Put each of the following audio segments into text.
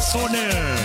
personnel.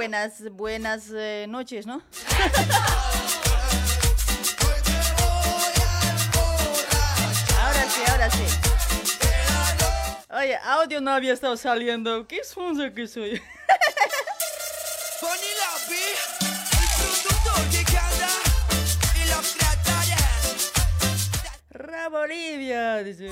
buenas, buenas eh, noches, ¿no? ahora sí, ahora sí. Oye, audio no había estado saliendo. ¿Qué sonso que soy? Ra Bolivia, dice.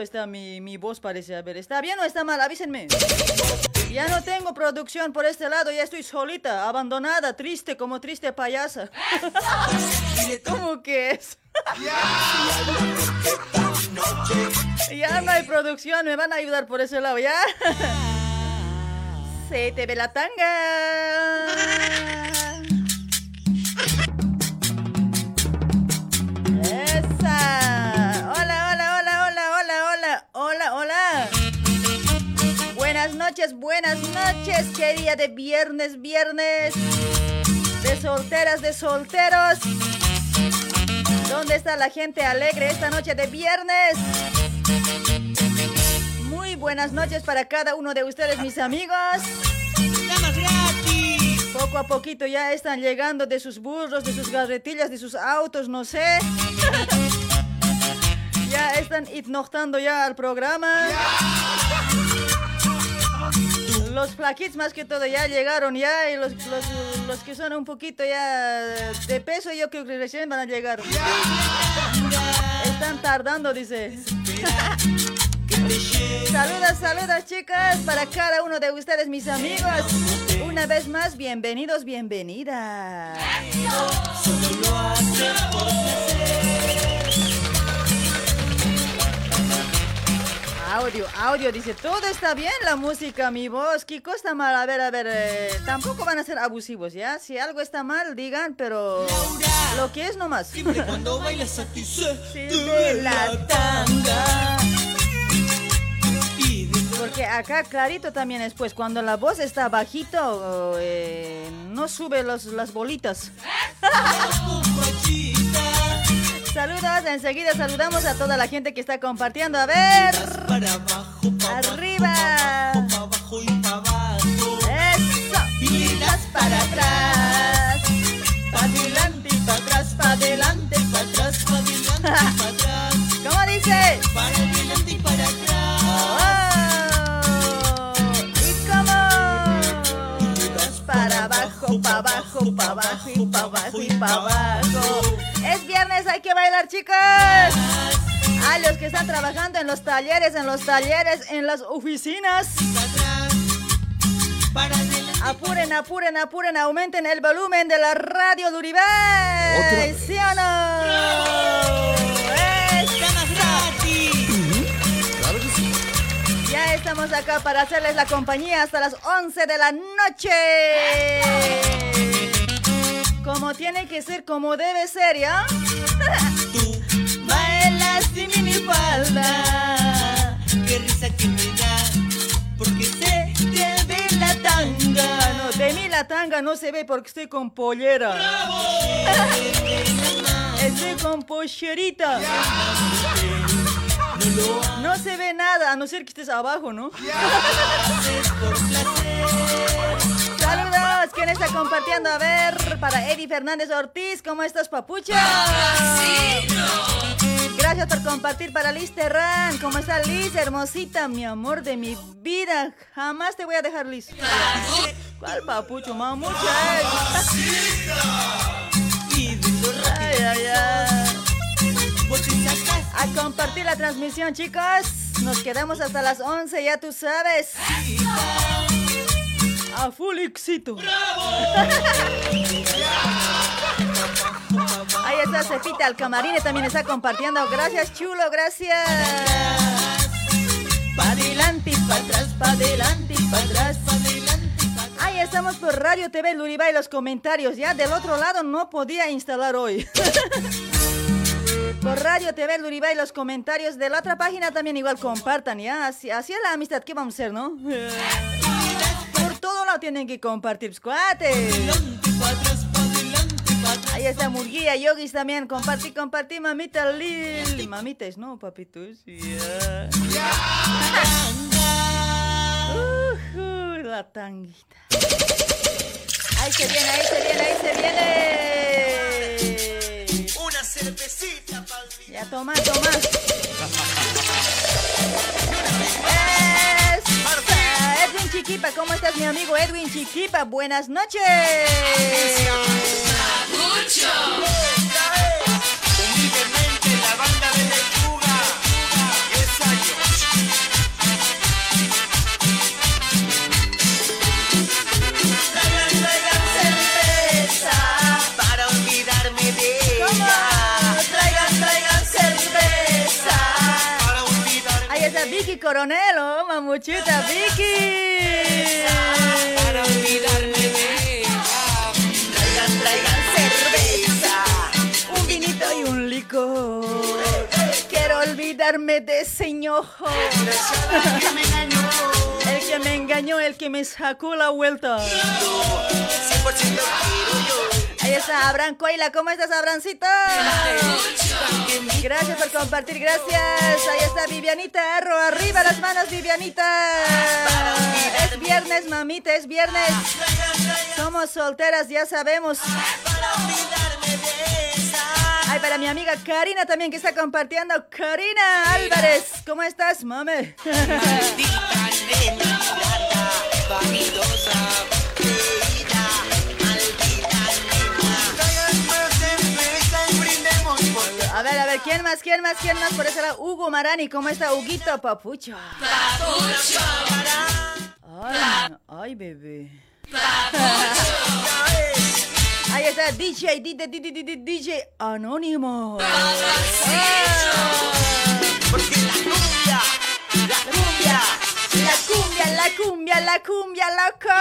Está mi, mi voz, parece. A ver, ¿está bien o está mal? Avísenme. Ya no tengo producción por este lado, ya estoy solita, abandonada, triste, como triste payasa. ¿Cómo que es? Ya no hay producción, me van a ayudar por ese lado, ¿ya? Se te ve la tanga. De viernes, viernes. De solteras, de solteros. ¿Dónde está la gente alegre esta noche de viernes? Muy buenas noches para cada uno de ustedes, mis amigos. Poco a poquito ya están llegando de sus burros, de sus carretillas, de sus autos, no sé. Ya están ignorando ya al programa. Los flaquitos más que todo ya llegaron ya y los, los, los que son un poquito ya de peso yo creo que recién van a llegar. Están tardando, dice. Saludos, saludos chicas para cada uno de ustedes, mis amigos. Una vez más, bienvenidos, bienvenidas. Audio, audio, dice, todo está bien la música, mi voz, ¿qué cosa mal? A ver, a ver, eh, tampoco van a ser abusivos, ¿ya? Si algo está mal, digan, pero lo que es nomás. Siempre cuando bailas a ti se Sí, te la tanga. Porque acá clarito también es, pues cuando la voz está bajito, eh, no sube los, las bolitas. Saludos, enseguida saludamos a toda la gente que está compartiendo. A ver, para abajo, pa' Arriba. abajo, pa' abajo y pa' abajo. eso. Y para atrás, pa' adelante y para atrás, pa' adelante, Pa' atrás, pa' adelante, pa' atrás. ¿Cómo dice? Para adelante y para atrás. Oh, ¿Y cómo? Para abajo, para abajo, para abajo y para abajo y para abajo. Es viernes, hay que bailar, chicos. A los que están trabajando en los talleres, en los talleres, en las oficinas. Apuren, apuren, apuren, aumenten el volumen de la radio Duribay. ¿Sí o no? Ya estamos acá para hacerles la compañía hasta las 11 de la noche. Como tiene que ser, como debe ser, ¿ya? Tú, Baila sin minifalda. qué risa que me da. Porque sé que De la tanga. No, de mí la tanga no se ve porque estoy con pollera. Estoy con pollerita. No se ve nada, a no ser que estés abajo, ¿no? Saludos, ¿quién está compartiendo? A ver, para Eddie Fernández Ortiz, ¿cómo estás, papucha? Gracias por compartir para Liz Terran. ¿Cómo está Liz? Hermosita, mi amor de mi vida. Jamás te voy a dejar Liz. ¿Cuál papucho, mamucha? Ay, ay, ay. A compartir la transmisión, chicos. Nos quedamos hasta las 11, ya tú sabes. A full éxito. Ahí está Cefita al camarine, también está compartiendo. Gracias, chulo, gracias. Pa' adelante y pa' atrás, pa' adelante y pa' atrás. Ahí estamos por Radio TV Luribay, los comentarios. Ya del otro lado no podía instalar hoy. Por Radio TV Luribay, los comentarios de la otra página también igual compartan, ¿ya? Así, así es la amistad que vamos a hacer, ¿no? Todo lado tienen que compartir, squates. Ahí está Murguía, Yogis también. Compartí, compartí, mamita Lil. Mamitas, no, papitos. Ya. Ujú, la tanguita. Ahí se viene, ahí se viene, ahí se viene. Una cervecita Ya toma, toma. Edwin Chiquipa, ¿cómo estás mi amigo Edwin Chiquipa? Buenas noches. Vicky Coronel, oh, mamuchita Vicky. para olvidarme de ella. Traigan, traigan cerveza. Un vinito y un licor. Quiero olvidarme de ese que me engañó. El que me engañó, el que me sacó la vuelta. 100% quiero yo. Ahí está Abraham Coila, ¿cómo estás, Abrancito? Gracias por compartir, gracias. Ahí está Vivianita Arro, arriba las manos, Vivianita. Es viernes, mamita, es viernes. Somos solteras, ya sabemos. Ay, para mi amiga Karina también que está compartiendo. Karina Álvarez, ¿cómo estás, mame? Ver, a ver, ¿quién más? ¿Quién más? ¿Quién más? Por eso era Hugo Marani. ¿Cómo está Huguito Papucho? Ay, ay, bebé. Ahí está DJ, DJ, DJ, DJ Anónimo. Porque la cumbia, la cumbia, La cumbia, la cumbia, la cumbia, loco.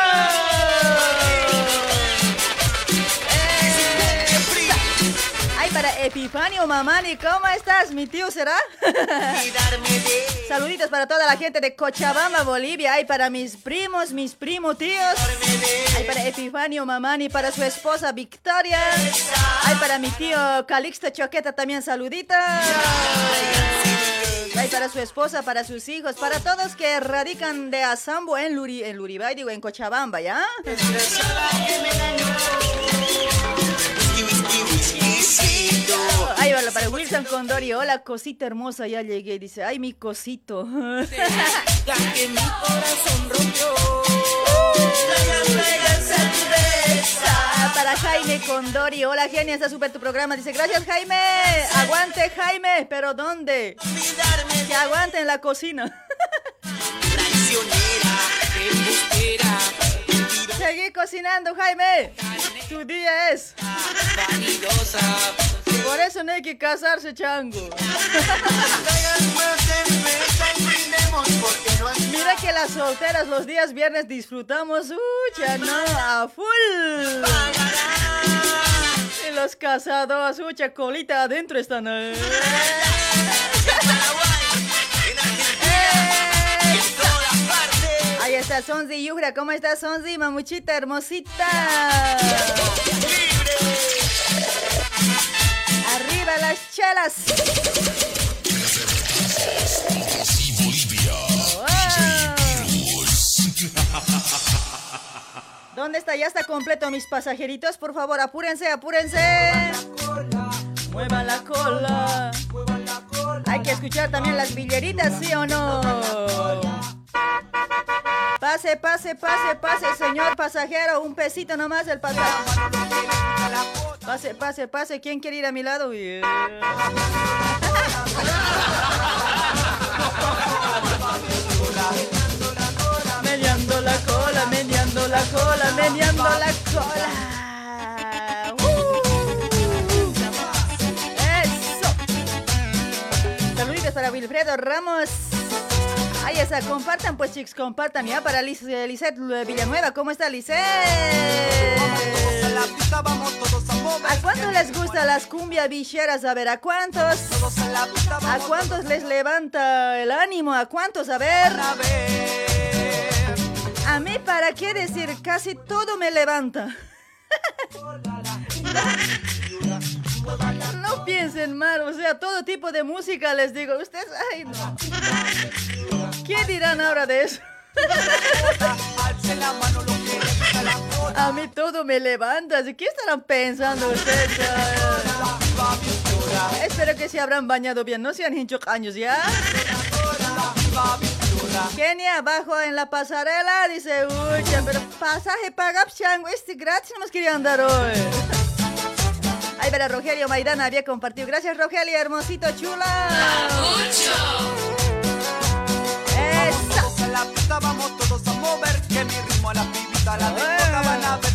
Para Epifanio Mamani, ¿cómo estás? ¿Mi tío será? Saluditos para toda la gente de Cochabamba, Bolivia. Ay, para mis primos, mis primos tíos. Ay, para Epifanio Mamani, para su esposa Victoria. Ay, para mi tío Calixto Choqueta también saluditos. Ay, para su esposa, para sus hijos, para todos que radican de Asambo en, Luri, en Luribay, digo, en Cochabamba, ¿ya? Ay, hola, para Wilson Condori, hola, cosita hermosa, ya llegué, dice, ay, mi cosito. La que mi corazón rompió. Ah, Para Jaime Condori, hola genia, está súper tu programa. Dice, gracias Jaime. Aguante Jaime, pero ¿dónde? Que aguante en la cocina. Seguí cocinando Jaime. Tu día es. Por eso no hay que casarse, chango. Mira que las solteras los días viernes disfrutamos, ucha, no, a full. Y los casados, ucha, colita adentro están. eh. Está Sonzi Yugra, ¿cómo estás Sonzi? Mamuchita hermosita. Arriba las chelas. Bolivia. ¿Dónde está? Ya está completo mis pasajeritos. Por favor, apúrense, apúrense. Muevan la cola. Muevan la cola. Hay que escuchar también las villeritas, ¿sí o no? Pase, pase, pase, pase, señor pasajero. Un pesito nomás el pasaje. Pase, pase, pase. ¿Quién quiere ir a mi lado? Yeah. meneando la cola, meneando la cola, meneando la cola. Uh. Para Wilfredo Ramos. Ahí está, compartan pues chicos, compartan ya para Liz, eh, Villanueva. ¿Cómo está Lisette? ¿A cuántos les gustan las cumbia villeras? A ver, ¿a cuántos? ¿A cuántos les levanta el ánimo? ¿A cuántos? A ver. A mí, ¿para qué decir? Casi todo me levanta. No piensen mal, o sea, todo tipo de música les digo. Ustedes, ay, no. ¿Qué dirán ahora de eso? A mí todo me levanta. ¿Qué estarán pensando ustedes? Espero que se habrán bañado bien. No sean hinchos años ya. Kenia, abajo en la pasarela, dice, uy, pero pasaje paga chango, este gratis no nos quería andar hoy. Ahí verá Rogelio Maidana había compartido. Gracias Rogelio, hermosito, chula. Esa. La pista vamos todos a mover que mi ritmo a la pibita la de coca van a ver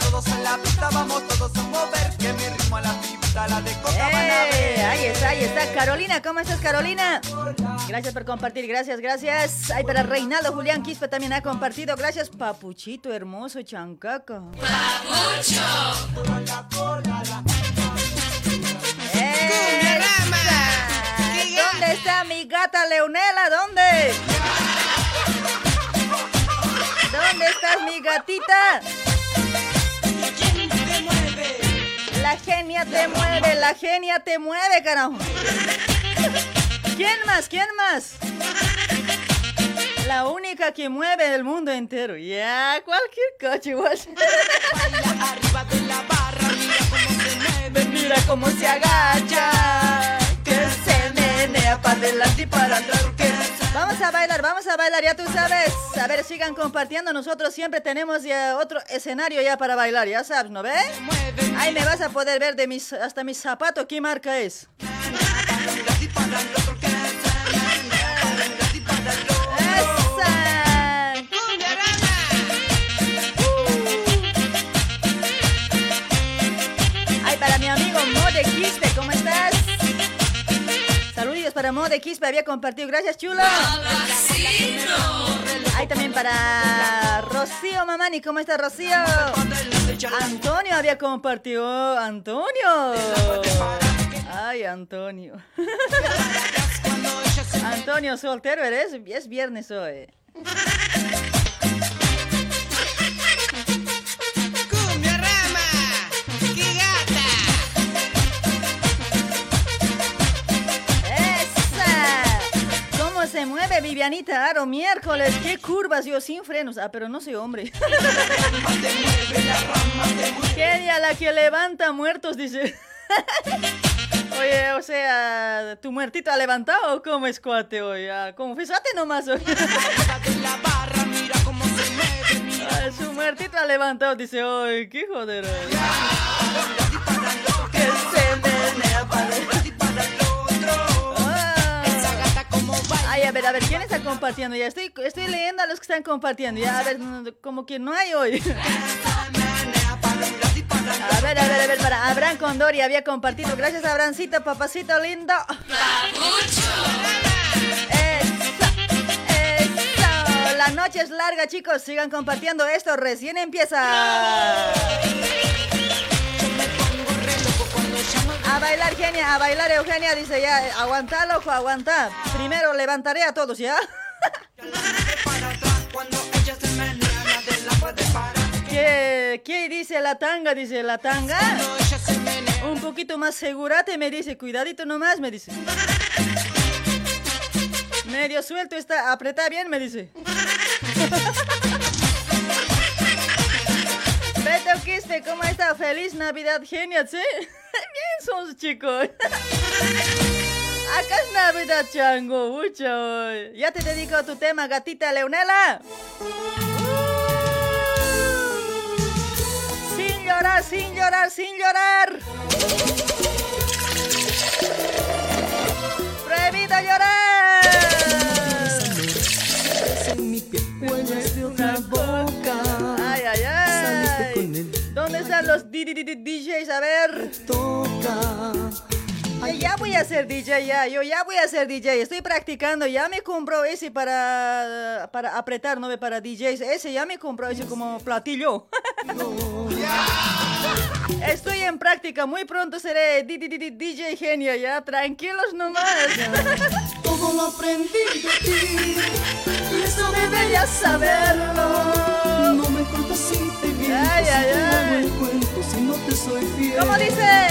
todos en la pista vamos todos a mover que mi ritmo a la pibita la de coca van a Eh, ver ahí está, ahí está. Carolina, ¿cómo estás, Carolina? Gracias por compartir, gracias, gracias. Ay, para Reinaldo Julián Quispe también ha compartido. Gracias, Papuchito, hermoso, chancaca. ¡Esa! ¿Dónde está mi gata Leonela? ¿Dónde? ¿Dónde estás, mi gatita? La genia te mueve, la genia te mueve, carajo. ¿Quién más? ¿Quién más? La única que mueve el mundo entero. Ya, cualquier coche igual. arriba de la barra Mira mira cómo se mueve cómo se agacha. Que se menea para adelante y para atrás. que- Vamos a bailar, vamos a bailar, ya tú sabes. A ver, sigan compartiendo. Nosotros siempre tenemos ya otro escenario ya para bailar, ya sabes, ¿no ves? Ahí me vas a poder ver de mis, hasta mis zapatos qué marca es. Para Mode Quispe, había compartido. Gracias, chulo. Ay, también para Rocío Mamani, ¿cómo está Rocío? Antonio había compartido. Antonio. Ay, Antonio. Antonio, soltero eres. Es viernes hoy. Vivianita Aro? Miércoles, qué curvas yo sin frenos. Ah, pero no soy hombre. Kenia, la que levanta muertos, dice. Oye, o sea, ¿tu muertito ha levantado o cómo es cuate hoy? Ah, confesate nomás hoy. Su muertito ha levantado, dice, ¡ay, qué joder! Ay, a ver, a ver, ¿quién está compartiendo? Ya estoy, leyendo a los que están compartiendo. Ya, a ver, como que no hay hoy. A ver, a ver, a ver, para Abraham Condori había compartido. Gracias, Abrancito, papacito lindo. La noche es larga, chicos. Sigan compartiendo esto. Recién empieza. A bailar, Genia, a bailar, Eugenia. Dice ya, aguanta, loco, aguanta. Primero levantaré a todos, ¿ya? ¿Qué, ¿Qué dice la tanga? Dice la tanga. Un poquito más segurate, me dice. Cuidadito nomás, me dice. Medio suelto está. Apreta bien, me dice. Beto Quispe, ¿cómo está? Feliz Navidad, genial, ¿sí? Bien son chicos. Acá es Navidad, chango, mucho. Ya te dedico tu tema, gatita Leonela. Sin llorar, sin llorar, sin llorar. Prohibido llorar. En mi piel de otra boca. DJs? A ver. Toca. Eh, Ya voy a ser DJ, ya. Yo ya voy a ser DJ. Estoy practicando. Ya me compró ese para, para apretar, no para DJs. Ese ya me compró ese como platillo. Estoy en práctica. Muy pronto seré DJ genio, ya. Tranquilos nomás. Todo lo aprendí de ti. Y eso Deberías saberlo. Me culpas si te miento, Ay, si ay, ay. el cuento, si no te soy fiel. ¿Cómo dice?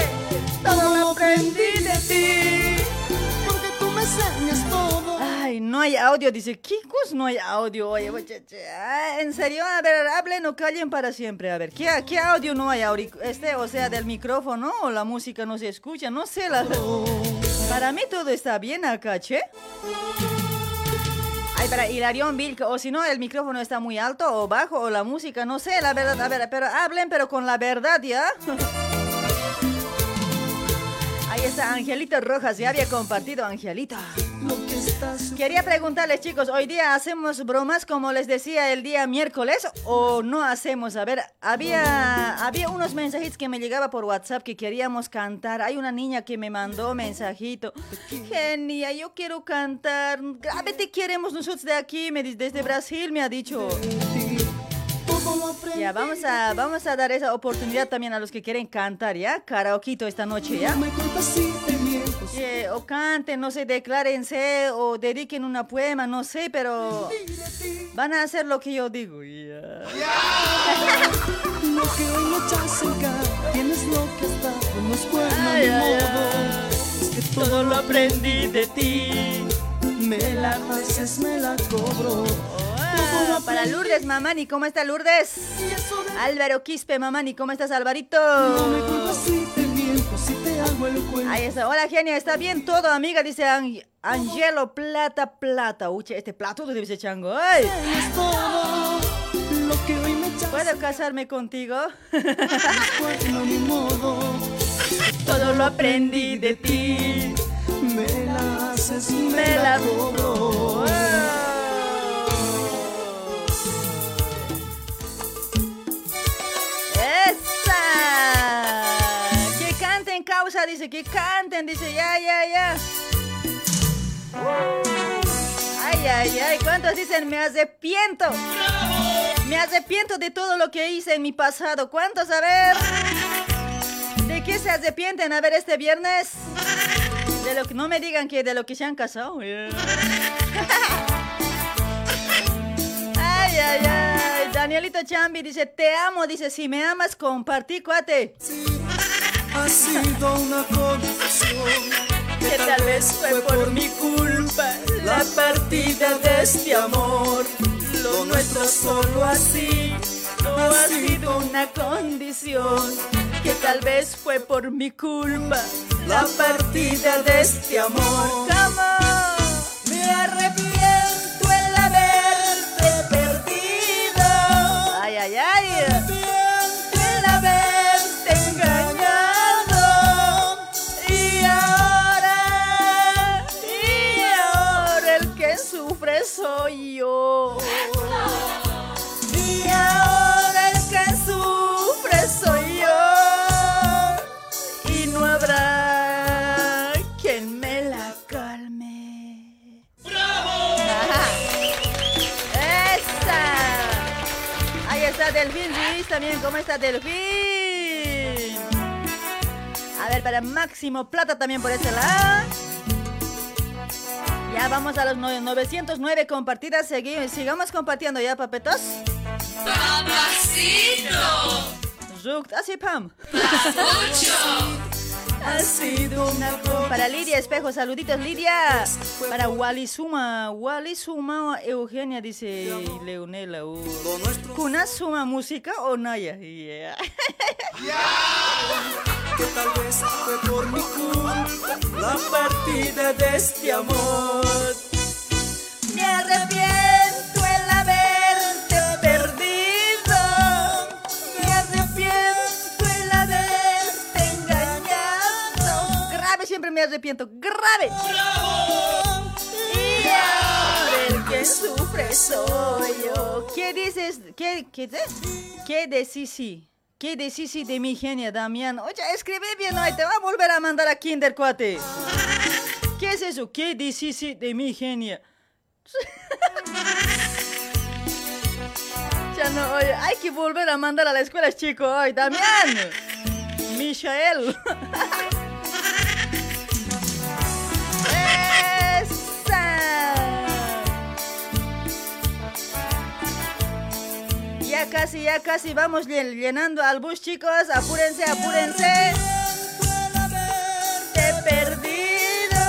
Todo lo aprendí de ti. Porque tú me enseñas todo. Ay, no hay audio, dice. ¿Qué cosa no hay audio? Oye, En serio, a ver, hablen o callen para siempre. A ver, ¿qué, qué audio no hay? Este, o sea, del micrófono o la música no se escucha. No sé, la... para mí todo está bien acá, che. Ay, para Hilarión Vilca, o si no, el micrófono está muy alto o bajo, o la música, no sé, la verdad. A ver, pero hablen, pero con la verdad, ¿ya? Ahí está Angelita Rojas, ya había compartido Angelita. Quería preguntarles, chicos, ¿hoy día hacemos bromas como les decía el día miércoles o no hacemos? A ver, había, había unos mensajitos que me llegaba por WhatsApp que queríamos cantar. Hay una niña que me mandó mensajito. Genia, yo quiero cantar. Grave te queremos nosotros de aquí, me desde Brasil me ha dicho. Ya, vamos a, vamos a dar esa oportunidad también a los que quieren cantar, ¿ya? Karaokito esta noche, ¿ya? O canten, no sé, declárense o dediquen una poema, no sé, pero van a hacer lo que yo digo. bueno Ay, ay. Es que todo lo aprendí de ti. Me la haces, me la cobro. Para Lourdes, mamani, ¿cómo está Lourdes? Álvaro Quispe, mamani, ¿cómo estás, Alvarito? no me si te miento, si te hago el cuento. Ahí está. Hola, genia, ¿está bien todo, amiga? Dice Ang- Angelo Plata Plata. Uy, che, este plato debe ser chango. ¿Puedo casarme contigo? Todo lo aprendí de ti. Me la haces, me, la cobro. Dice, que canten, dice, ya, ya, ya. Ay, ay, ay, ¿cuántos dicen me arrepiento? Me arrepiento de todo lo que hice en mi pasado. ¿Cuántos? A ver. ¿De qué se arrepienten? A ver, este viernes. De lo que no me digan que de lo que se han casado. Ay, ay, ay. Danielito Chambi dice, te amo. Dice, si me amas, compartí, cuate. Ha sido una confusión Que tal vez fue por mi culpa la partida de este amor. Lo nuestro solo así no ha sido una condición. Que tal vez fue por mi culpa la partida de este amor. ¡Cómo! Me arrepiento también. ¿Cómo está Delfín? A ver, para Máximo Plata también por ese lado. Ya vamos a los no- 909 compartidas. Segui- sigamos compartiendo ya, papetos. Zukt, así Pam. Ha sido una Para Lidia Espejo, saluditos Lidia. Para Wally Suma, Wally Suma, Eugenia dice Leonela. Uh. ¿Kuna Suma música o Naya? Yeah. que tal vez fue por mi culpa la partida de este amor. Me arrepiento Siempre me arrepiento. Grave. Y ahora el que sufre soy yo. ¿Qué dices? ¿Qué, qué, ¿Qué decís? sí? ¿Qué decís sí de mi genia, Damián? Oye, escribe bien hoy. Te va a volver a mandar a Kinder, cuate. ¿Qué es eso? ¿Qué decís sí de mi genia? Ya no, oye, hay que volver a mandar a la escuela, chico, hoy, Damián. Michael. Ya casi, ya casi vamos llen- llenando al bus, chicos. Apúrense, apúrense. Te he perdido.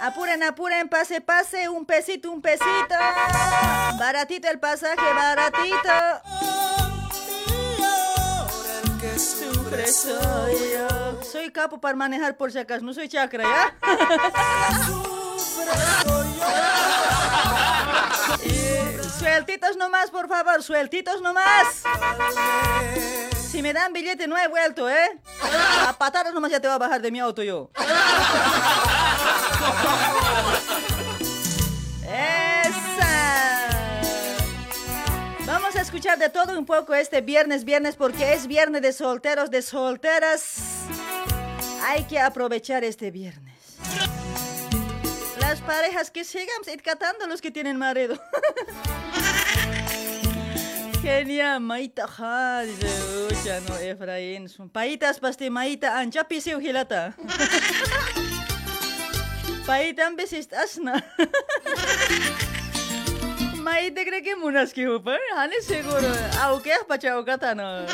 Apuren, apuren, pase, pase, un pesito, un pesito. Baratito el pasaje, baratito. Soy capo para manejar por si acaso, no soy chakra, ¿ya? Sueltitos nomás, por favor, sueltitos nomás. Si me dan billete no he vuelto, ¿eh? A patadas nomás ya te va a bajar de mi auto yo. Esa. Vamos a escuchar de todo un poco este viernes, viernes, porque es viernes de solteros, de solteras. Hay que aprovechar este viernes. Las parejas que sigan catando los que tienen marido. Genial, maita ja, dice, no, Efraín. Son paitas pasti maita ancha pisiu hilata. Paitan besis asna. Maite cree que munas que upa, hane seguro. Aunque es pachao katano.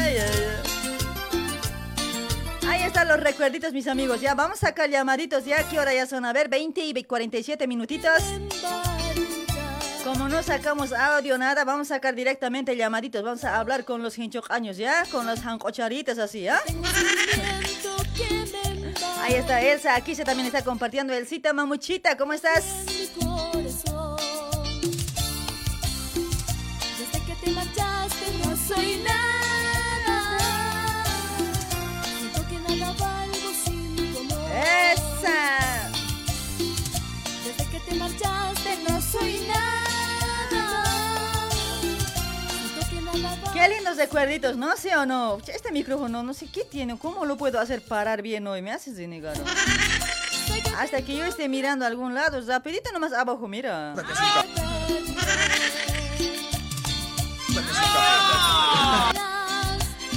Ay, ay, ay. Ahí están los recuerditos, mis amigos. Ya vamos a sacar llamaditos. Ya, ¿qué hora ya son? A ver, 20 y 47 minutitos. Como no sacamos audio, nada, vamos a sacar directamente llamaditos. Vamos a hablar con los hinchocaños, ¿ya? Con los hancocharitas así, ¿ya? Ahí está Elsa. Aquí se también está compartiendo. Elcita Mamuchita, ¿cómo estás? Soy nada. Desde que te marchaste no soy nada. Qué lindos recuerditos, ¿no? ¿Sí o no? Este micrófono, no sé qué tiene. ¿Cómo lo puedo hacer parar bien hoy? Me haces renegar. Hasta que yo esté mirando a algún lado, rapidito nomás abajo, mira.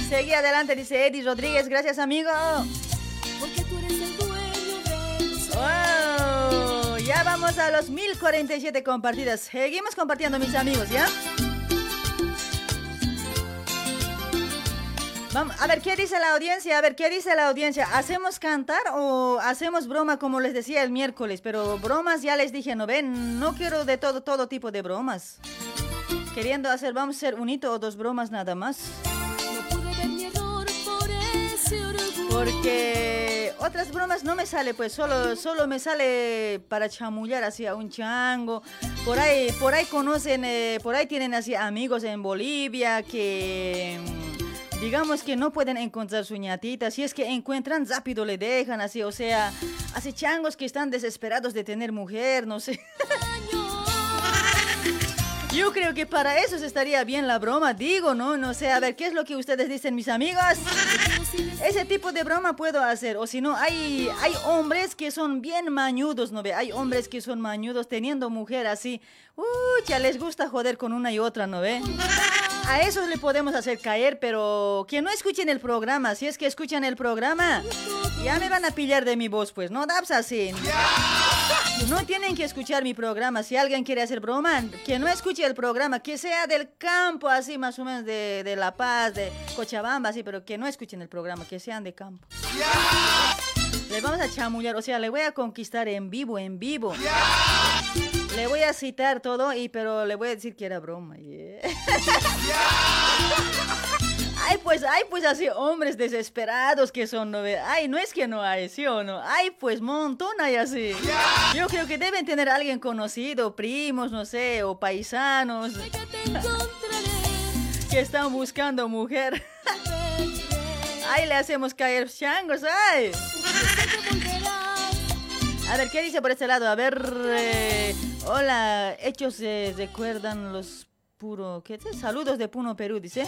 Seguí adelante, dice Eddie Rodríguez. Gracias, amigo. Wow, ya vamos a los 1047 compartidas. Seguimos compartiendo, mis amigos, ¿ya? Vamos, a ver, ¿qué dice la audiencia? A ver, ¿qué dice la audiencia? ¿Hacemos cantar o hacemos broma como les decía el miércoles? Pero bromas ya les dije, ¿no ven? No quiero de todo, todo tipo de bromas. Queriendo hacer, vamos a hacer un hito o dos bromas nada más. No pude ver mi error por ese orgullo. Porque otras bromas no me sale, pues solo, solo me sale para chamullar así a un chango. Por ahí, por ahí conocen, eh, por ahí tienen así amigos en Bolivia que mm, digamos que no pueden encontrar su ñatita. Si es que encuentran, rápido le dejan así. O sea, así changos que están desesperados de tener mujer, no sé. Yo creo que para eso estaría bien la broma, digo, ¿no? No sé, a ver, ¿qué es lo que ustedes dicen, mis amigos? Ese tipo de broma puedo hacer. O si no, hay, hay hombres que son bien mañudos, ¿no ve? Hay hombres que son mañudos teniendo mujer así. Uy, ya les gusta joder con una y otra, ¿no ve? A eso le podemos hacer caer, pero que no escuchen el programa. Si es que escuchan el programa, ya me van a pillar de mi voz, pues. No, Dabs así. No tienen que escuchar mi programa. Si alguien quiere hacer broma, que no escuche el programa, que sea del campo, así más o menos de, de La Paz, de Cochabamba, así, pero que no escuchen el programa, que sean de campo. Les vamos a chamullar, o sea, le voy a conquistar en vivo, en vivo. Le voy a citar todo, y pero le voy a decir que era broma. yeah. Ay, pues, ay, pues así hombres desesperados que son, ¿no? Ay, no es que no hay, ¿sí o no? Ay, pues montón hay así. Yo creo que deben tener alguien conocido, primos, no sé, o paisanos que están buscando mujer. Ay, le hacemos caer changos, ay. A ver, ¿qué dice por este lado? A ver, eh, hola, hechos se recuerdan los puro, ¿qué dice? Saludos de Puno, Perú, dice.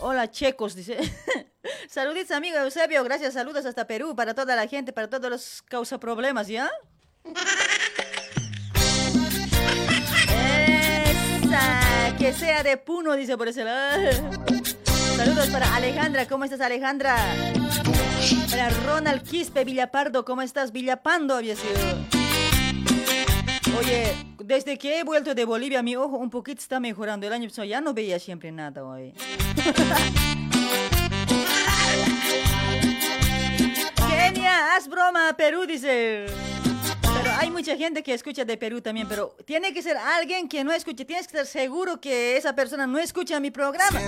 Hola, checos, dice. Saluditos, amigo Eusebio, gracias, saludos hasta Perú, para toda la gente, para todos los causa problemas, ¿ya? Esa, que sea de Puno, dice por ese lado. Saludos para Alejandra, ¿cómo estás, Alejandra? Para Ronald Quispe Villapardo, ¿cómo estás? Villapando había sido. Oye, desde que he vuelto de Bolivia, mi ojo un poquito está mejorando. El año pasado ya no veía siempre nada hoy. Kenia, haz broma, Perú, dice. Pero hay mucha gente que escucha de Perú también, pero tiene que ser alguien que no escuche. Tienes que estar seguro que esa persona no escucha mi programa.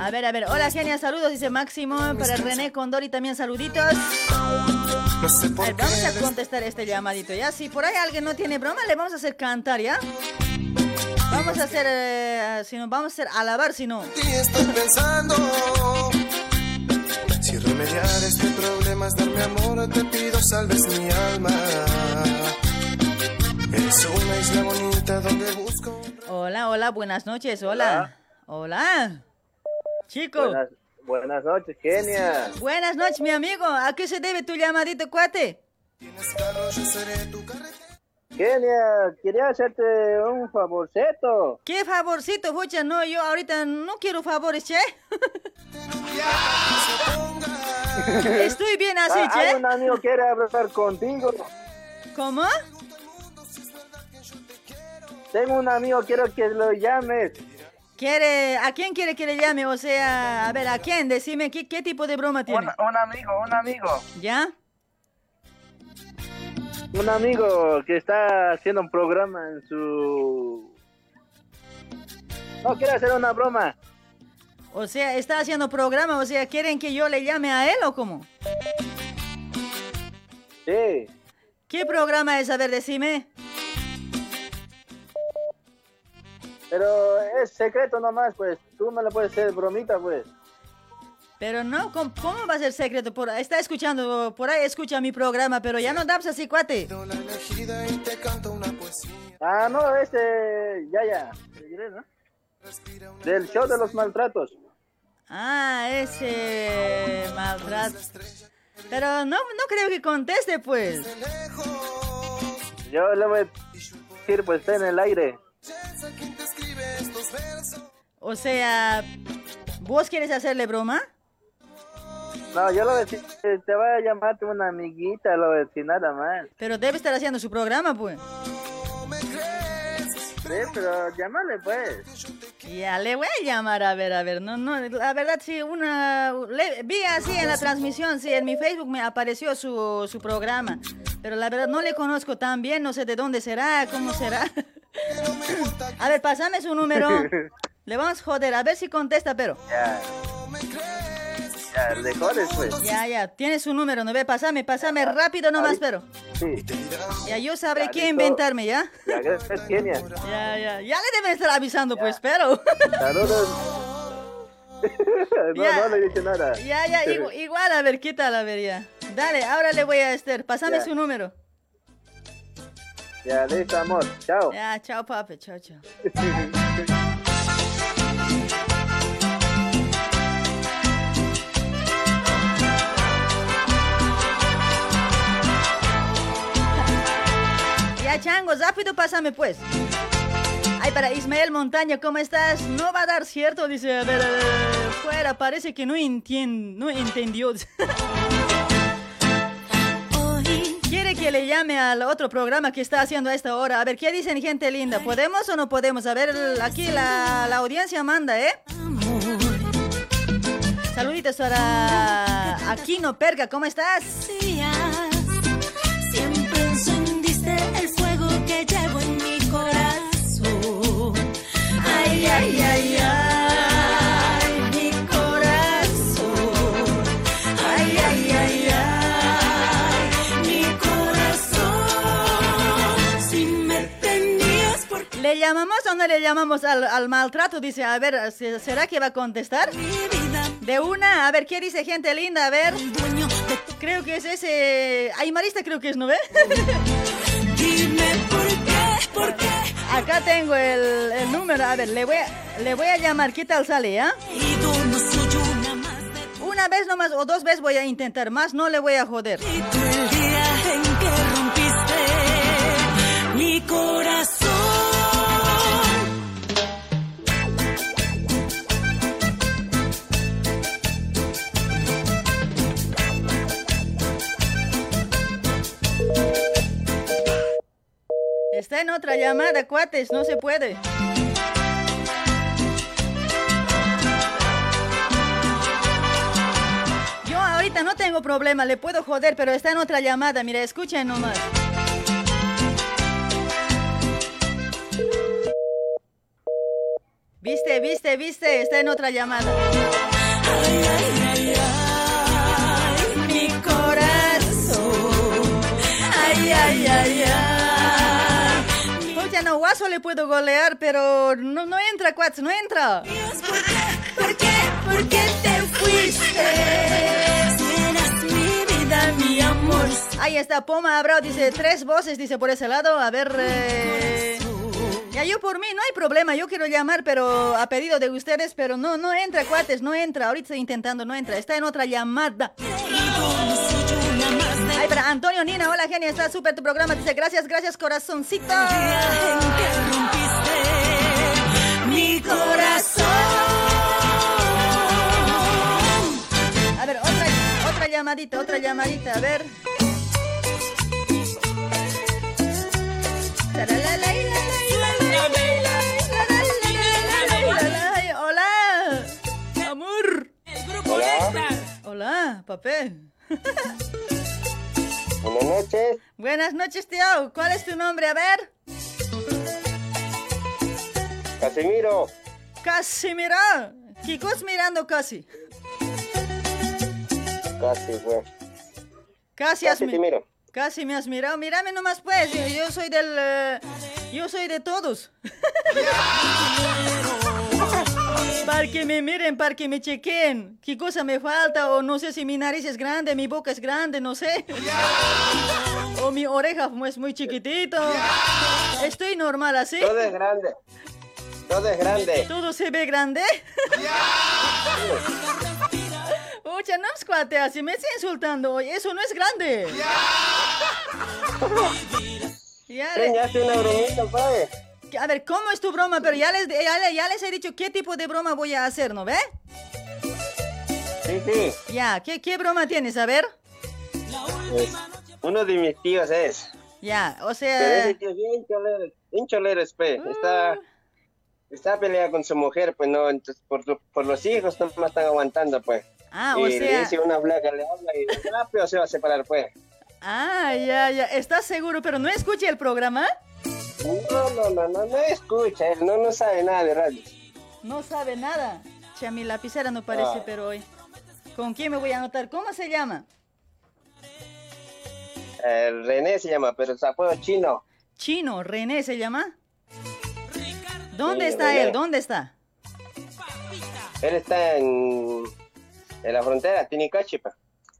A ver, a ver. Hola, Genia, saludos, dice Máximo. Para René Condori también saluditos. no sé A ver, qué vamos a contestar este llamadito, ¿ya? Si por ahí alguien no tiene broma, le vamos a hacer cantar, ¿ya? Vamos a hacer, eh, si no, vamos a hacer alabar, si no. en ti estoy pensando si remediar este problema es darme amor te pido salves mi alma eres una isla bonita donde busco Hola, hola, buenas noches, hola. Hola. Chico. Buenas, buenas noches, Kenia. Buenas noches, mi amigo. ¿A qué se debe tu llamadito, cuate? tienes carro yo seré tu carretera Kenia, quería hacerte un favorcito. ¿Qué favorcito, Fucha? No, yo ahorita no quiero favores, che. Estoy bien así, Ah, hay che. un amigo que quiere hablar contigo. ¿Cómo? Tengo un amigo, quiero que lo llames. ¿Quiere, ¿A quién quiere que le llame? O sea, a ver, ¿a quién? Decime, ¿qué, qué tipo de broma Un, tiene? un amigo, un amigo. ¿Ya? Un amigo que está haciendo un programa en su... No, quiere hacer una broma. O sea, está haciendo programa, o sea, ¿quieren que yo le llame a él o cómo? Sí. ¿Qué programa es? A ver, decime. Pero es secreto nomás, pues. Tú me lo puedes hacer bromita, pues. Pero no, ¿cómo, cómo va a ser secreto? Por, está escuchando, por ahí escucha mi programa, pero ya no dabs así, cuate. Ah, no, este... Ya, ya. Del show de los maltratos. Ah, ese maltrato. Pero no, no creo que conteste, pues. Yo le voy a decir, pues, está en el aire. O sea, ¿vos quieres hacerle broma? No, yo lo voy a decir, eh, te voy a llamarte una amiguita, lo voy a decir nada más. Pero debe estar haciendo su programa, pues. Sí, pero llámale, pues. Ya le voy a llamar, a ver, a ver. No, no, la verdad, sí, una. le- vi así en la transmisión, sí, en mi Facebook me apareció su, su programa. Pero la verdad, no le conozco tan bien, no sé de dónde será, cómo será. a ver, pásame su número. Le vamos a joder, a ver si contesta, pero. Ya. Ya, le jodes, pues. Ya, ya, tiene su número, ¿no ve? Pásame, pásame rápido nomás, pero. Sí. Ya yo sabré Ya, qué inventarme, ¿ya? Ya, gracias, Kenia. Ya, ya, ya le deben estar avisando, pues, pero. Saludos. no, Ya. no le dije nada. Ya, ya, igu- igual, a ver, ¿qué tal? A ver, ya. Dale, ahora le voy a Esther. Pásame Ya. su número. Ya, listo, amor. Chao. Ya, chao, papi, chao, chao. Ya, chango, rápido pásame, pues. Ay, para Ismael Montaña, ¿cómo estás? No va a dar cierto, dice. A ver, a ver, fuera, parece que no, entien- no entendió. Quiere que le llame al otro programa que está haciendo a esta hora. A ver, ¿qué dicen, gente linda? ¿Podemos o no podemos? A ver, aquí la, la audiencia manda, ¿eh? Saluditos para Aquino Perga, ¿cómo estás? que llevo en mi corazón. Ay, ay, ay, ay, mi corazón. Ay, ay, ay, ay, mi corazón. Si me tenías por qué. ¿Le llamamos o no le llamamos al, al maltrato? Dice, a ver, ¿será que va a contestar? De una, a ver, ¿qué dice gente linda? A ver. Creo que es ese. Aymarista, creo que es, ¿no ve? Dime Acá tengo el, el número, a ver, le voy a, le voy a llamar, ¿qué tal sale, ah? Y soy una vez nomás o dos veces voy a intentar, más no le voy a joder. tú el día en que rompiste mi corazón. Está en otra llamada, cuates, no se puede. Yo ahorita no tengo problema, le puedo joder, pero está en otra llamada, mira, escuchen nomás. Viste, viste, viste, está en otra llamada. Ay, ay, ay, ay, mi corazón. Ay, ay, ay, ay. Oye, no, guaso le puedo golear, pero no, no entra, cuates, no entra. Dios, ¿por qué? ¿Por qué? ¿Por qué te fuiste? Mi vida, mi amor. Ahí está, Poma Abrao dice tres voces, dice por ese lado. A ver. eh, Ya yo por mí, no hay problema. Yo quiero llamar, pero a pedido de ustedes, pero no, no entra, cuates, no entra. Ahorita estoy intentando, no entra. Está en otra llamada. Ay, para Antonio Nina, hola genia, está súper tu programa. Dice gracias, gracias, corazoncito. día en que rompiste mi corazón. A ver, otra, otra llamadita, otra llamadita, a ver. Hola, amor. Hola, Hola, papé. Buenas noches. Buenas noches, tío. ¿Cuál es tu nombre? A ver. Casimiro, Casi mira. Kikos mirando casi. casi fue. Casi has Casi mi- te miro. Casi me has mirado. Mírame nomás, pues. Yo, yo soy del. eh, yo soy de todos. Para que me miren, para que me chequen. ¿Qué cosa me falta? O no sé si mi nariz es grande, mi boca es grande, no sé. o mi oreja es muy chiquitito. Estoy normal así. Todo es grande. Todo es grande. ¿Todo se ve grande? Oye, no es cuate así, me está insultando hoy. Eso no es grande. Ya, hace una bromita, padre. A ver, ¿cómo es tu broma? Pero ya les, ya, le- ya les he dicho qué tipo de broma voy a hacer, ¿no ve? Sí, sí. Ya, ¿qué, qué broma tienes? A ver. Pues, uno de mis tíos es. Ya, o Pero sea... ese tío es bien cholero. Bien cholero, es, pues. Está, está peleado con su mujer, pues no. Entonces, por, por los hijos no me están aguantando, pues. Ah, y o le sea... dice una flaca, le habla y rápido se va a separar, pues. Ah, ya, ya. ¿Estás seguro? Pero no escuché el programa. No, no, no, no, no escucha, él no, no sabe nada de radio. No sabe nada. Che, mi lapicera no parece, Ah. pero hoy. ¿Con quién me voy a anotar? ¿Cómo se llama? El René se llama, pero es apodo chino. Chino, René se llama. ¿Dónde Sí, está René. él? ¿Dónde está? Él está en, en la frontera, Tinicachi, pa,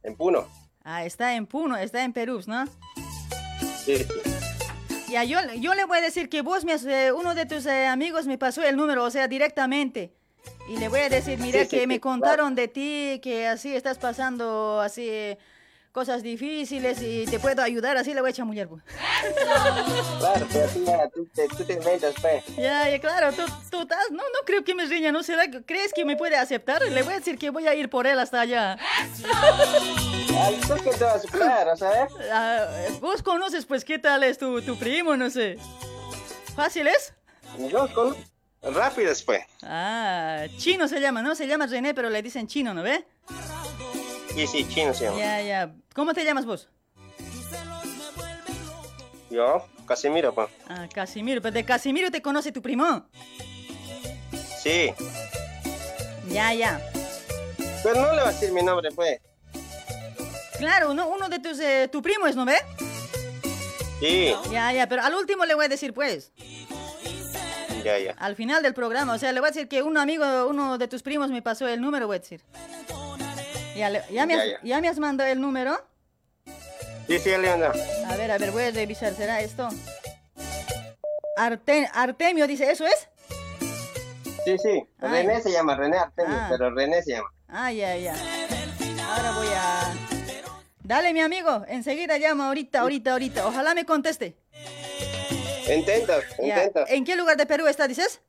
en Puno. Ah, está en Puno, está en Perú, ¿no? Sí, sí. Ya, yo, yo le voy a decir que vos, me has- eh, uno de tus eh, amigos me pasó el número, o sea, directamente. Y le voy a decir, mira, Sí, que sí, me contaron de ti, que así estás pasando, así, eh, cosas difíciles y te puedo ayudar, así le voy a chamullar. pues. Claro, pero tú, ya, tú, te, tú te inventas, pues. Ya, ya, claro, tú, tú estás, no, no creo que me riña, ¿no será? que- ¿Crees que me puede aceptar? Le voy a decir que voy a ir por él hasta allá. ¿Tú qué te vas a superar, sabes? Ah, vos conoces, pues, ¿qué tal es tu, tu primo? No sé. ¿Fácil es? Yo con... Rápidos, pues. Ah, chino se llama, ¿no? Se llama René, pero le dicen chino, ¿no ve? Sí, sí, chino se llama. Ya, ya. ¿Cómo te llamas vos? Yo, Casimiro, pa. Ah, Casimiro. Pero de Casimiro te conoce tu primo. Sí. Ya, ya. Pero no le va a decir mi nombre, pues. Claro, uno, uno de tus, eh, tu primo es, ¿no ve? Sí. Ya, ya, pero al último le voy a decir, pues. Ya, ya. Al final del programa, o sea, le voy a decir que un amigo, uno de tus primos me pasó el número, voy a decir. Ya, le- ya me, has, ya. ya me has mandado el número. Sí, sí, Leandro. A ver, a ver, voy a revisar, ¿será esto? Arte- Artemio dice, ¿eso es? Sí, sí. René se llama, René Artemio, Ah. pero René se llama. Ah, ya, ya. Ahora voy a... Dale, mi amigo, enseguida llama ahorita, ahorita, ahorita. Ojalá me conteste. Intenta, intenta. ¿En qué lugar de Perú está, dices?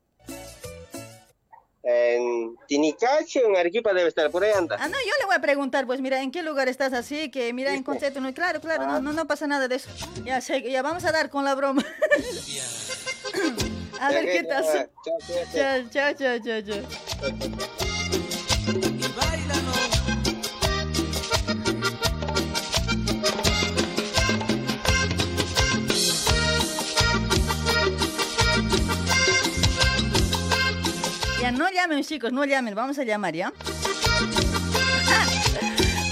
En Tinicacho, en Arequipa debe estar, por ahí anda. Ah, no, yo le voy a preguntar, pues mira, ¿en qué lugar estás así? Que mira, en concepto, no, claro, claro, no, no, no pasa nada de eso. Ya sé, ya vamos a dar con la broma. a ver qué tal. Chao, chao, chao. Chao, no llamen, chicos, no llamen, vamos a llamar, ¿ya?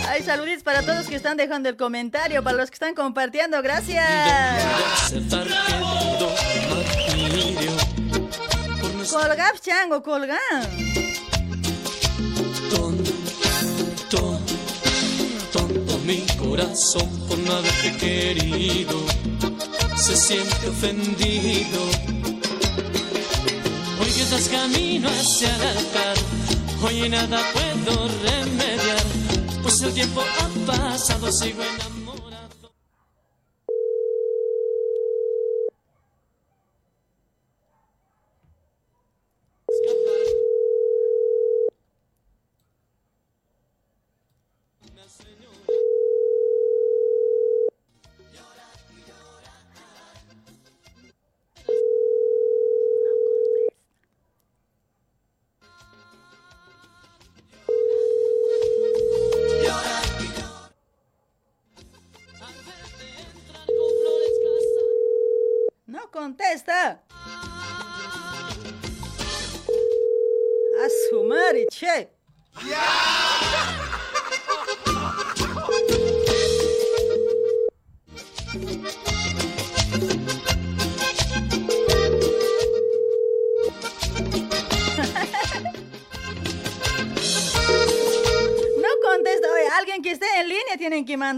Ay, saluditos para todos que están dejando el comentario, para los que están compartiendo, gracias. Colgap, chango, colgap. tonto, tonto mi corazón por no haberte querido se siente ofendido. Estás camino hacia el altar, hoy nada puedo remediar, pues el tiempo ha pasado, sigo enamorado.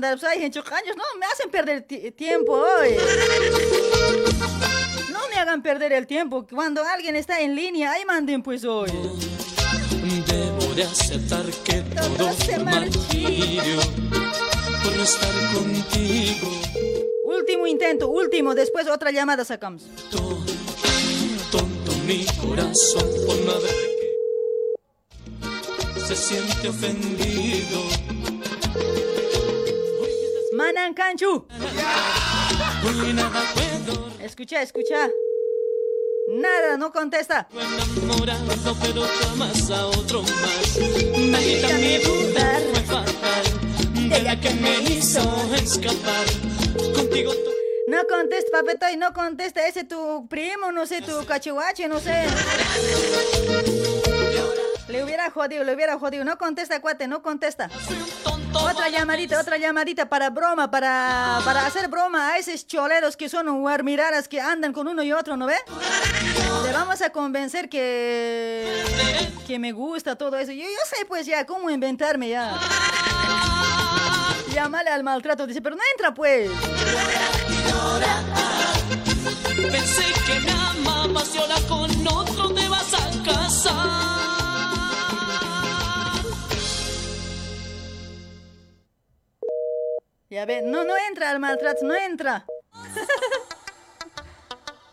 Que mandar, pues hay gente años, no, me hacen perder ti- tiempo hoy. No me hagan perder el tiempo, cuando alguien está en línea, ahí manden pues hoy. Debo de aceptar que todo se martirio por no estar contigo. Último intento, último, después otra llamada sacamos. Tonto mi corazón por no haberte querido. Se siente ofendido. Manan Canchu. Hoy nada puedo Escucha, escucha. Nada, no contesta. enamorado, pero tú amas a otro más. Maldita mi duda fue fatal. De la que me hizo escapar. Contigo tú. No contesta, papetoy, no contesta. Ese tu primo, no sé, tu cachihuache, no sé. Le hubiera jodido, le hubiera jodido. No contesta, cuate, no contesta. Otra llamadita, otra llamadita para broma, para, para hacer broma a esos choleros que son guarmiraras que andan con uno y otro, ¿no ve? Le vamos a convencer que, que me gusta todo eso. Yo, yo sé pues ya cómo inventarme ya. Llámale al maltrato, dice, pero no entra pues. Pensé que me amabas y ahora con otro te vas a casar. Ya ve, no, no entra al maltrato, no entra.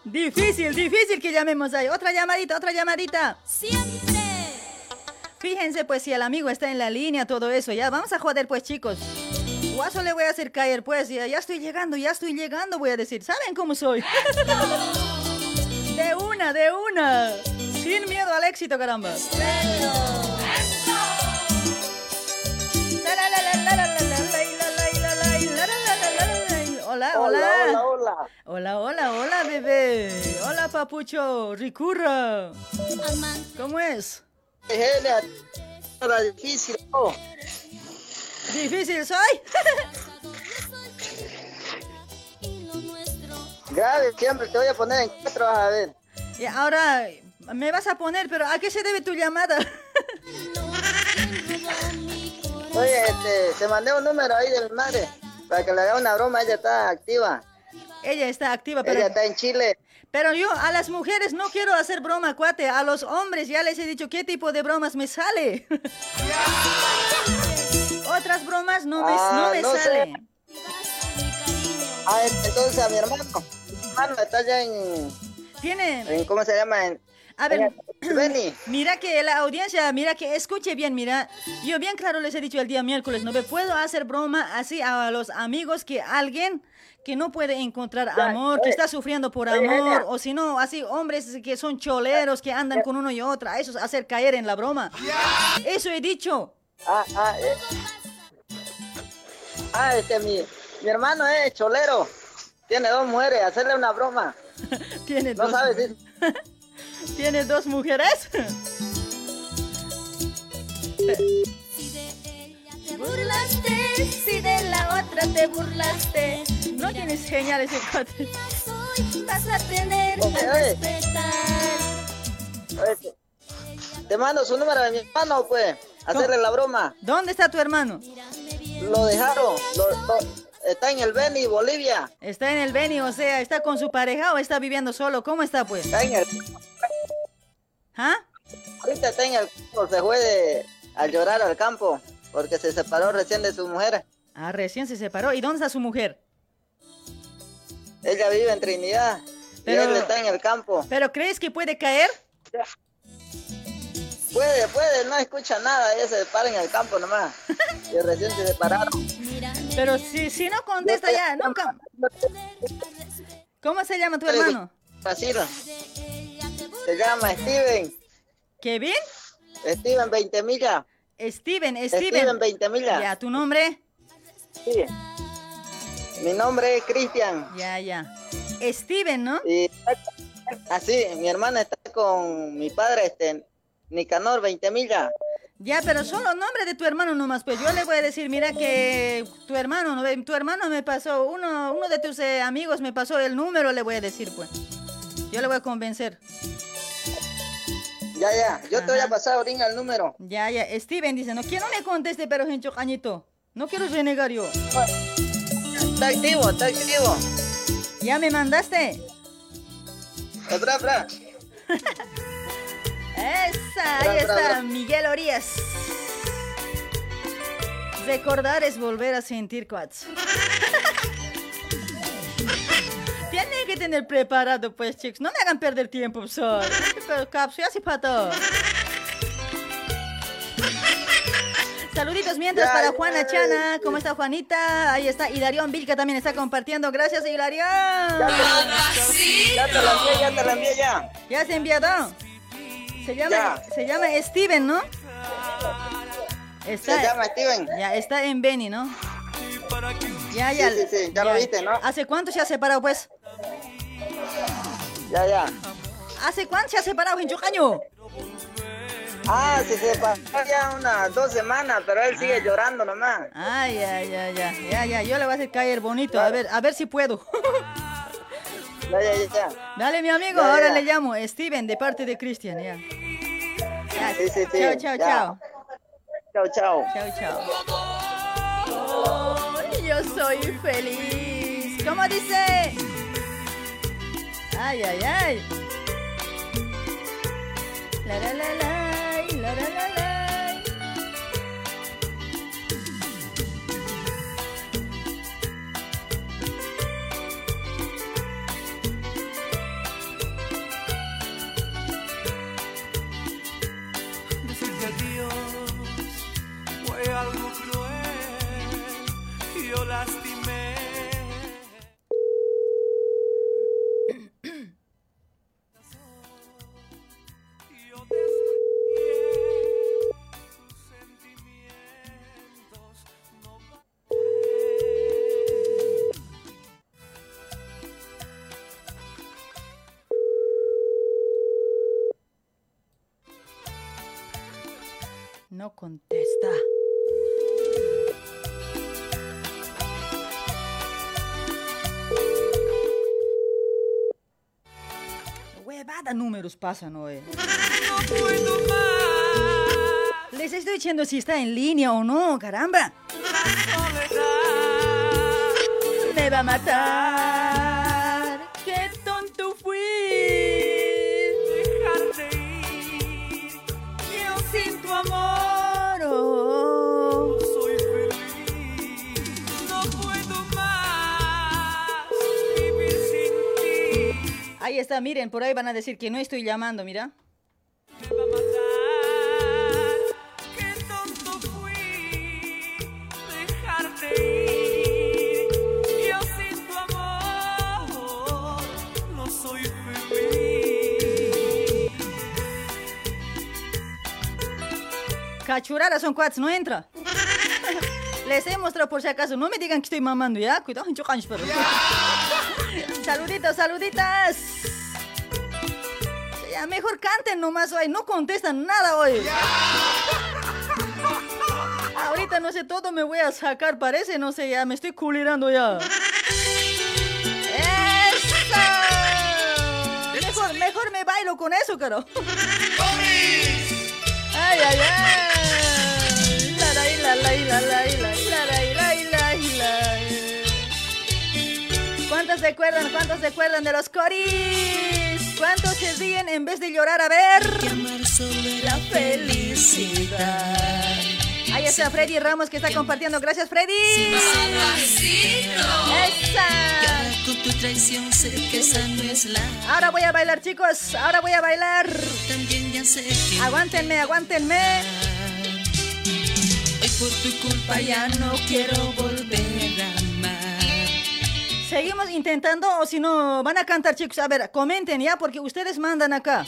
difícil, difícil que llamemos ahí. Otra llamadita, otra llamadita. Siempre. Fíjense pues si el amigo está en la línea, todo eso. Ya, vamos a joder pues chicos. Guaso le voy a hacer caer pues. Ya, ya estoy llegando, ya estoy llegando, voy a decir. ¿Saben cómo soy? de una, de una. Sin miedo al éxito, caramba. Hola, hola. Hola, hola. Hola, hola, hola, bebé. Hola, papucho. Ricurra. ¿Cómo es? Difícil. ¿no? ¿Difícil soy? Grave, siempre te voy a poner en cuatro, a ver. Y ahora me vas a poner, pero ¿a qué se debe tu llamada? Oye, este, te mandé un número ahí de mi madre para que le haga una broma. Ella está activa. Ella está activa, pero... Ella está en Chile. Pero yo a las mujeres no quiero hacer broma, cuate. A los hombres ya les he dicho qué tipo de bromas me sale. Otras bromas no me, Ah, no me no. Ah, entonces a mi hermano. Mi hermano está allá en, Tiene... en ¿cómo se llama? En, A ver, en Beni. mira que la audiencia, mira que escuche bien, mira. Yo bien claro les he dicho el día miércoles, no me puedo hacer broma así a los amigos que alguien que no puede encontrar amor, que está sufriendo por oye, amor, Elia. o si no, así hombres que son choleros, que andan con uno y otra, a esos hacer caer en la broma. Eso he dicho. Ah, ah, eh. Ah, este, mi, mi hermano es cholero. Tiene dos mujeres, hacerle una broma. Tiene No dos, sabes si ¿Tiene dos mujeres? Te burlaste, si de la otra te burlaste. No tienes genial ese cuate. Vas a aprender Oye, a oye. respetar. Oye, te mando su número de mi hermano, pues. Hacerle la broma. ¿Dónde está tu hermano? Lo dejaron. lo- lo- está en el Beni, Bolivia. Está en el Beni, o sea, ¿está con su pareja o está viviendo solo? ¿Cómo está, pues? Está en el. ¿Ah? Ahorita está en el. Se fue de- a llorar al campo. Porque se separó recién de su mujer. Ah, recién se separó. ¿Y dónde está su mujer? Ella vive en Trinidad. Pero- Y él está en el campo. ¿Pero crees que puede caer? Puede, puede, no escucha nada. Ella se para en el campo nomás. Y recién se separaron. Pero si, si no contesta ya, nunca. ¿Cómo se llama tu hermano? Así, ¿no? Se llama Steven. ¿Kevin? Steven 20 millas. Steven, Steven. Steven 20 millas. Ya, ¿tu nombre? Sí. Mi nombre es Cristian. Ya, ya. Steven, ¿no? Y así, mi hermana está con mi padre, este, Nicanor 20 millas. Ya, pero solo nombre de tu hermano nomás, pues yo le voy a decir, mira que tu hermano, tu hermano me pasó, uno, uno de tus eh, amigos me pasó el número, le voy a decir, pues. Yo le voy a convencer. Ya, ya, yo te voy a pasar ahorita el número. Ya, ya. Steven dice, no quiero le conteste, pero hincho cañito. No quiero renegar yo. Está activo, está activo. ¿Ya me mandaste? Espera, espera. Esa, ahí está. Miguel Orías. Recordar es volver a sentir cuats. Tener preparado, pues, chicos. No me hagan perder tiempo, sol. Pero, caps, ya sí, pato. Saluditos mientras Ya, para Juana ya. Chana. ¿Cómo está Juanita? Ahí está. Hilarión Vilca también está compartiendo. Gracias, Hilarión. Ya te la envié, ya te la envié ya. ¿Ya se enviado? Se llama, se llama Steven, ¿no? Está, Se llama Steven. Ya, está en Beni, ¿no? Ya, ya. Sí, sí, sí, ya lo viste, ¿no? ¿Hace cuánto se ha separado, pues? Ya, ya. ¿Hace cuánto se ha separado, en Chocaño? Ah, se separó ya unas dos semanas, pero él sigue llorando nomás. Ay, ay, ay, ya, ya, ya. Yo le voy a hacer caer bonito. A ver, a ver si puedo. Ya, ya, ya. Dale, mi amigo, Ya, ahora ya. le llamo. Steven, de parte de Cristian, ya. Ya, Sí, sí, sí. Chao, chao, chao. Chao, chao. Chao, chao. Oh, yo soy feliz. ¿Cómo dice? Ay, ay, ay. La, la, la, la, la, la, la, la. Contesta. ¡Hueva! cada números pasan hoy. No puedo más. Les estoy diciendo si está en línea o no, caramba. Me va a matar. Ahí está, miren, por ahí van a decir que no estoy llamando, mira. Me va a matar. Qué tonto fui. Dejarte ir. Yo sin tu amor no soy feliz. Cachurara son cuates, no entra. Les he mostrado por si acaso. No me digan que estoy mamando, ¿ya? Cuidado, yo cancho, pero. Saluditos, saluditas. Ya mejor canten nomás hoy, no contestan nada hoy. Yeah. Ahorita no sé, todo me voy a sacar, parece, no sé, ya me estoy culirando ya. ¡Eso! Mejor, mejor me bailo con eso, caro. ¡Ay, ay, ay! la, la, la, la, la, la. ¿Cuántos se acuerdan? ¿Cuántos se acuerdan de los coris? ¿Cuántos se ríen en vez de llorar? A ver. Ahí está Freddy Ramos que está compartiendo. Gracias, Freddy. ¡Esa! Ahora voy a bailar, chicos. Ahora voy a bailar. Aguántenme, aguántenme. hoy por tu culpa ya no quiero volver. Seguimos intentando o si no, van a cantar, chicos. A ver, comenten ya porque ustedes mandan acá.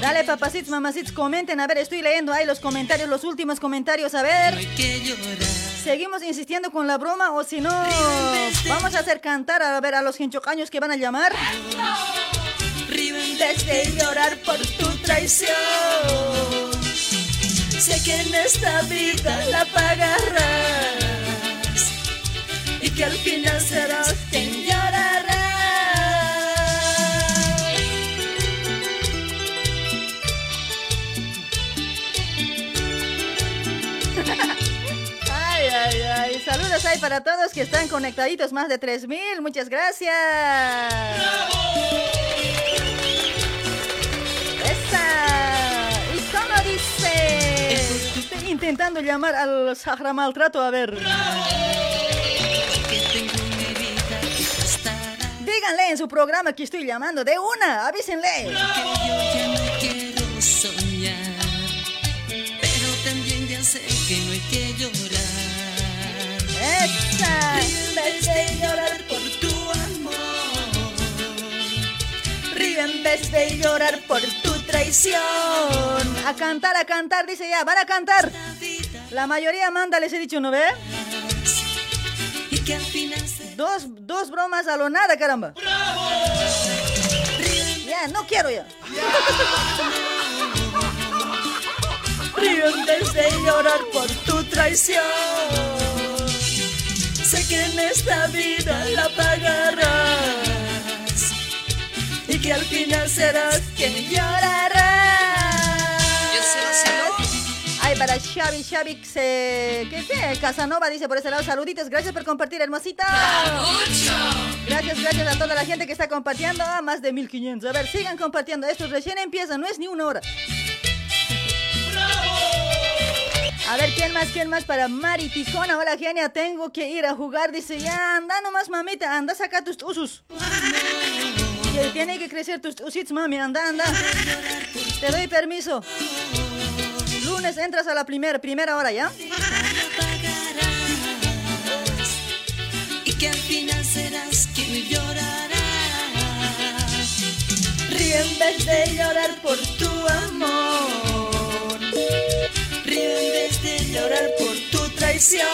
Dale, papacitos, mamacitos, comenten. A ver, estoy leyendo ahí los comentarios, los últimos comentarios. A ver. Hay que llorar. Seguimos insistiendo con la broma o si no, vamos a hacer cantar a ver a los hinchocaños que van a llamar. Desde llorar por tu traición. Sé que en esta vida la pagarás que al final serás quien llorará. Ay, ay, ay. Saludos ahí para todos que están conectaditos, más de 3000. Muchas gracias. Estoy intentando llamar al Sahara Maltrato, a ver. que Díganle en su programa que estoy llamando, de una, avísenle. Que yo ya no quiero soñar. Pero también ya sé que no hay que llorar. ¡Esa! En vez de llorar por tu amor. río en vez de llorar por tu traición. A cantar, a cantar, dice ya, van a cantar. La mayoría manda, les he dicho, ¿no ve? y que al final Dos, dos bromas a lo nada, caramba. Ya, no quiero ya. Río en vez de llorar por tu traición. Sé que en esta vida la pagarás y que al final serás quien llorará. Para Xavi, Xavi, se... ¿qué, qué? Casanova dice por ese lado, saluditos, gracias por compartir, hermosita. Gracias, gracias a toda la gente que está compartiendo, ah, más de 1500. A ver, sigan compartiendo, esto recién empieza, no es ni una hora. A ver, ¿quién más? ¿Quién más? Para Mari Ticona. Hola, genia, tengo que ir a jugar. Dice, ya, anda nomás, mamita, anda, saca tus usos. Tiene que crecer tus usitos, mami, anda, anda. Te doy permiso. Lunes entras a la primera, primera hora, ¿ya? y que al final serás quien llorará. Ríe en vez de llorar por tu amor. Río en vez de Llorar por tu traición.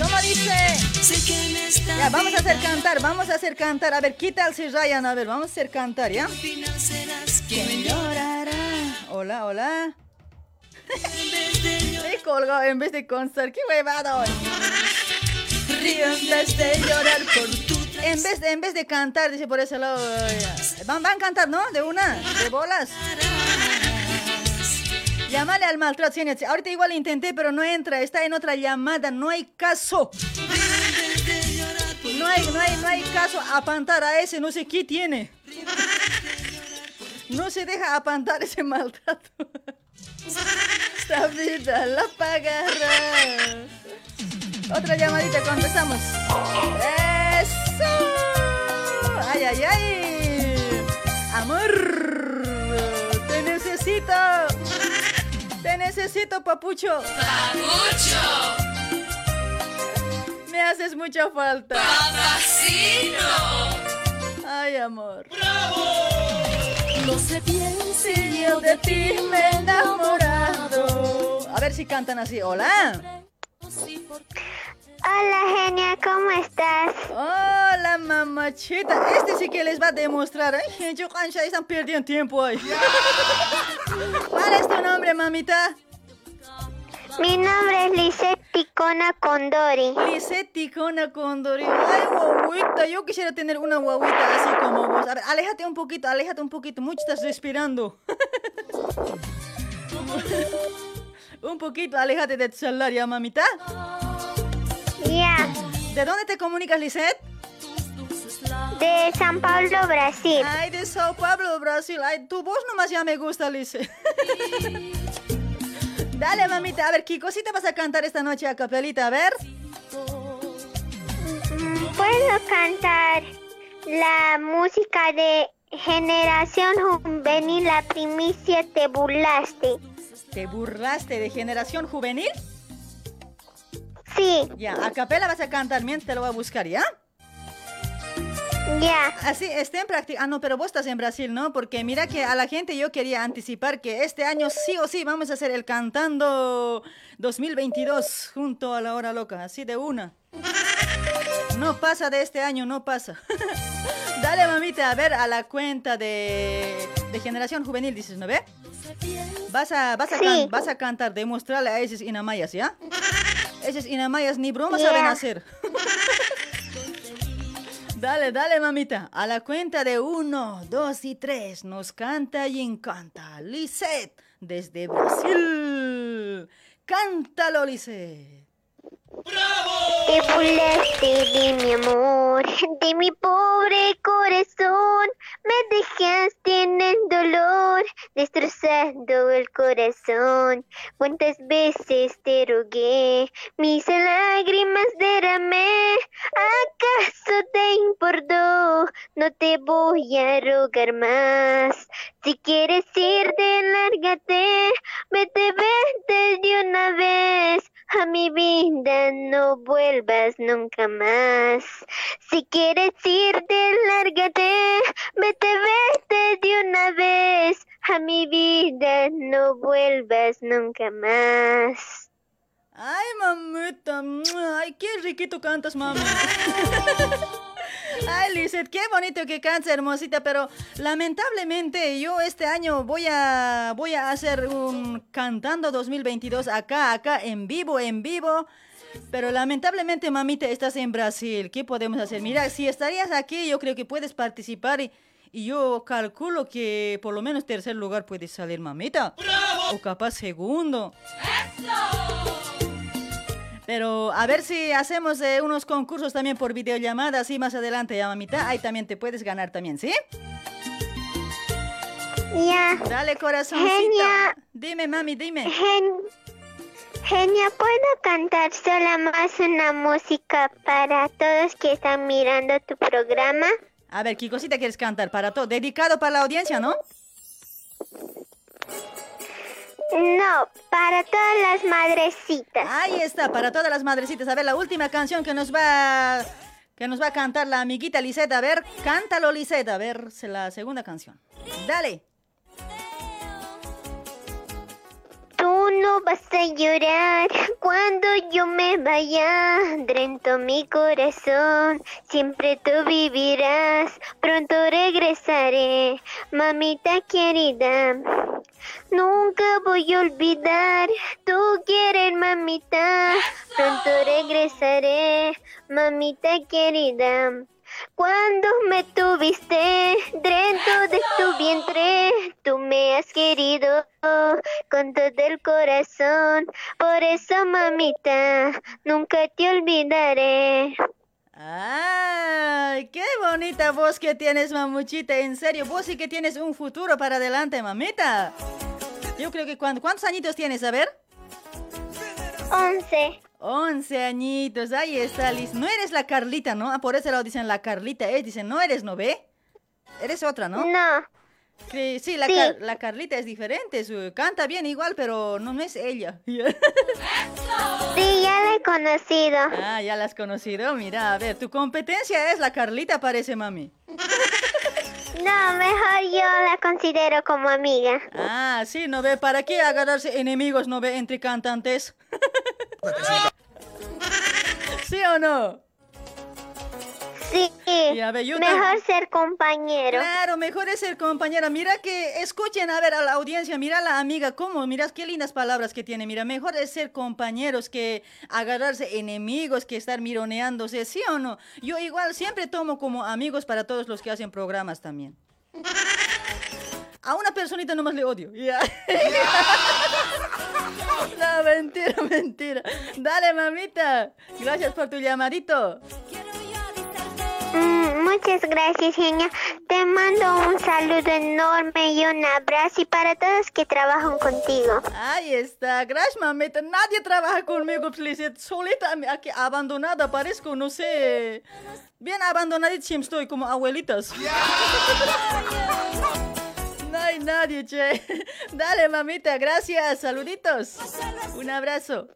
¿Cómo dice? Sé que en esta Ya, vamos a hacer cantar, vamos a hacer cantar. A ver, ¿qué tal si Ryan? A ver, vamos a hacer cantar, ¿ya? al final serás ¿Quién quien llorará? Hola, hola. Me colgó en vez de constar. ¡Qué huevado! Río en vez de llorar por tu En vez, de, en vez de cantar, dice por ese lado. eh, Van, van a cantar, ¿no? De una, de bolas. Llámale al maltrato. Ahorita igual intenté, pero no entra. Está en otra llamada. No hay caso. No hay, no hay, no hay caso apantar a ese. No sé qué tiene. No se deja apantar ese maltrato. Esta vida la pagará. Otra llamadita, contestamos. ¡Eso! ¡Ay, ay, ay! ¡Amor! ¡Te necesito! ¡Te necesito, papucho! ¡Papucho! Me haces mucha falta. ¡Papacito! ¡Ay, amor! No sé bien Si yo de ti me he enamorado. A ver si cantan así. ¡Hola! Hola, genia, ¿cómo estás? Hola, mamachita. Este sí que les va a demostrar. Ay, gente, cancha, están perdiendo tiempo hoy. ¿Cuál es tu nombre, mamita? Mi nombre es Lisette Ticona Condori. Lisette Ticona Condori. Ay, guaguita, yo quisiera tener una guaguita así como vos. A ver, aléjate un poquito, aléjate un poquito. Mucho estás respirando. un poquito, aléjate de tu celular, ¿ya, mamita? Ya. ¿De dónde te comunicas, Lisette? De San Pablo, Brasil. Ay, de Sao Paulo, Brasil. Ay, tu voz nomás ya me gusta, Lisette. Dale, mamita. A ver, ¿qué cosita vas a cantar esta noche a capelita? A ver. Mm, Puedo cantar la música de Generación Juvenil, la primicia te burlaste. ¿Te burlaste de generación juvenil? Sí. Ya, a capela vas a cantar mientras te lo voy a buscar, ¿ya? Ya. Así, esté en práctica. Ah, no, pero vos estás en Brasil, ¿no? Porque mira que a la gente yo quería anticipar que este año sí o sí vamos a hacer el Cantando 2022 junto a la hora loca, así de una. No pasa de este año, no pasa. Dale, mamita, a ver a la cuenta de, de generación juvenil, dices, ¿no ve? Vas a, vas a, Sí. can- vas a cantar, demostrarle a esos inamayas, ¿ya? Esos inamayas ni broma Yeah. saben hacer. Dale, dale, mamita. A la cuenta de uno, dos y tres nos canta y encanta Lisette desde Brasil. Cántalo, Lisette. Te burlaste de mi amor, de mi pobre corazón. Me dejaste en el dolor, destrozando el corazón. Cuántas veces te rogué, mis lágrimas derramé. ¿Acaso te importó? No te voy a rogar más. Si quieres irte, lárgate. Vete, vete de una vez. A mi vida no vuelvas nunca más. Si quieres irte, lárgate. Vete, vete de una vez. A mi vida no vuelvas nunca más. Ay, mamita. Ay, qué riquito cantas, mami. Ay, Lizeth, qué bonito que cantas, hermosita, pero lamentablemente yo este año voy a voy a hacer un cantando 2022 acá, acá en vivo, en vivo. Pero lamentablemente, mamita, estás en Brasil. ¿Qué podemos hacer? Mira, si estarías aquí, yo creo que puedes participar y, y yo calculo que por lo menos tercer lugar puedes salir, mamita. O capaz segundo. Pero a ver si hacemos eh, unos concursos también por videollamada, así más adelante, ya mamita. Ahí también te puedes ganar también, ¿sí? Ya. Dale, corazoncito. Genia. Dime, mami, dime. Gen- Genia, ¿puedo cantar sola más una música para todos que están mirando tu programa? A ver, ¿qué cosita quieres cantar para todo? Dedicado para la audiencia, ¿no? No, para todas las madrecitas. Ahí está, para todas las madrecitas. A ver, la última canción que nos va que nos va a cantar la amiguita Lisette. A ver, cántalo, Lisette. A ver, la segunda canción. Dale. Tú no vas a llorar cuando yo me vaya, dentro mi corazón, siempre tú vivirás, pronto regresaré, mamita querida. Nunca voy a olvidar tu querer, mamita. Pronto regresaré, mamita querida. Cuando me tuviste dentro de tu vientre, tú me has querido con todo el corazón. Por eso, mamita, nunca te olvidaré. ¡Ay! ¡Qué bonita voz que tienes, mamuchita! En serio, vos sí que tienes un futuro para adelante, mamita. Yo creo que cuando, ¿cuántos añitos tienes? A ver. Once. Once añitos, ahí está, Liz. No eres la Carlita, ¿no? Ah, por eso lo dicen la Carlita. Es, dicen, no eres, ¿no ve? Eres otra, ¿no? No. Sí, sí, la, Sí. Car- la Carlita es diferente. su- canta bien igual, pero no es ella. Sí, ya la he conocido. ah, ya la has conocido. Mira, a ver, tu competencia es la Carlita, parece, mami. No, mejor yo la considero como amiga. Ah, sí, ¿no ve? ¿Para qué agarrarse enemigos, no ve, entre cantantes? ¿Sí o no? Sí, Ya ve, yo mejor ser compañero. Claro, mejor es ser compañera. Mira que escuchen, a ver, a la audiencia, mira a la amiga, cómo, mira qué lindas palabras que tiene. Mira, mejor es ser compañeros que agarrarse enemigos, que estar mironeándose, ¿sí o no? Yo igual siempre tomo como amigos para todos los que hacen programas también. A una personita nomás le odio. no, mentira, mentira. Dale, mamita. Gracias por tu llamadito. Mm, muchas gracias, genio. Te mando un saludo enorme y un abrazo y para todos que trabajan contigo. Ahí está, gracias mamita. Nadie trabaja conmigo, please. Solita, aquí abandonada, parezco, no sé. Bien abandonadísima estoy, como abuelitas. No hay nadie, che. Dale, mamita, gracias. Saluditos. Un abrazo.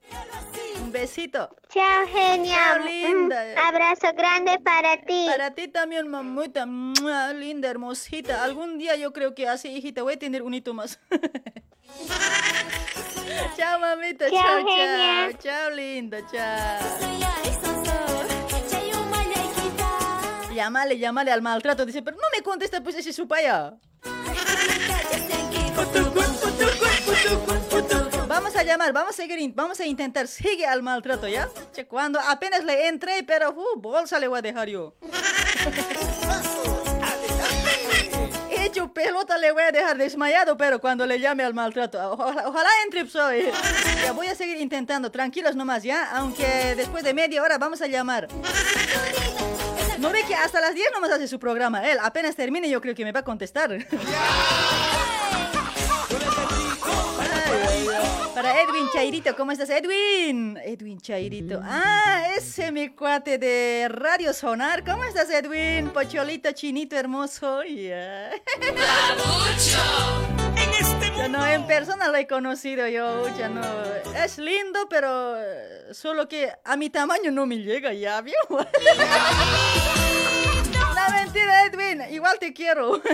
Un besito. Chao, genia. Chao, linda. Un abrazo grande para ti. Para ti también, mamita. Mua, Linda, hermosita. Algún día yo creo que así, hijita, voy a tener un hito más. chao, mamita. Chao, Chao, chao. genia. Chao, linda. Chao. Llámale, llámale al maltrato. Dice, pero no me contesta, pues ese es su paya. Vamos a llamar, vamos a seguir, vamos a intentar, sigue al maltrato, ¿ya? Che, cuando apenas le entré, pero uh, bolsa le voy a dejar yo. Hecho pelota le voy a dejar desmayado, pero cuando le llame al maltrato, ojalá, ojalá entre, soy. Ya voy a seguir intentando, tranquilos nomás, ¿ya? Aunque después de media hora vamos a llamar. No ve que hasta las 10 nomás hace su programa. Él apenas termine yo creo que me va a contestar. Para Edwin Chairito, ¿cómo estás Edwin? Edwin Chairito. Ah, ese mi cuate de Radio Sonar. ¿Cómo estás Edwin? Pocholito chinito hermoso. Ya. No, en persona lo he conocido yo, ya no. Es lindo, pero eh, solo que a mi tamaño no me llega ya, ¿vio? La mentira, Edwin. Igual te quiero.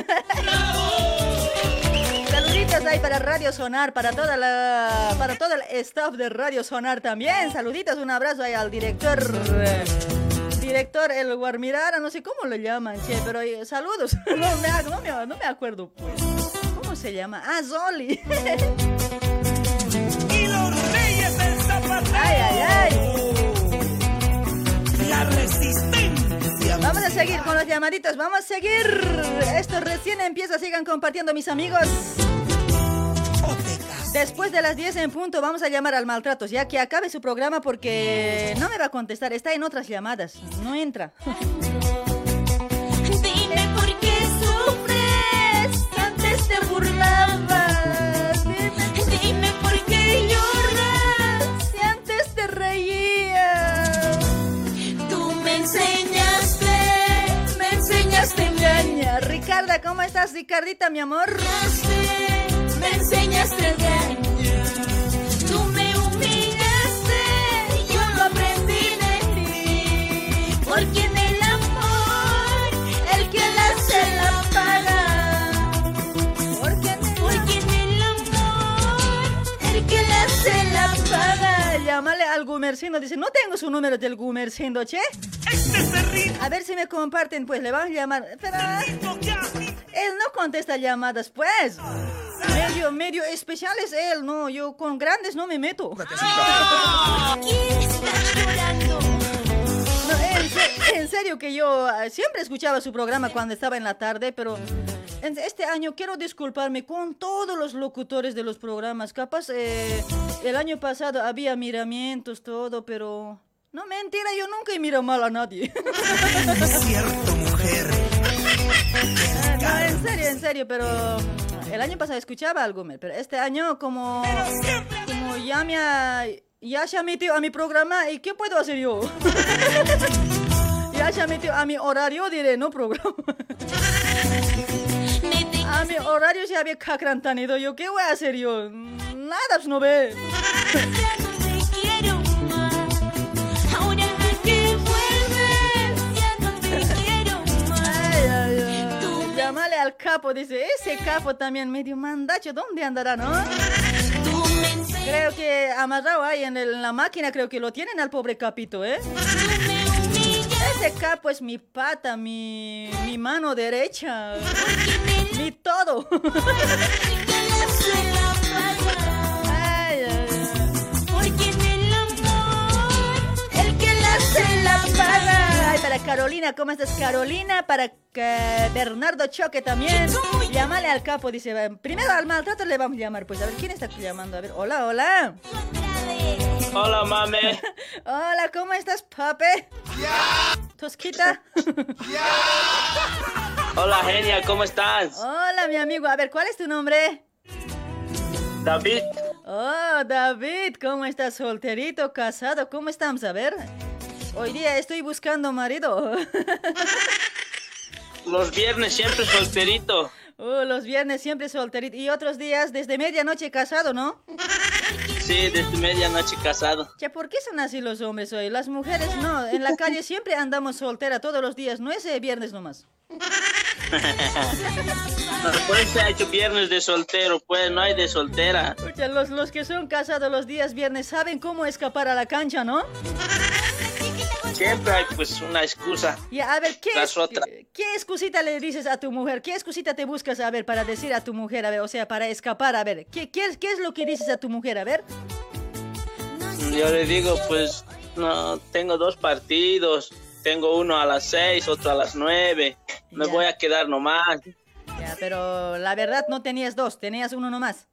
Saluditos ahí para Radio Sonar, para toda la, para todo el staff de Radio Sonar también. Saluditos, un abrazo ahí al director. eh, Director El Guarmirara, no sé cómo lo llaman, che, pero eh, saludos. No me- no me acuerdo, pues. ¿Cómo se llama? Ah, Zoli. Y los reyes del zapateo. Ay, ay, ay. La resistencia. Vamos a seguir con los llamaditos, vamos a seguir. Esto recién empieza, sigan compartiendo mis amigos. Después de las 10 en punto vamos a llamar al maltratos, ya que acabe su programa porque no me va a contestar, está en otras llamadas, no entra. Ricarda, ¿cómo estás, Ricardita, mi amor? me enseñaste a engañar. Tú me humillaste, yo lo aprendí de ti. Porque en el amor, el que la hace la paga. Porque en el amor, el que la hace la paga. Llámale al Gumercindo, dice, no tengo su número del Gumercindo, che. A ver si me comparten, pues le van a llamar. Él no contesta llamadas, pues. Medio, medio especial es él, no, yo con grandes no me meto. ¿Quién está llorando? No, en, en serio que yo eh, siempre escuchaba su programa cuando estaba en la tarde, pero este año quiero disculparme con todos los locutores de los programas. Capaz eh, el año pasado había miramientos, todo, pero... No, mentira, yo nunca he mirado mal a nadie. Cierto, mujer. No, en serio, en serio, pero el año pasado escuchaba algo, pero este año como, como ya me ha, ya se ha metido a mi programa, ¿y qué puedo hacer yo? ya se ha metido a mi horario, diré, no programa. a mi horario se había cacrantanido, ¿yo qué voy a hacer yo? Nada, pues no ve. Llámale al capo, dice, ese capo también medio mandacho, ¿dónde andará, no? Creo que amarrado ahí en, la máquina, creo que lo tienen al pobre capito, ¿eh? Ese capo es mi pata, mi, mi mano derecha, mi todo. El que la hace la para Carolina, ¿cómo estás, Carolina? Para que Bernardo Choque también. Llámale al capo, dice. Primero al maltrato le vamos a llamar, pues. A ver, ¿quién está llamando? A ver, hola, hola. Hola, mame. Hola, ¿cómo estás, pape? Tosquita. Hola, genia, ¿cómo estás? Hola, mi amigo. A ver, ¿cuál es tu nombre? David. Oh, David, ¿cómo estás? Solterito, casado, ¿cómo estamos? A ver. Hoy día estoy buscando marido. Los viernes siempre solterito. Oh, los viernes siempre solterito. Y otros días desde medianoche casado, ¿no? Sí, desde medianoche casado. Che, ¿por qué son así los hombres hoy? Las mujeres no. En la calle siempre andamos soltera todos los días. No es viernes nomás. Pues se ha hecho viernes de soltero, pues no hay de soltera. Los, los que son casados los días viernes saben cómo escapar a la cancha, ¿no? Siempre hay pues una excusa. Y a ver, ¿qué, Tras es- otra. ¿qué excusita le dices a tu mujer? ¿Qué excusita te buscas, a ver, para decir a tu mujer, a ver, o sea, para escapar, a ver? ¿Qué, qué, es- qué es lo que dices a tu mujer, a ver? Yo le digo, pues, no, tengo dos partidos. Tengo uno a las seis, otro a las nueve. Me Ya. voy a quedar nomás. Ya, pero la verdad no tenías dos, tenías uno nomás.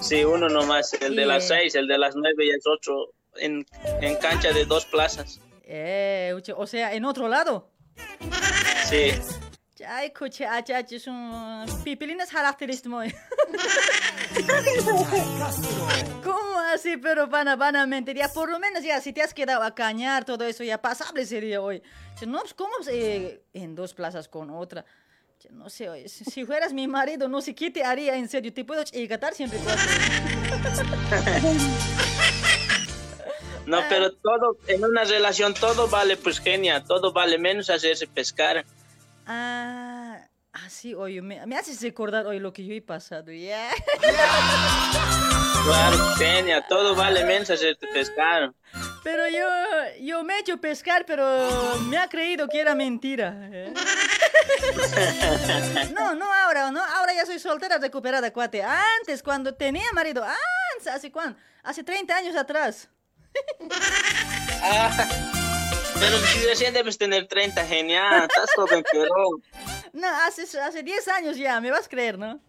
Sí, uno nomás. El de las eh, seis, el de las nueve y el otro en, en cancha de dos plazas. Eh, o sea, en otro lado. Sí. Ay, acha, es un... Pipilinas característico. ¿Cómo así? Pero van a, van a mentir. Ya por lo menos ya, si te has quedado a cañar, todo eso ya pasable sería hoy. No, pues, ¿cómo eh, en dos plazas con otra? No sé, oye, si, fueras mi marido, no sé qué te haría en serio. Te puedo chigatar siempre. No, pero todo, en una relación todo vale, pues genia, todo vale menos hacerse pescar. Ah, ah, sí, oye, me, me haces recordar hoy lo que yo he pasado. Ya. Claro, genia, todo vale menos hacerte pescar. Pero yo, yo me he hecho pescar, pero me ha creído que era mentira. ¿eh? No, no ahora, no, ahora ya soy soltera recuperada, cuate. Antes, cuando tenía marido, antes, ¿hace cuándo? Hace 30 años atrás. Ah, pero si recién debes tener 30, genia, estás joven, pero No, hace, hace 10 años ya, me vas a creer, ¿no?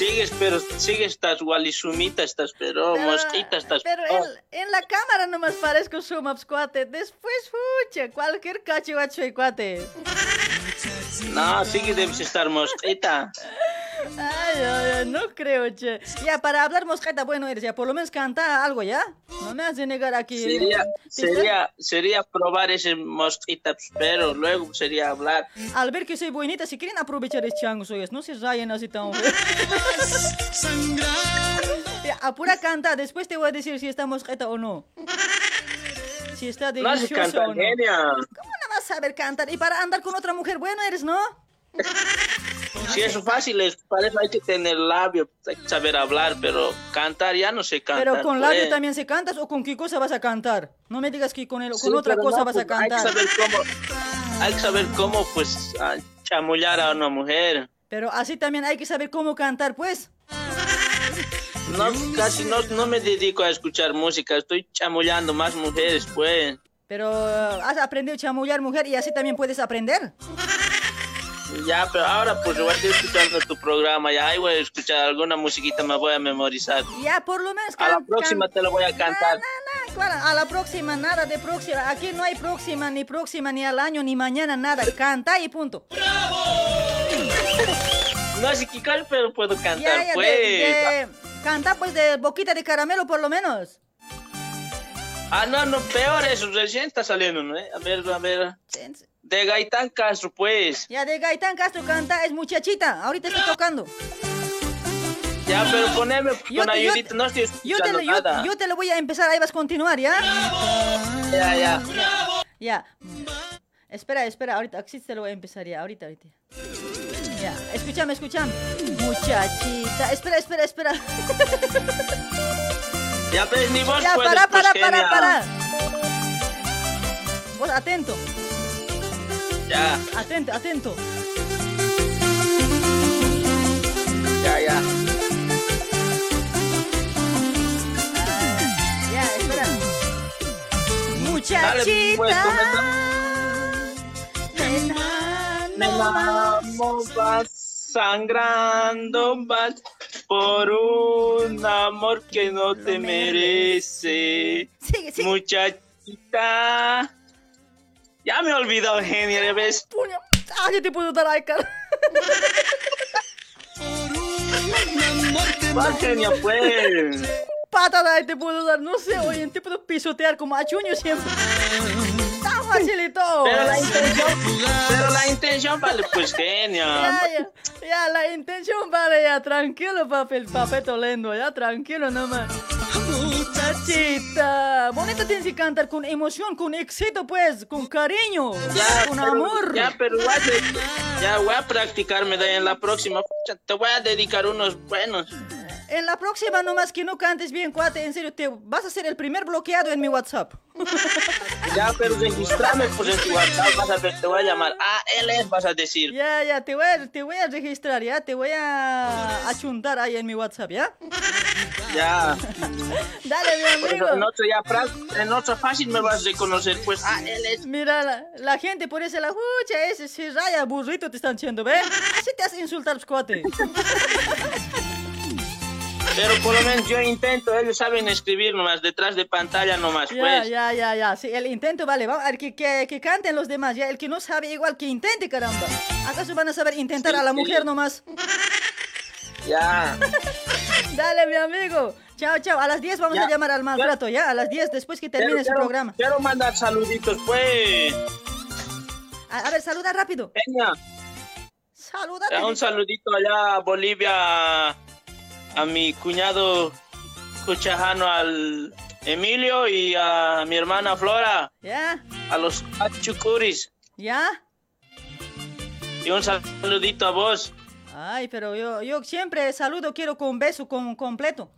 sigues, pero sigues, estás gualisumita, estás pero, mosquita, estás Pero en, en la cámara nomás parezco Sumaps, cuate. Después, fucha, cualquier cachivacho y cuate. No, sí debes estar mosquita. Ay, ay, ay, no creo, che. Ya, para hablar mosqueta, bueno eres, ya, por lo menos canta algo, ¿ya? No me has de negar aquí. Sería, sería, sería probar ese mosquita, pero luego sería hablar. Al ver que soy buenita, si quieren aprovechar es changos, oyes, no se rayen así tan Ya, apura canta, después te voy a decir si está mosqueta o no. Si está No haces delicioso cantar, o no. genia. ¿Cómo no saber cantar? Y para andar con otra mujer, bueno eres, ¿no? Si eso fácil es, para eso hay que tener labio, hay que saber hablar, pero cantar ya no sé cantar. Pero con labio pues. también se cantas o con qué cosa vas a cantar. No me digas que con, el, Sí, con otra cosa no, vas a pues, Hay que cantar. saber cómo, hay que saber cómo pues, chamullar a una mujer. Pero así también hay que saber cómo cantar, pues. No, casi no, no me dedico a escuchar música, estoy chamullando más mujeres, pues. Pero uh, has aprendido a chamullar, mujer, y así también puedes aprender. Ya, pero ahora pues voy a estar escuchando tu programa. Ya ahí voy a escuchar alguna musiquita, me voy a memorizar. Ya, por lo menos... A la can- próxima te lo voy a cantar. Ah, claro, a la próxima, nada de próxima. Aquí no hay próxima, ni próxima, ni al año, ni mañana, nada. Canta y punto. No así que cal, pero puedo cantar, Ya, ya, de- pues. de- canta pues de boquita de caramelo por lo menos. Ah, no, no, peor eso, recién está saliendo, ¿no? A ver, a ver. De Gaitán Castro, pues. Ya de Gaitán Castro canta, es muchachita. Ahorita estoy tocando. Ya, pero poneme Yo con yo- ayudita, no estoy Yo te, lo- yo, nada. yo te lo voy a empezar, ahí vas a continuar, ¿ya? Ya, ya. Ya. Espera, espera, ahorita, aquí te lo voy a empezar ya, ahorita, ahorita. Ya, escúchame, escúchame. Muchachita, espera, espera, espera. Ya ves, ni vos Ya, para, para, para, para. Vos atento, Ya, atento, atento. ya, ya. Ya, espera. Dale, Muchachita. pues, nena, Me vamos vas sangrando vas por un amor que no te merece. Sigue, sigue. Muchachita. Ya me he olvidado, genia, ¿ya ves? Ah, yo te puedo dar ahí, cara. Va, genia, pues. Patada te puedo dar, no sé, oye, te puedo pisotear como a Chuño siempre. Está facilito. Pero la intención, pero la intención vale, pues, genia. Ya, ya, ya, la intención vale, ya, tranquilo, papel, papeto lendo, ya, tranquilo nomás. Muchachita, bonito tienes que cantar con emoción, con éxito, pues, con cariño, Ya, con pero- amor. Ya, pero voy a, ya voy a practicarme de ahí en la próxima. Te voy a dedicar unos buenos. En la próxima nomás que no cantes bien, cuate, en serio, te vas a ser el primer bloqueado en mi WhatsApp. Ya, pero registrame pues en tu WhatsApp, vas a ver, te voy a llamar. Él es, vas a decir. Ya, ya, te voy a, te voy a registrar, ya, te voy a achuntar ahí en mi WhatsApp, ¿ya? Ya. Dale, mi amigo. en otro ya en otro fácil me vas a reconocer, pues. Él es. Mira, la, la gente por eso la hucha, ese se raya burrito te están diciendo, ¿ve? Así te hace insultar, pues, cuate. Pero por lo menos yo intento, ellos saben escribir nomás, detrás de pantalla nomás, Ya, pues. ya, ya, ya. Sí, el intento, vale. Vamos a ver que, que, que canten los demás, ya. El que no sabe, igual que intente, caramba. ¿Acaso van a saber intentar a la mujer nomás? Ya. Dale, mi amigo. Chao, chao. A las 10 vamos Ya. a llamar al maltrato, ¿ya? A las 10 después que termine Quiero- su quiero- programa. Quiero mandar saluditos, pues. A, a ver, saluda rápido. Genia. Saluda. Ya, Un saludito allá a Bolivia, a mi cuñado cuchajano, al Emilio y a mi hermana Flora, ¿Ya? a los chucuris. ¿Ya? Y un saludito a vos. Ay, pero yo, yo siempre saludo, quiero con beso con completo.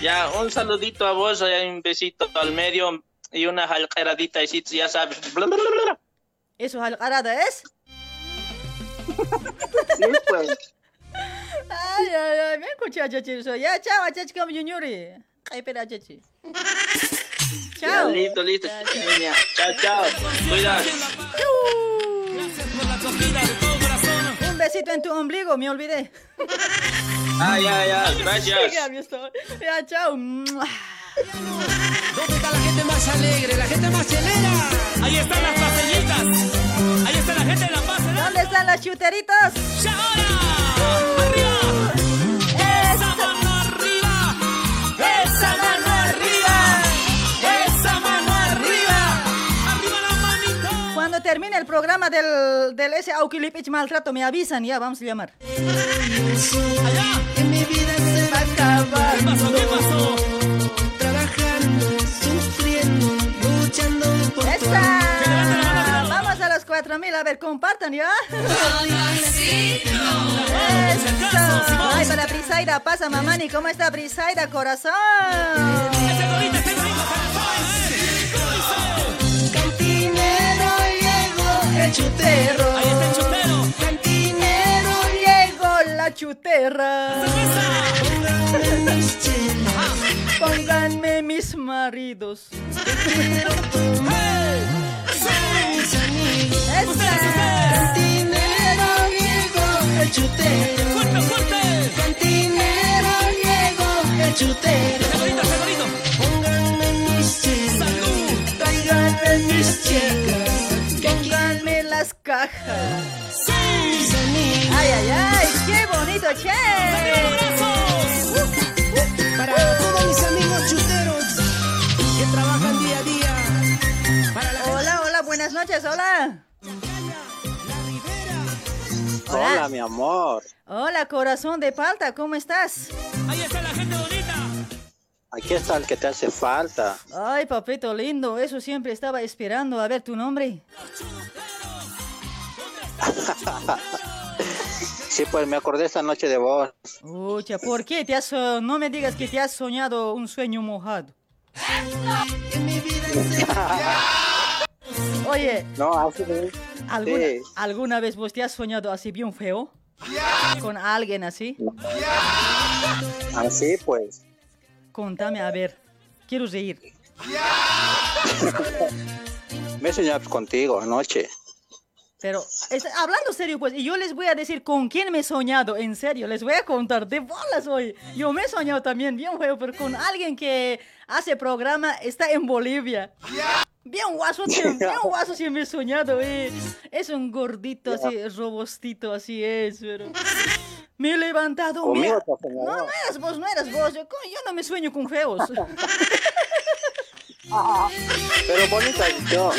Ya, un saludito a vos, un besito al medio y una jalqueradita, y ya sabes. Bla, bla, bla, bla. ¿Eso algarada es? Sí, pues. Ay, ay, ay, me escuché a Chachi. Ya, chao, a Chachi como Juniori. Ay, espera, Chachi. Ya, Chao. listo, listo. Chao, chao. Cuidado. Un besito en tu ombligo, me olvidé. Ah, ya, ya, gracias. Ya. Ya, chao. ¿Dónde está la gente más alegre, la gente más chelera? Ahí están las paseñitas. Ahí está la gente de la paz. ¿Dónde están las chuteritos? ¡Esa el programa del, del ese Auquilipich maltrato, me avisan, ya, vamos a llamar. Allá. En mi vida se va a acabar. ¿Qué pasó? ¿Qué pasó? Trabajando, sufriendo, luchando por ¡Esa! Vamos a los 4000, a ver, compartan, ¿ya? ¡Eso! Ay, para Brisaida, pasa, mamani, ¿cómo está Brisaida, corazón? El chutero. Ahí está el chutero. Cantinero, llegó la chuterra. Pónganme mis maridos. Mis amigos. Cantinero Diego, el chutero. Cantinero Diego, el chutero. Pónganme mis chelas. Tráiganme mis chelas. Las cajas. Amigos. Ay, ay, ay, qué bonito, che. Para todos mis amigos chuteros que trabajan día a día. Para la Hola, hola, buenas noches, hola. Hola, mi amor. Hola, corazón de palta, ¿cómo estás? Aquí está el que te hace falta. Ay, papito lindo, eso siempre estaba esperando. A ver tu nombre. Sí, pues me acordé esta noche de vos. Ucha, ¿por qué? Te has, so- no me digas que te has soñado un sueño mojado. Oye, No, así. ¿alguna, Sí. ¿alguna vez vos te has soñado así bien feo? ¿Con alguien así? Así pues. Contame, a ver. Quiero reír. Me he soñado contigo anoche. Pero, es- hablando serio, pues, y yo les voy a decir con quién me he soñado, en serio, les voy a contar de bolas hoy. Yo me he soñado también bien feo, pero con alguien que hace programa, está en Bolivia. Bien guaso, bien guaso sí me he soñado, eh. Es un gordito así, robustito, así es, pero... Me he levantado, Conmigo. No, no eras vos, no eras vos. Yo, yo no me sueño con feos. Pero bonita yo.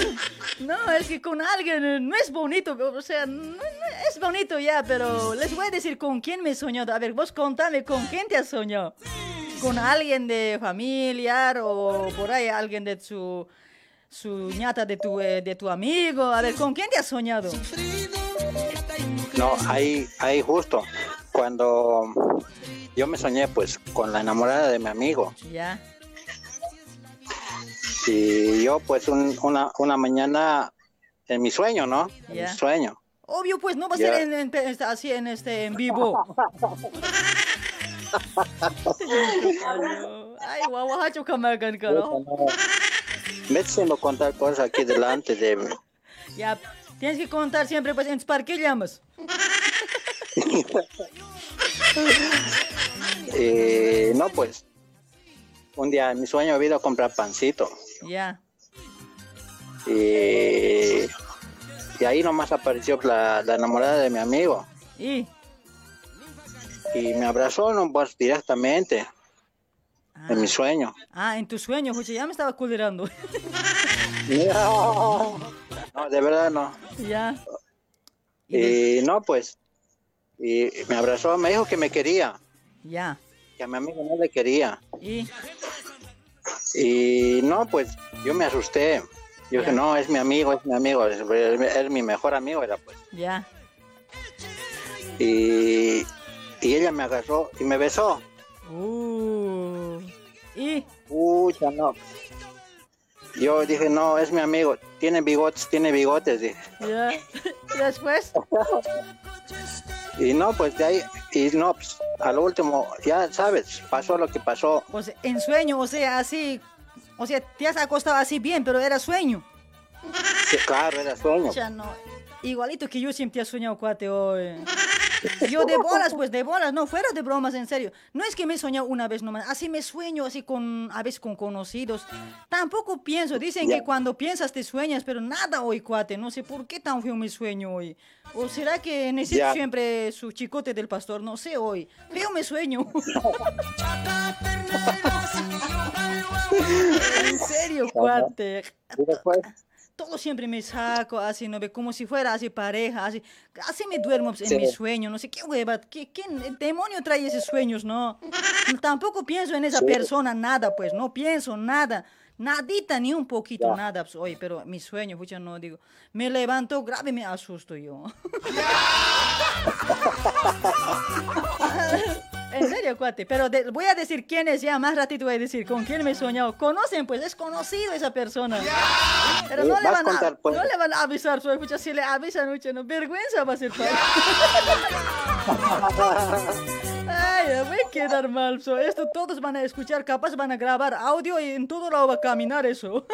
No, es que con alguien eh, no es bonito, o sea, no- no- es bonito ya, pero les voy a decir con quién me soñado. A ver, vos contame, ¿con quién te has soñado? ¿Con alguien de familiar o por ahí alguien de su, su ñata de tu, eh, de tu amigo? A ver, ¿con quién te has soñado? No, ahí, ahí justo. Cuando yo me soñé pues con la enamorada de mi amigo. Ya, Y yo pues un- una, una mañana en mi sueño, ¿no? En mi sueño. obvio, pues no va a ser en, así en, este, en vivo. Ay, guau, guau, kamagan ka, no? Me haciendo contar cosas aquí delante de mí. Ya, tienes que contar siempre, pues, en ¿para qué llamas? Y no, pues, un día en mi sueño he ido a comprar pancito. Ya, Y, y ahí nomás apareció la, la enamorada de mi amigo. y, Y me abrazó no, pues, directamente en mi sueño. ah, en tu sueño, Juche, ya me estaba culerando. No, no, de verdad no. ya, Y no, pues, y me abrazó, me dijo que me quería, ya, que a mi amigo no le quería. y, Y no, pues, yo me asusté. Yo dije, no, es mi amigo, es mi amigo, es, es mi mejor amigo, era pues. ya, Y, y ella me agarró y me besó. uh, y, no. Yo dije, no, es mi amigo, tiene bigotes, tiene bigotes, dije. ya, y después, Y no, pues de ahí, y no, pues, al último, ya sabes, pasó lo que pasó. pues, en sueño, o sea, así, o sea, te has acostado así bien, pero era sueño. Sí, claro, era sueño. Ya no, igualito que yo siempre he soñado, cuate, hoy. Yo de bolas, pues de bolas, no, fuera de bromas, en serio. No es que me he soñado una vez nomás, así me sueño, así con, a veces con conocidos. Tampoco pienso, dicen que cuando piensas te sueñas, pero nada hoy, cuate, no sé por qué tan feo me sueño hoy. ¿O será que necesito Ya. siempre su chicote del pastor? No sé hoy. Feo me sueño. en serio, cuate. Y después, Todo siempre me saco, así, ¿no ve? Como si fuera así pareja, así. Así me duermo en Sí. mi sueño, no sé qué hueva, ¿qué, demonio trae esos sueños, no? Tampoco pienso en esa Sí. persona, nada, pues, no pienso nada. Nadita, ni un poquito, Ya. nada, pues, oye, pero mi sueño, pucha, no digo, me levanto grave, me asusto yo. En serio, cuate. Pero de- voy a decir quién es ya. Más ratito voy a decir con quién me he soñado. Conocen, pues es conocido esa persona. Pero no Eh, le, vas a van a, contar, pues. no le van a avisar. Su escucha, si le avisan, mucho, no. Vergüenza va a ser para Ay, voy a quedar mal. so, Esto todos van a escuchar. Capaz van a grabar audio y en todo lado va a caminar eso.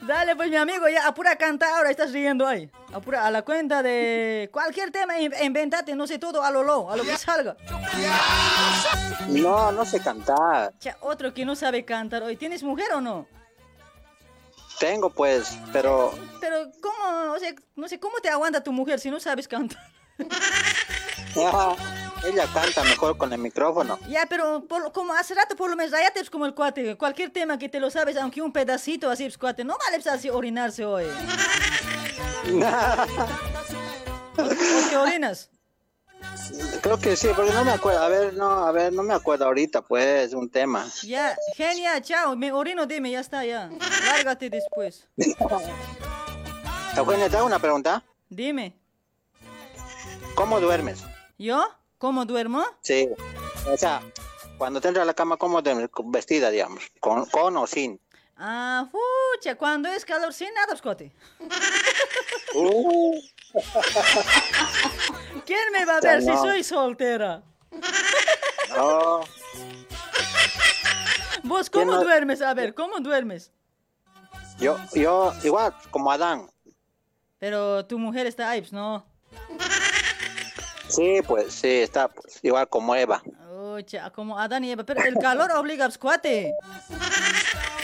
Dale, pues mi amigo, ya apura canta ahora, estás riendo ahí. Apura a la cuenta de cualquier tema, in- inventate, no sé todo, a lo lo, a lo que salga. No, no sé cantar. Cha, otro que no sabe cantar hoy, ¿tienes mujer o no? Tengo pues, pero Pero, ¿cómo? O sea, no sé, ¿cómo te aguanta tu mujer si no sabes cantar? ella canta mejor con el micrófono. Ya, pero por- como hace rato por lo menos, ya te ves como el cuate, cualquier tema que te lo sabes, aunque un pedacito así, pues, cuate, no vale pues, así orinarse hoy. ¿O, o te orinas? Creo que sí, porque no me acuerdo. A ver, no, a ver, no me acuerdo ahorita, pues, un tema. Ya, genia, chao, me orino, dime, ya está, ya. Lárgate después. Te hago una pregunta. Dime, ¿Cómo duermes? ¿yo? ¿Cómo duermo? Sí. O sea, cuando te entras a la cama, ¿cómo duermes? Con- Vestida, digamos. Con, con o sin. Ah, fucha, cuando es calor sin nada, cuate. Uh, ¿Quién me va a ver si no. soy soltera? no. ¿Vos ¿Quién cómo no- duermes? A ver, ¿cómo duermes? Yo, yo, igual, como Adán. Pero tu mujer está ahí, pues, no. Sí, pues, sí, está pues, igual como Eva. Ucha, como Adán y Eva. Pero el calor obliga, pues, cuate.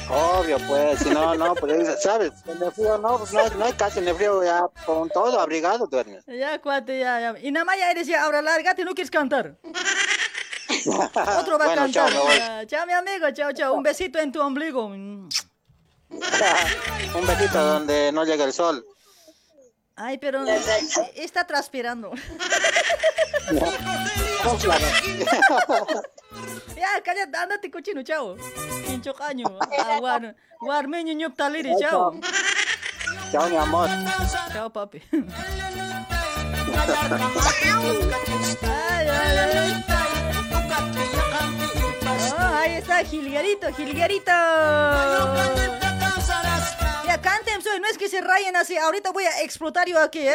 Obvio, pues, si no, no, pues, ¿sabes? En el frío no, pues, no, no hay casi en el frío, ya con todo abrigado duermes. Ya, cuate, ya, ya. Y nada más ya eres ya, ahora lárgate, no quieres cantar. Otro va a Bueno, chao, cantar. Ya, Chao, mi amigo, chao, chao. Un besito en tu ombligo. Un besito donde no llega el sol. Ay, pero está transpirando. Ya, cállate, ándate, cochino, chao. Pincho caño. Aguar, guarmeño, ñop taliri, chao. Chao, mi amor. Chao, papi. Ay, ay, ay. Oh, ahí está, Gilguerito, Gilguerito. Ya, canten, soy, no es que se rayen así. Ahorita voy a explotar yo aquí, ¿eh?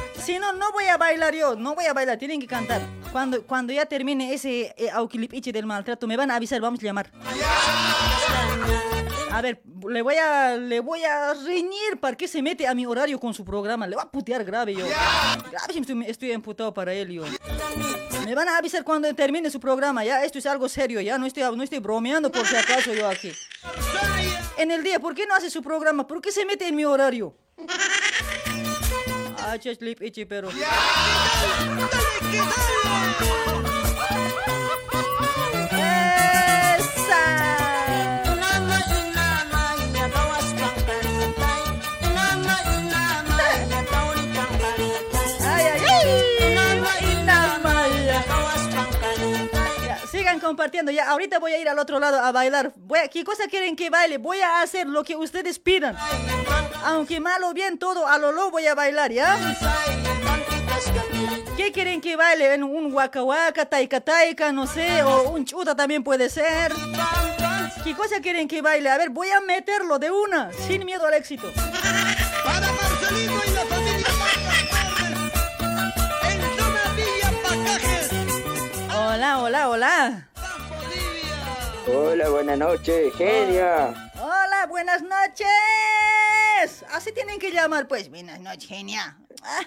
Si no, no voy a bailar yo, no voy a bailar, tienen que cantar. Cuando, cuando ya termine ese eh, auquilipiche del maltrato, me van a avisar, vamos a llamar. A ver, le voy a, le voy a reñir para que se mete a mi horario con su programa. Le voy a putear grave yo. Grave estoy, estoy emputado para él yo. Me van a avisar cuando termine su programa, ya. Esto es algo serio, ya. No estoy, no estoy bromeando por si acaso yo aquí. En el día, ¿por qué no hace su programa? ¿Por qué se mete en mi horario? H-H-Lip Ichi pero... Yeah! Compartiendo. Ya, ahorita voy a ir al otro lado a bailar. Voy a- ¿Qué cosa quieren que baile? Voy a hacer lo que ustedes pidan. Aunque mal o bien todo, a lo lo voy a bailar, ¿ya? ¿Qué quieren que baile? ¿En Un waka waka, taika taika, no sé, o un chuta también puede ser. ¿Qué cosa quieren que baile? A ver, voy a meterlo de una, sin miedo al éxito. Para Marcelino y la familia En Zona Villa Pacajes. Hola, hola, hola. Hola, buenas noches, genia. Hola, buenas noches. Así tienen que llamar, pues. Buenas noches, genia. Ah.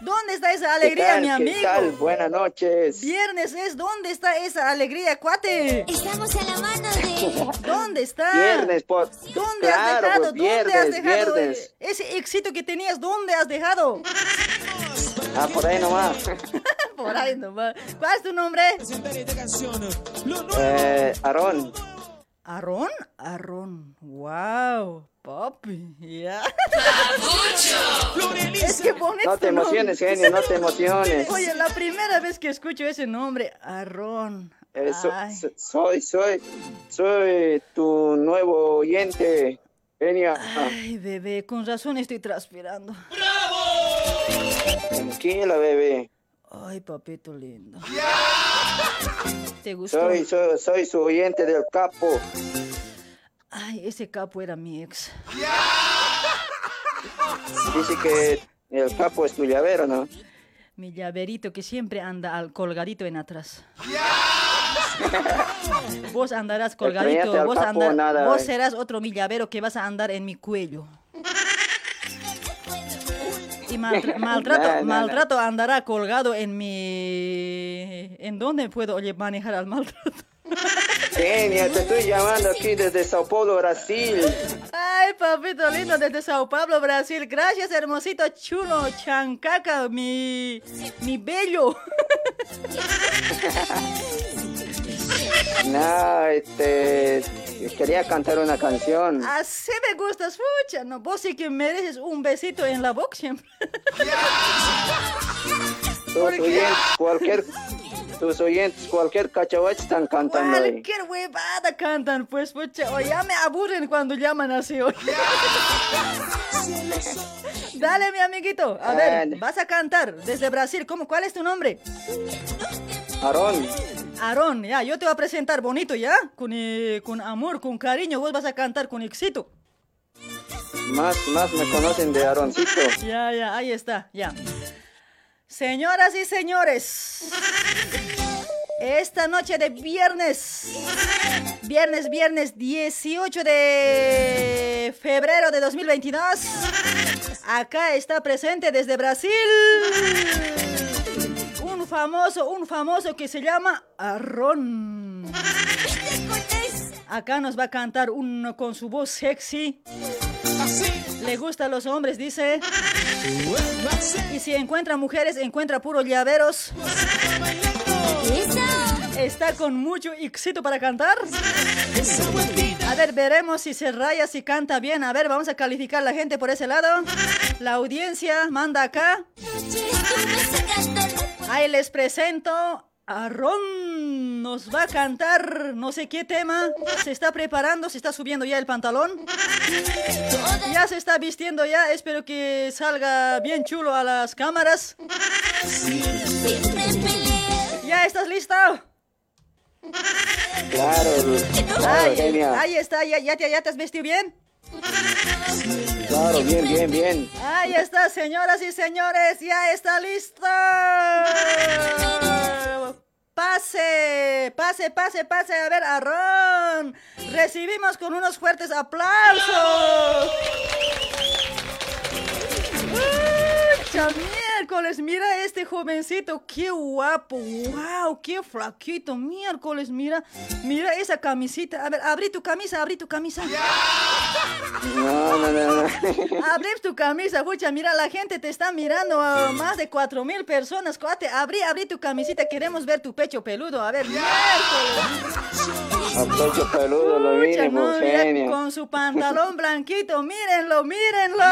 ¿Dónde está esa alegría, ¿Qué mi amigo? ¿Qué tal? Buenas noches. Viernes es, ¿dónde está esa alegría, cuate? Estamos a la mano de... ¿Dónde está? Viernes, por... ¿Dónde claro, has dejado? pues, ¿Dónde has viernes, dejado viernes. ese éxito que tenías? ¿Dónde has dejado? Ah, por ahí nomás. Por ahí nomás. ¿Cuál es tu nombre? Eh, Aarón. ¿Aarón? Aarón. Wow. Papi. Ya. es que bonito. No te emociones, genio, no te emociones. Oye, la primera vez que escucho ese nombre, Aarón. Eh, so- Ay. so- soy, soy, soy tu nuevo oyente, Enia. Ay, bebé, con razón estoy transpirando. Tranquila, bebé. Ay, papito lindo. ¿Te gustó? Soy, soy, soy su oyente del capo. Ay, ese capo era mi ex. Dice que el capo es tu llavero, ¿no? Mi llaverito que siempre anda al colgadito en atrás. Vos andarás colgadito, vos, capo, andar- nada, vos eh. serás otro mi llavero que vas a andar en mi cuello. Y maltrato, No, maltrato andará colgado en mi... ¿En dónde puedo oye, manejar al maltrato? Enia, te estoy llamando aquí desde Sao Paulo, Brasil. Ay, papito lindo, desde Sao Paulo, Brasil. Gracias, hermosito chulo, chancaca, mi, mi bello. No, este, quería cantar una canción. Así me gusta, escucha. No, vos sí que mereces un besito en la boca siempre. Tus oyentes, cualquier, tus oyentes, cualquier cachahuach están cantando ahí. Cualquier huevada cantan, pues, pucha. O ya me aburren cuando llaman así. oye. Dale, mi amiguito. A ver, vas a cantar desde Brasil. ¿Cómo? ¿Cuál es tu nombre? Aarón, Aarón, ya, yo te voy a presentar bonito, ¿ya? Con, eh, con amor, con cariño, vos vas a cantar con éxito. más, más me conocen de Aaroncito. Ya, ya, ahí está, ya. Señoras y señores, esta noche de viernes, viernes, viernes 18 de febrero de 2022, acá está presente desde Brasil famoso, un famoso que se llama Arrón. Acá nos va a cantar uno con su voz sexy. Le gusta a los hombres, dice. Y si encuentra mujeres, encuentra puros llaveros. Está con mucho éxito para cantar. A ver, veremos si se raya, si canta bien. A ver, vamos a calificar la gente por ese lado. La audiencia manda acá. Ahí les presento a Ron. Nos va a cantar no sé qué tema. Se está preparando, se está subiendo ya el pantalón. Ya se está vistiendo ya. Espero que salga bien chulo a las cámaras. ¿Ya estás lista? Claro, claro, Ahí, genial. ahí está, ya, ya, te, ya te has vestido bien. Claro, bien, bien, bien. Ahí está, señoras y señores, ya está lista. Pase, pase, pase, pase. A ver, Arrón. Recibimos con unos fuertes aplausos. ¡Ucha, miércoles! Mira este jovencito, qué guapo, wow, qué flaquito, miércoles, mira, mira esa camisita. A ver, abrí tu camisa, abrí tu camisa. No, no, no, no. Abrí tu camisa, pucha, mira, la gente te está mirando, ah, más de cuatro mil personas, cuate, abrí, abrí tu camisita, queremos ver tu pecho peludo, a ver, miércoles. A pecho peludo, lo Pucha, mínimo, no, mira, genia. con su pantalón blanquito, mírenlo, mírenlo.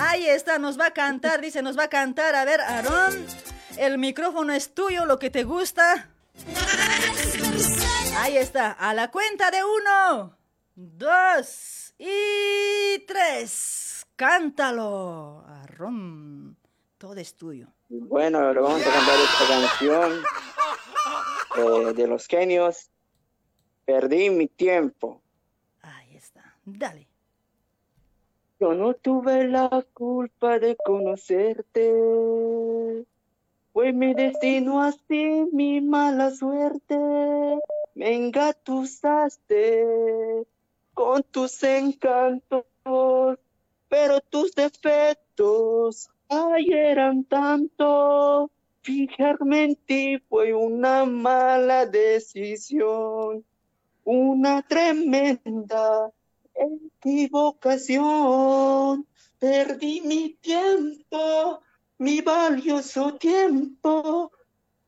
Ahí está, nos va a cantar, dice, nos va a cantar. A ver, Aarón, el micrófono es tuyo, lo que te gusta. Ahí está, a la cuenta de uno, dos y tres. Cántalo, Aarón, todo es tuyo. Bueno, le vamos a cantar esta canción eh, de los genios. Perdí mi tiempo. Dale. Yo no tuve la culpa de conocerte. Fue mi destino así, mi mala suerte. Me engatusaste con tus encantos, pero tus defectos ay eran tanto. Fijarme en ti fue una mala decisión, una tremenda equivocación. Perdí mi tiempo, mi valioso tiempo.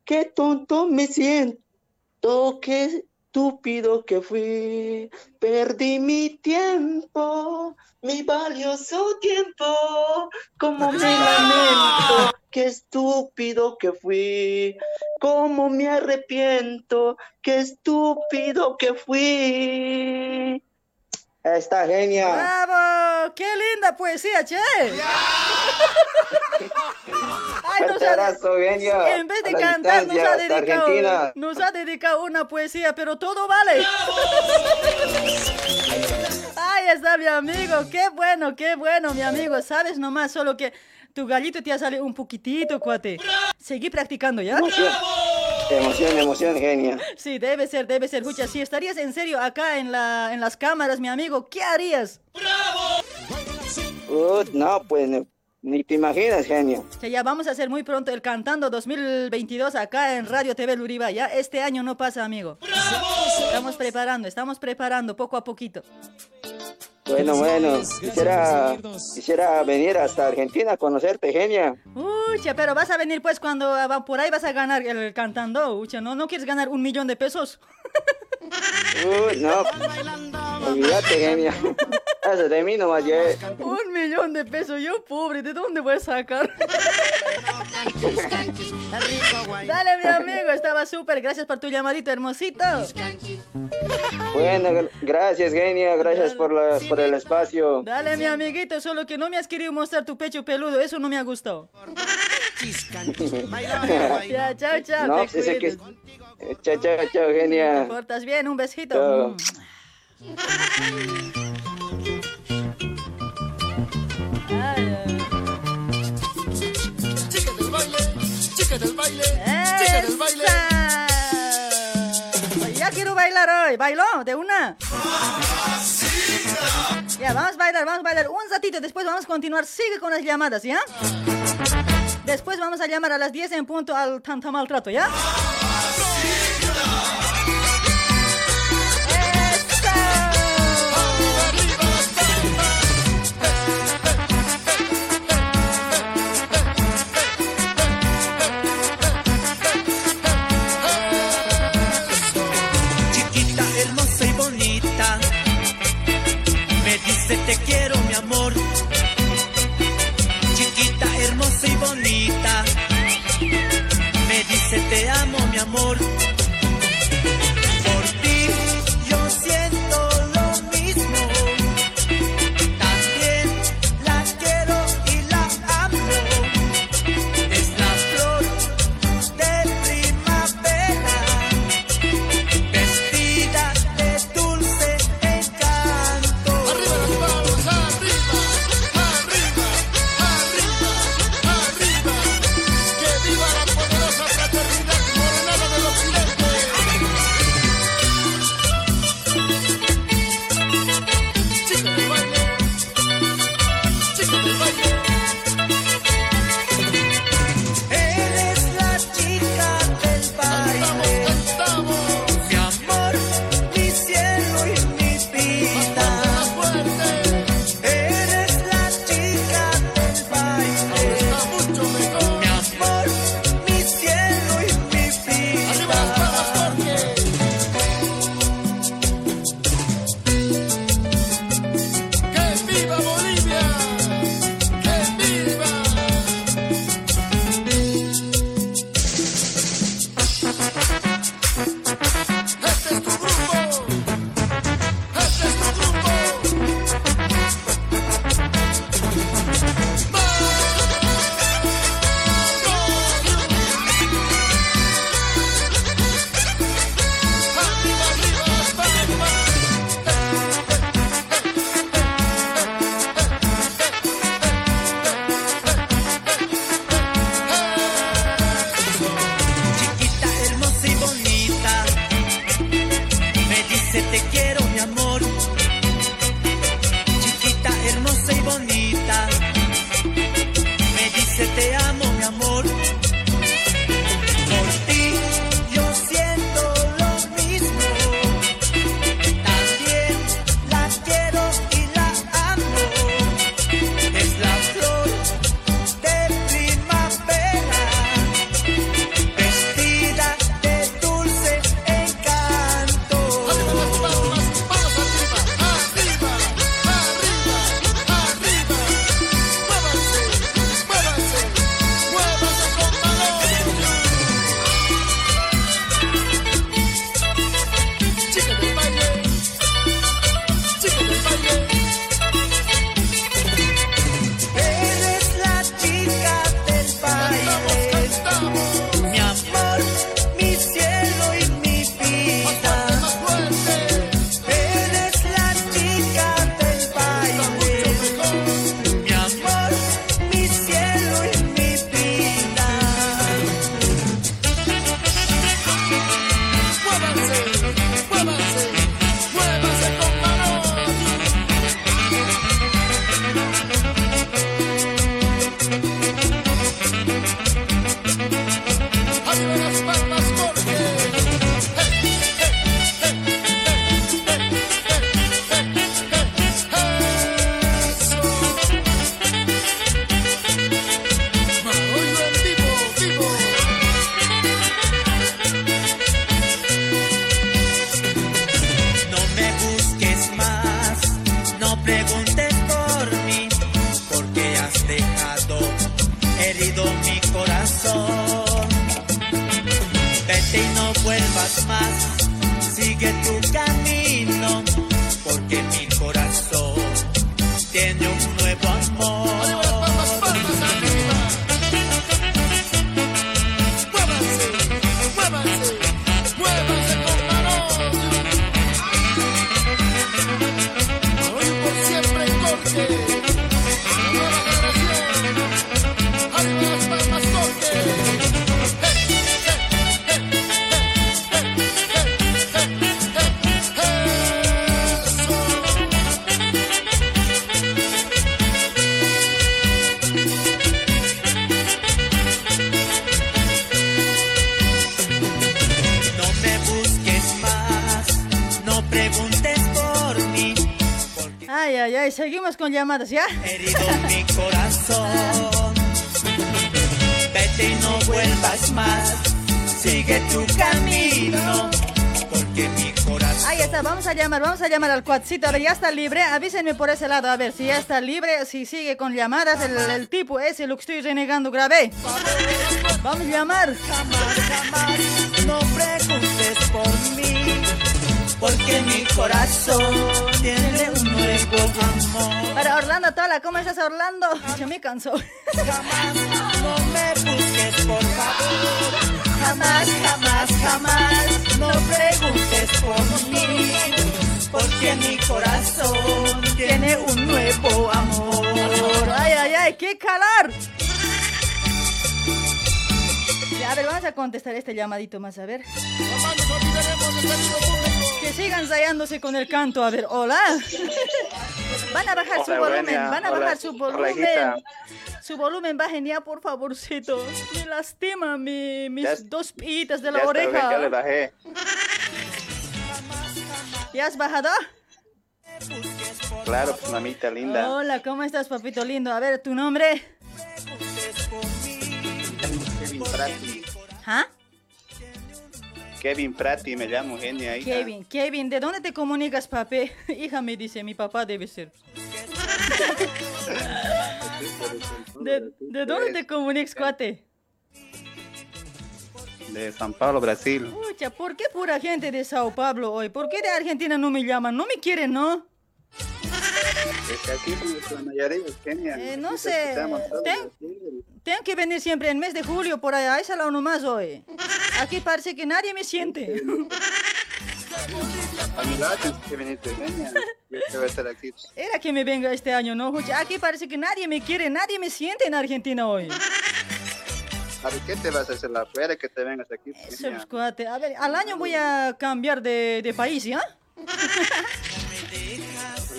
Qué tonto me siento, qué estúpido que fui. Perdí mi tiempo, mi valioso tiempo. Como me lamento qué estúpido que fui. Cómo me arrepiento, qué estúpido que fui. Esta genia. ¡Bravo! ¡Qué linda poesía, che! Ay, nos ha- abrazo, genia. En vez de cantar, nos ha, dedicado, Argentina. nos ha dedicado una poesía, pero todo vale. Ay, está mi amigo. Qué bueno, qué bueno, mi amigo. Sabes nomás, solo que tu gallito te ha salido un poquitito, cuate. Seguí practicando, ¿ya? Emoción, emoción, emoción, genia. Sí, debe ser, debe ser. Escucha, si estarías en serio acá en, la, en las cámaras, mi amigo, ¿qué harías? Uh, no, pues ni, ni te imaginas, genio. Que ya vamos a hacer muy pronto el Cantando 2022 acá en Radio TV Luriba. Ya este año no pasa, amigo. Estamos preparando, estamos preparando poco a poquito. Bueno, bueno, quisiera, quisiera venir hasta Argentina a conocerte, genia. Ucha, pero vas a venir pues cuando va- por ahí vas a ganar el cantando. Ucha, ¿no, ¿no quieres ganar un millón de pesos? Uh, no, olvídate, genia. Eso de mí nomás, ya. Un millón de pesos, yo pobre, ¿de dónde voy a sacar? Dale, mi amigo, estaba súper. Gracias por tu llamadito, hermosito. Bueno, gr- gracias, genia, gracias por, la, por el espacio. Dale, mi amiguito, solo que no me has querido mostrar tu pecho peludo, eso no me ha gustado. Ya, chao, chao. No, te pues que... Chao, chao, chao, Te genia. portas bien, un besito. Chao. Chica del baile, chica del baile. ¡Esa! Ya quiero bailar hoy. ¿Bailó? ¿De una? Ya, vamos a bailar, vamos a bailar un ratito. Después vamos a continuar. Sigue con las llamadas, ¿ya? Después vamos a llamar a las 10 en punto al tanta maltrato, ¿ya? Con llamadas, ¿ya? herido mi corazón. Vete y no vuelvas más, sigue tu camino, porque mi corazón. Ahí está, vamos a llamar, vamos a llamar al cuatcito. Ahora ya está libre, avísenme por ese lado, a ver si ya está libre, si sigue con llamadas, el, el tipo ese, lo que estoy renegando, grabé. Vamos a llamar. No preguntes por mí, porque mi corazón tiene un nuevo amor. ¿Cómo estás Orlando? Ya me cansó. No me busques, por favor. Jamás, jamás, jamás. No preguntes por mí. Porque mi corazón tiene un nuevo amor. Ay, ay, ay, qué calor. Ya, a ver, vamos a contestar este llamadito más, a ver. Que sigan ensayándose con el canto, a ver, hola. Van a bajar su volumen, Eugenia. van a Hola, bajar su volumen. Su volumen bajen ya, por favorcito. Me lastima mi, mis Ya- dos pitas de la Ya está, oreja. ya le bajé. ¿Ya has bajado? Claro, pues mamita linda. Hola, ¿cómo estás, papito lindo? A ver, ¿tu nombre? ¿Ah? Kevin Prati me llamo, genia. hija. Kevin, Kevin, ¿de dónde te comunicas, papi? Hija me dice, mi papá debe ser. ¿De, de dónde te comunicas, cuate? De San Pablo, Brasil. Pucha, ¿por qué pura gente de Sao Paulo hoy? ¿Por qué de Argentina no me llaman? No me quieren, ¿no? Desde aquí, pues, la mayoría, genia. Eh, no sé. Ten-. Tengo que venir siempre en mes de julio por allá. Esa la nomás hoy. Aquí parece que nadie me siente. A a. Era que me venga este año, ¿no? Aquí parece que nadie me quiere, nadie me siente en Argentina hoy. A ver, ¿qué te vas a hacer la fuera que te vengas aquí? Eso, pues, cuate. A ver, al año voy a cambiar de, de país, ¿ya? Tú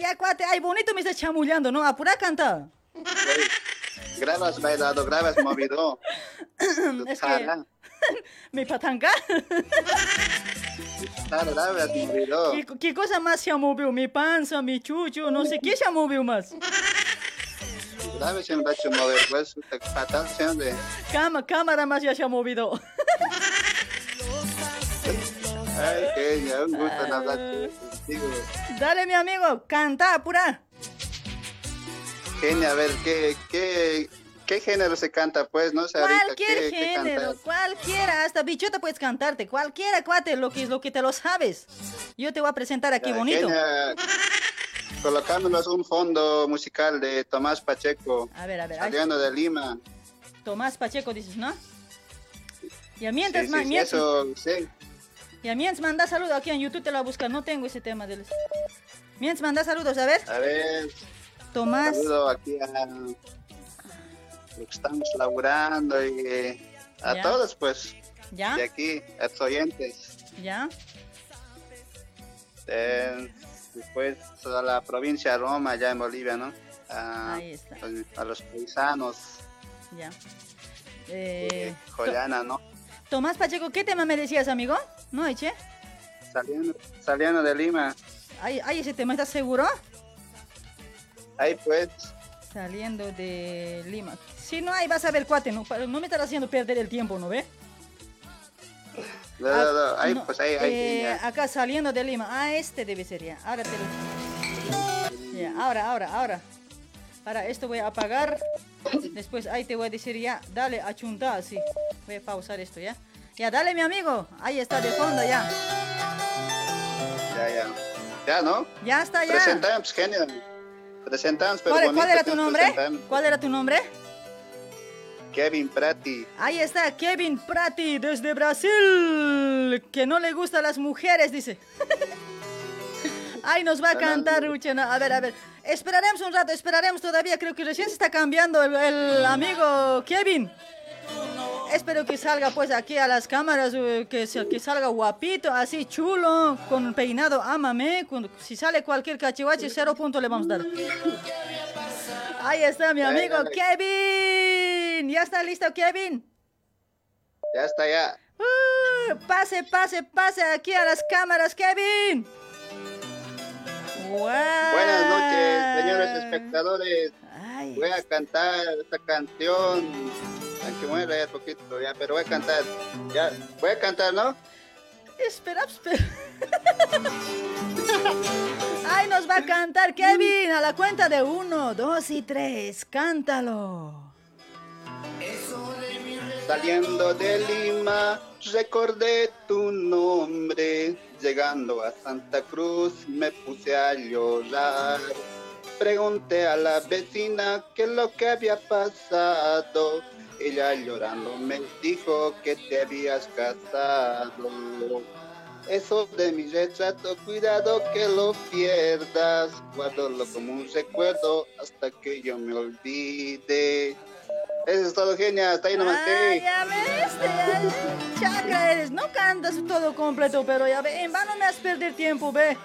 Ya, cuate, ay, bonito me está chamullando, ¿no? Apura a cantar. Grabas bailado, grabas movido. Es que mi patanga. ¿Qué, qué cosa más se ha movido? Mi panza, mi chucho, no sé qué se ha movido más. Pues. Cama, cámara más ya se ha movido. Ay, genia, un gusto hablar contigo. Dale, mi amigo, canta, apura. Genia, a ver, ¿qué, qué, qué género se canta? Pues, no sé ahorita Cualquier qué, género, cualquiera, hasta bichota puedes cantarte, cualquiera, cuate, lo que, lo que te lo sabes. Yo te voy a presentar aquí Ya, bonito. Genia, colocándonos un fondo musical de Tomás Pacheco, A ver, a ver, saliendo de Lima. Tomás Pacheco dices, ¿no? Y a Sí, mientras, sí, sí, mientras, eso, sí. y a mientras manda saludos aquí en YouTube te lo voy a buscar, no tengo ese tema del... Mientras manda saludos, a ver. A ver, Tomás, saludo aquí a lo que estamos laburando y a Ya. todos, pues, ¿ya? de aquí, a tus oyentes. ¿Ya? Eh, después a la provincia de Roma, allá en Bolivia, ¿no? A, Ahí está. a los paisanos Ya. Eh, Joyana, ¿no? Tomás Pacheco, ¿qué tema me decías, amigo? ¿No, Eche? Saliendo, saliendo de Lima. Ay, ay, ese tema, ¿estás seguro? Ahí pues, Saliendo de Lima. Si no, ahí vas a ver, cuate, no, me estás haciendo perder el tiempo, ¿no ve? no, no, no, ahí No, pues, ahí, ahí, eh, acá saliendo de Lima. Ah, este debe ser ya. Ahora te lo... Ya, ahora, ahora, ahora. Para esto voy a apagar. Después ahí te voy a decir ya, dale, achunta, así. Voy a pausar esto, ¿ya? Ya, dale, mi amigo. Ahí está de fondo, ya. Ya, ya. Ya, ¿no? Ya está, ya. Presentamos, genial. Presentamos, pero ¿Cuál, cuál era tu nombre? ¿Cuál era tu nombre? Kevin Prati. Ahí está Kevin Prati desde Brasil, que no le gustan las mujeres, dice. Ay, nos va a cantar, Luciana. A ver, a ver. Esperaremos un rato, esperaremos todavía. Creo que recién se está cambiando el, el amigo Kevin. Espero que salga pues aquí a las cámaras, eh, que, salga guapito, así chulo, con peinado, ámame. con- si sale cualquier cachivache, cero punto le vamos a dar. Ahí está mi amigo Kevin. ¿Ya está listo, Kevin? Ya está, ya. Uh, pase, pase, pase aquí a las cámaras, Kevin. Buenas noches, señores espectadores. Voy a cantar esta canción. Aunque voy a leer poquito ya, pero voy a cantar. Ya, voy a cantar, ¿no? Espera, espera. Ay, nos va a cantar Kevin a la cuenta de uno, dos y tres. Cántalo. Saliendo de Lima, recordé tu nombre. Llegando a Santa Cruz, me puse a llorar. Pregunté a la vecina qué es lo que había pasado. Ella llorando me dijo que te habías casado. Eso de mi retrato, cuidado que lo pierdas. Guárdalo como un recuerdo hasta que yo me olvide. Eso es todo, genia. Hasta ahí nomás. Ah, ya ves, chacra eres. No cantas todo completo, pero ya ve, en vano me has perder tiempo, ve.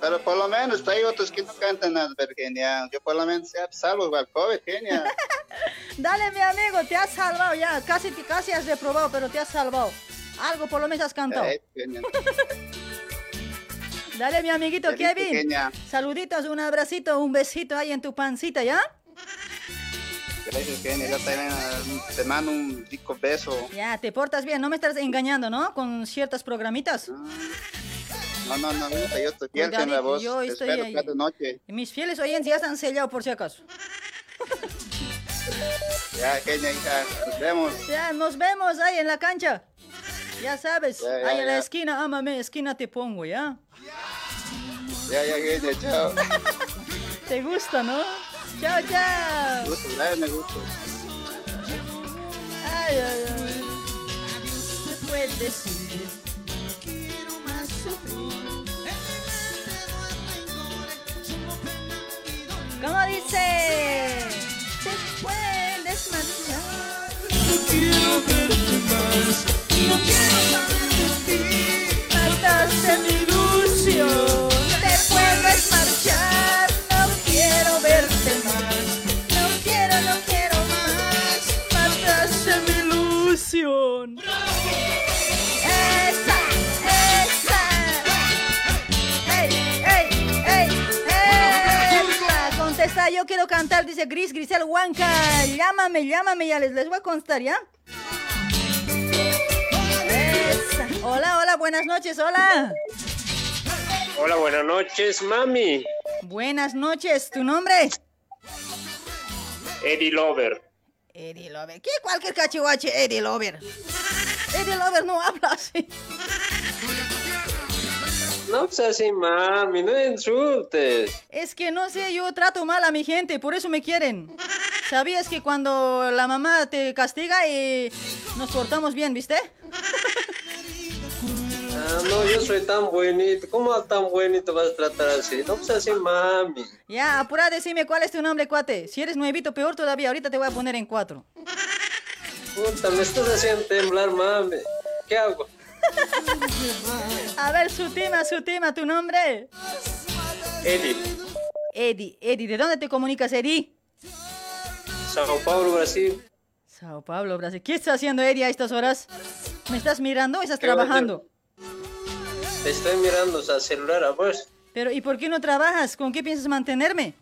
Pero por lo menos hay otros que no cantan nada, Virginia. Yo por lo menos salvo al COVID, genia. Dale, mi amigo, te has salvado ya. Casi, casi has reprobado, pero te has salvado. Algo por lo menos has cantado. Eh. Dale, mi amiguito Kevin. Saluditos, un abracito, un besito ahí en tu pancita, ¿ya? Gracias, genia. Yo también eh, te mando un rico beso. Ya, te portas bien, no me estás engañando, ¿no? Con ciertas programitas. No, no, no, no, yo estoy fiel en la voz. Yo estoy espero ahí. cada noche. Y Mis fieles oyentes ya están sellados por si acaso. Ya, genia, hija. Nos vemos. Ya, nos vemos ahí en la cancha. Ya sabes, Ya, ya, ahí en la esquina, ámame, esquina te pongo, ¿ya? Ya, ya, genia, chao. Te gusta, ¿no? Chao, chao. Me gusta, ¿verdad? me gusta. Ay, ay, ay. Se puede ¿Cómo dice? Te puedes marchar. No quiero verte más. No quiero más de ti. Mataste mi ilusión. Te puedes marchar. No quiero verte más. No quiero, no quiero más. Mataste mi ilusión. Yo quiero cantar, dice Gris, Grisel Huanca. Llámame, llámame, ya les, les voy a constar, ¿ya? Esa. Hola, hola, buenas noches, hola. Hola, buenas noches, mami. Buenas noches, ¿tu nombre? Eddie Lover. Eddie Lover. ¿Qué cualquier cachihuache? Eddie Lover. Eddie Lover no habla así. No seas así, mami, no insultes. Es que no sé, yo trato mal a mi gente, por eso me quieren. ¿Sabías que cuando la mamá te castiga y nos portamos bien, viste? Ah, no, yo soy tan bonito. ¿Cómo tan bonito vas a tratar así? No seas así, mami. Ya, apura, decime cuál es tu nombre, cuate. Si eres nuevito, peor todavía. Ahorita te voy a poner en cuatro. Puta, me estás haciendo temblar, mami. ¿Qué hago? A ver, su tema, su tema, tu nombre. Eddie, Eddie, Eddie, ¿de dónde te comunicas, Eddie? Sao Paulo, Brasil. Sao Paulo, Brasil. ¿Qué estás haciendo, Eddie, a estas horas? ¿Me estás mirando o estás trabajando? Te estoy mirando al celular a vos. Pero, ¿y por qué no trabajas? ¿Con qué piensas mantenerme?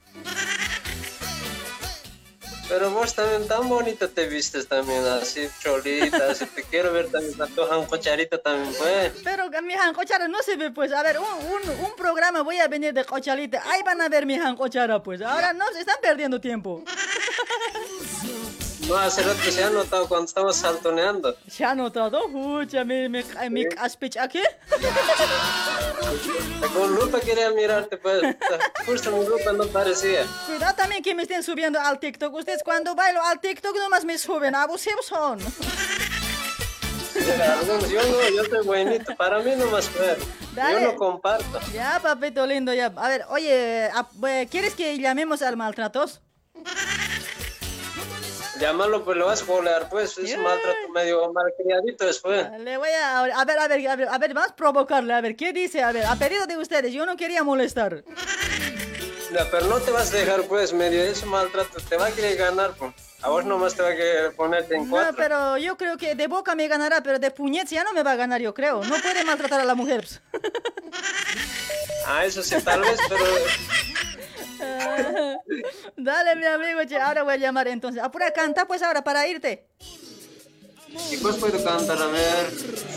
Pero vos también tan bonita te vistes también, así cholita, así te quiero ver también a tu cocharita también, pues. Pero mi jancochara no se ve, pues. A ver, un, un, un programa voy a venir de cochalita. Ahí van a ver mi jancochara, pues. Ahora no, se están perdiendo tiempo. No, hace rato se ha notado cuando estamos saltoneando. ¿Se ha notado? Pucha, mi, mi, mi aspech aquí. Con lupa quería mirarte, pues. Justo mi lupa no parecía. Cuidado también que me estén subiendo al TikTok. Ustedes cuando bailo al TikTok nomás me suben. Abusivos son. Mira, algunos- yo no, yo soy buenito. Para mí nomás fue. Dale. Yo no comparto. Ya, papito lindo, ya. A ver, oye, eh, ¿quieres que llamemos al maltratos? Llámalo, pues lo vas a jolear, pues. Es un maltrato medio malcriadito después. Le voy a... A ver, a ver, a ver, a ver, vamos a provocarle. A ver, ¿qué dice? A ver, a pedido de ustedes, yo no quería molestar. Ya, pero no te vas a dejar, pues, medio ese maltrato. Te va a querer ganar, pues. A vos nomás te va a querer ponerte en No, cuatro. pero yo creo que de boca me ganará, pero de puñetes ya no me va a ganar, yo creo. No puede maltratar a la mujer. Ah, eso sí, tal vez, pero... Dale, mi amigo, che, ahora voy a llamar entonces. Apura, canta pues ahora para irte. Chicos, puedo cantar, a ver.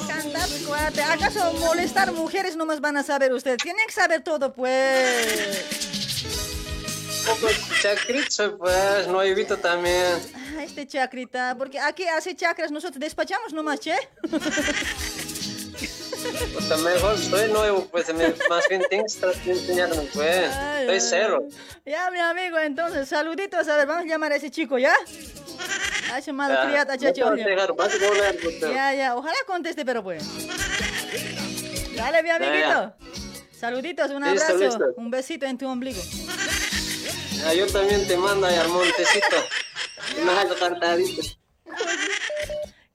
Canta, pues, cuate. ¿Acaso molestar mujeres nomás van a saber ustedes? Tienen que saber todo, pues. Un poco pues. No evito también. Ah, este chacrita, porque aquí hace chakras, nosotros despachamos nomás, che. Puta, mejor soy nuevo, pues. Más bien tienes que enseñarme, pues. Estoy cero. Ya, mi amigo, entonces, saluditos. A ver, vamos a llamar a ese chico, ¿ya? A ese no a a volver, puta. Ya, ya, ojalá conteste, pero pues. Dale, mi amiguito. Saluditos, un Listo, abrazo, listo. un besito en tu ombligo. Ya, yo también te mando ahí al montecito. Y me hagas cantadito.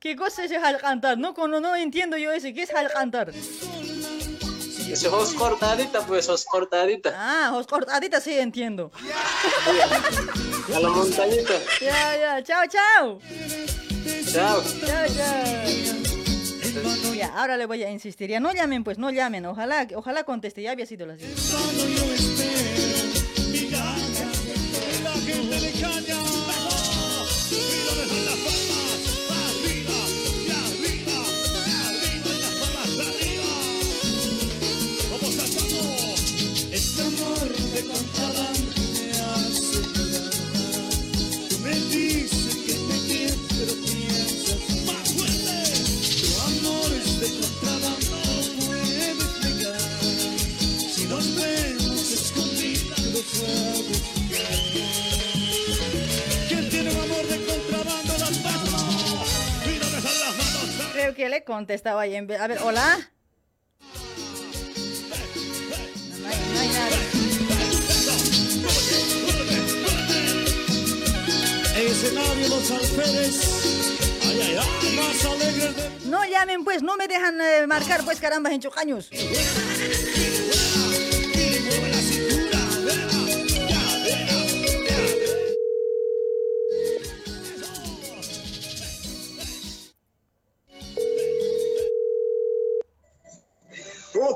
¿Qué cosa es Halkantar? No, no, no entiendo yo ese. ¿Qué es Halkantar? Es os cortadita, pues, os cortadita. Ah, os cortadita, sí, entiendo. Yeah. A la montañita. Ya, ya, chao, chao. Chao. Chao, chao. Ya, ahora le voy a insistir. Ya no llamen, pues, no llamen. Ojalá, ojalá conteste. Ya había sido las 10. Creo que le contestaba ahí en vez- A ver, hola. No hay, no hay nada. Escenario Los Alférez. Ay, ay, ay. Más alegres de No llamen, pues, no me dejan eh, marcar, pues, caramba, en chocaños.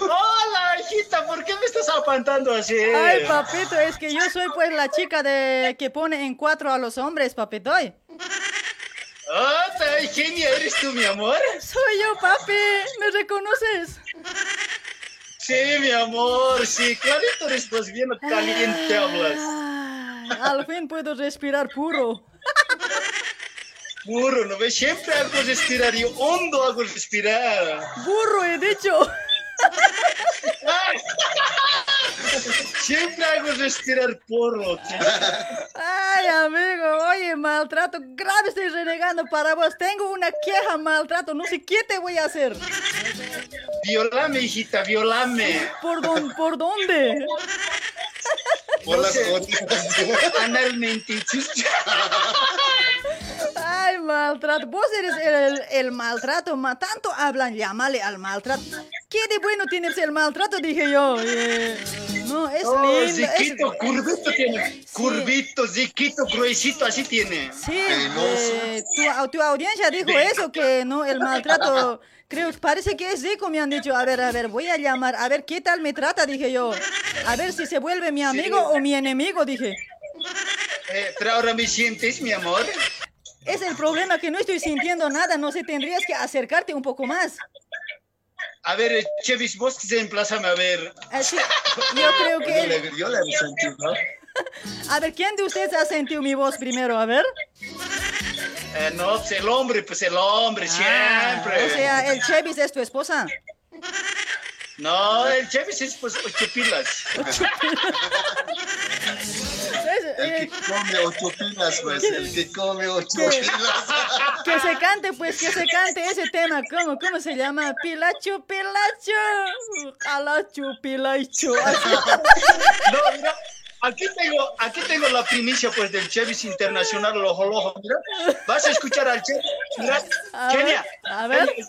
Hola, hijita, ¿por qué me estás apantando así? Ay, papito, es que yo soy pues la chica de que pone en cuatro a los hombres, papito. Ah, ¿sabes quién eres tú, mi amor? Soy yo, papi. ¿Me reconoces? Sí, mi amor, sí, clarito estás bien caliente hablas. Ay, al fin puedo respirar puro. Burro, ¿no ves? Siempre hago respirar, yo hondo hago respirar. Burro, he dicho. Siempre hago respirar porro. Ay, amigo, oye, maltrato grave estoy renegando para vos. Tengo una queja, maltrato. No sé qué te voy a hacer. Violame, hijita, violame. ¿Por, dónde? ¿Por dónde? No sé, analmente. Maltrato. Vos eres el, el- maltrato. ma- tanto hablan, llámale al maltrato. ¿Qué de bueno tienes el maltrato? Dije yo. Eh, no, es Oh, lindo. es- Ziquito, curvito tiene. Curvito, ziquito, gruesito, así tiene. Sí, eh, tu, tu audiencia dijo eso, que no, el maltrato, creo, parece que es rico, me han dicho. A ver, a ver, voy a llamar, a ver qué tal me trata, dije yo. A ver si se vuelve mi amigo o mi enemigo, dije. Eh, pero ahora me sientes, mi amor. Es el problema que no estoy sintiendo nada, no sé, tendrías que acercarte un poco más. A ver, eh, Chevis, vos emplázame a ver. Así, yo creo Yo que... le, yo le he sentido, ¿no? A ver, ¿quién de ustedes ha sentido mi voz primero? A ver. Eh, no, pues el hombre, pues el hombre, siempre. Ah, O sea, el Chevis es tu esposa. No, el Chevis es pues ocho pilas. El que come ocho pilas, pues. El que come ocho Que, pilas. que se cante, pues, que se cante ese tema. ¿Cómo, cómo se llama? Pilacho, pilacho. Calacho, pilacho. Así. No, mira, aquí tengo, aquí tengo la primicia pues del Chevis Internacional Lojo Lojo, mira. Vas a escuchar al Chevis. Mira, A Kenia. ver, a ver. Kenia,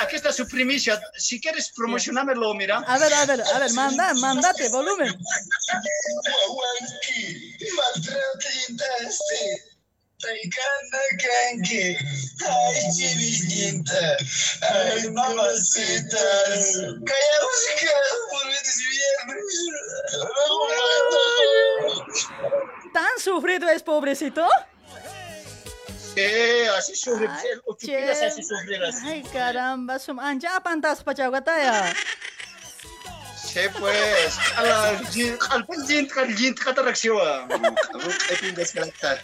Aquí está su primicia. Si quieres promocionármelo, mira. A ver, a ver, a ver, manda, mandate, volumen. Ay, chiviñita, ay, mamacitas, callamos y callamos por viernes ¿Tan sufrido es pobrecito? Sí, así sufre. Ocho pilas así sufre. Ay, caramba, sum anja pantas pachagutaya. Sí, pues. A la al penjint al jint kata raksiwa. Epindas kalakta.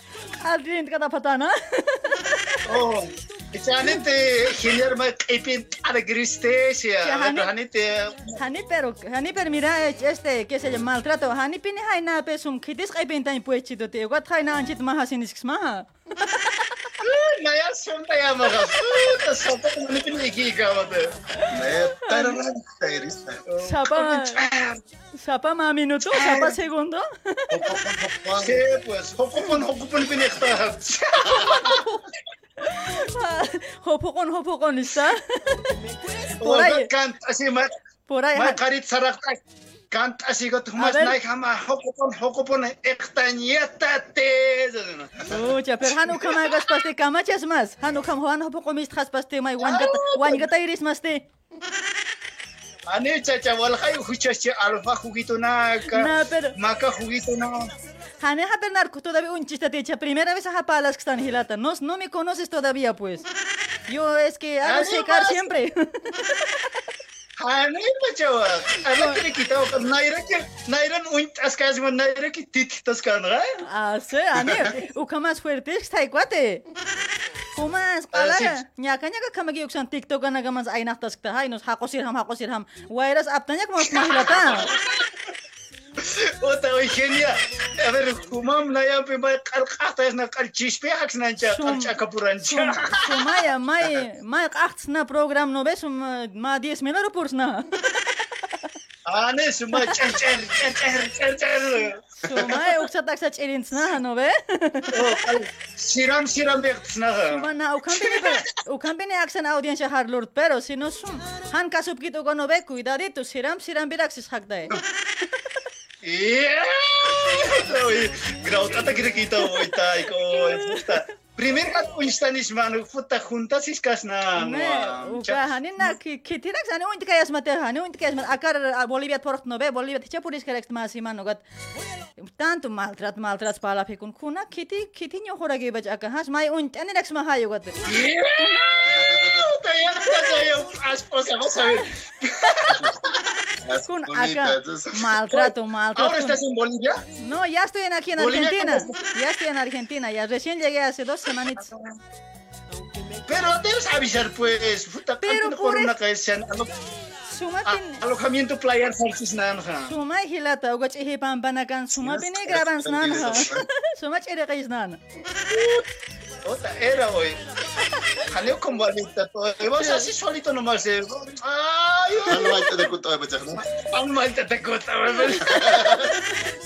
Aldrin kata patana. Oh, Echanete, genial, ma epin ala gristesia. Sí, Hani. Hanite. Hani pero, hani pero mira, este, que se llama maltrato. Hani pini hay na pesum kitis kay pintan puechito te. Wat hay na anchit maha sinis maha. Naya sonda ya mga. Puta, sopa ko na pinigika mo to. Naya, tarang tairista. Sapa, sapa mga minuto, sapa segundo. Sí, pues, hokupon, hokupon pinikta. Hopokon, hopokon, está. Oh, Por ahí. kant, así, ma, Por ahí. Kant, así, ko tumas ver. naik hama, hokupon, hokupon, ektañeta te. Ucha, pero hanu kama gas paste kamachas mas. Hanu kam hoan hopoko mis tras paste mai wan gata, wan gata iris mas te. Ani, chacha, wala kayo huchache alfa juguito na. Na, pero- Maka juguito na. Hane ha Bernardo todavía un chiste te echa. Primera vez a palas que están gilata. No, no me conoces todavía, pues. Yo es que hago secar mas- siempre. Аны почему? Аны кирики тау найраки найран унь тасказ мон найраки тит тасканра? Асе аны укамас хуэр пеш тай квате. Кумас пала няка няка камаги юксан тикток анагамас айнах таскта хай нос хакосир хам хакосир хам вайрас аптаняк мос махилата. ოთაი შენია ევერ ხუმამная пиба ყარყახტას на ყარჩიშპე აქსნანჩა ყარჩაკაპურანჩა ხუმაია მაი მაი ყახცნა პროგრამნობეს მადის მელა როპორსნა ანეს მა ჭერჭერ ჭერჭერ ჭერჭერ ხუმაი უხსატაკსა ჭერინცნა ჰანოვე სირამ სირამ ბეხცნა ხუმანა უკამბინე უკამბინე აქსენ აუდიენშა ჰარლორდ პერო სინოსუმ ჰანკასუპკიტოგონობე კუიდადი თუ სირამ სირამ ბირაქსის ხაგდაე ええー、グラを叩きで聞いた思いたいこうやった。Iskas na. Ne, uka hanin na ki kitirak sani uint kayas mate hani uint kayas mate akar a Bolivia porkt no be Bolivia ticha puris kereks mas iman nogat tanto maltrat maltrat pala pekun kuna kiti kiti nyo hora ge baj aka has mai uint ani reks ma hayo gat Tayo ka tayo asposa sabi. kun bonita, aka entonces. maltrato maltrato Ahora estás en Bolivia? no ya estoy en aquí en Argentina ¿cómo ya estoy en Argentina ya recién llegué hace dos semanitas Pero debes avisar pues, puta, Pero por por una es- cabeza, alo- suma a- pin alojamiento playa Francis Nanja. suma hilata uga chihi pambanakan suma pin graban snan ha suma chiri qais nan Puta, era hoy. Jaleo con balita todo. Y vas así solito nomás. eh. Ay.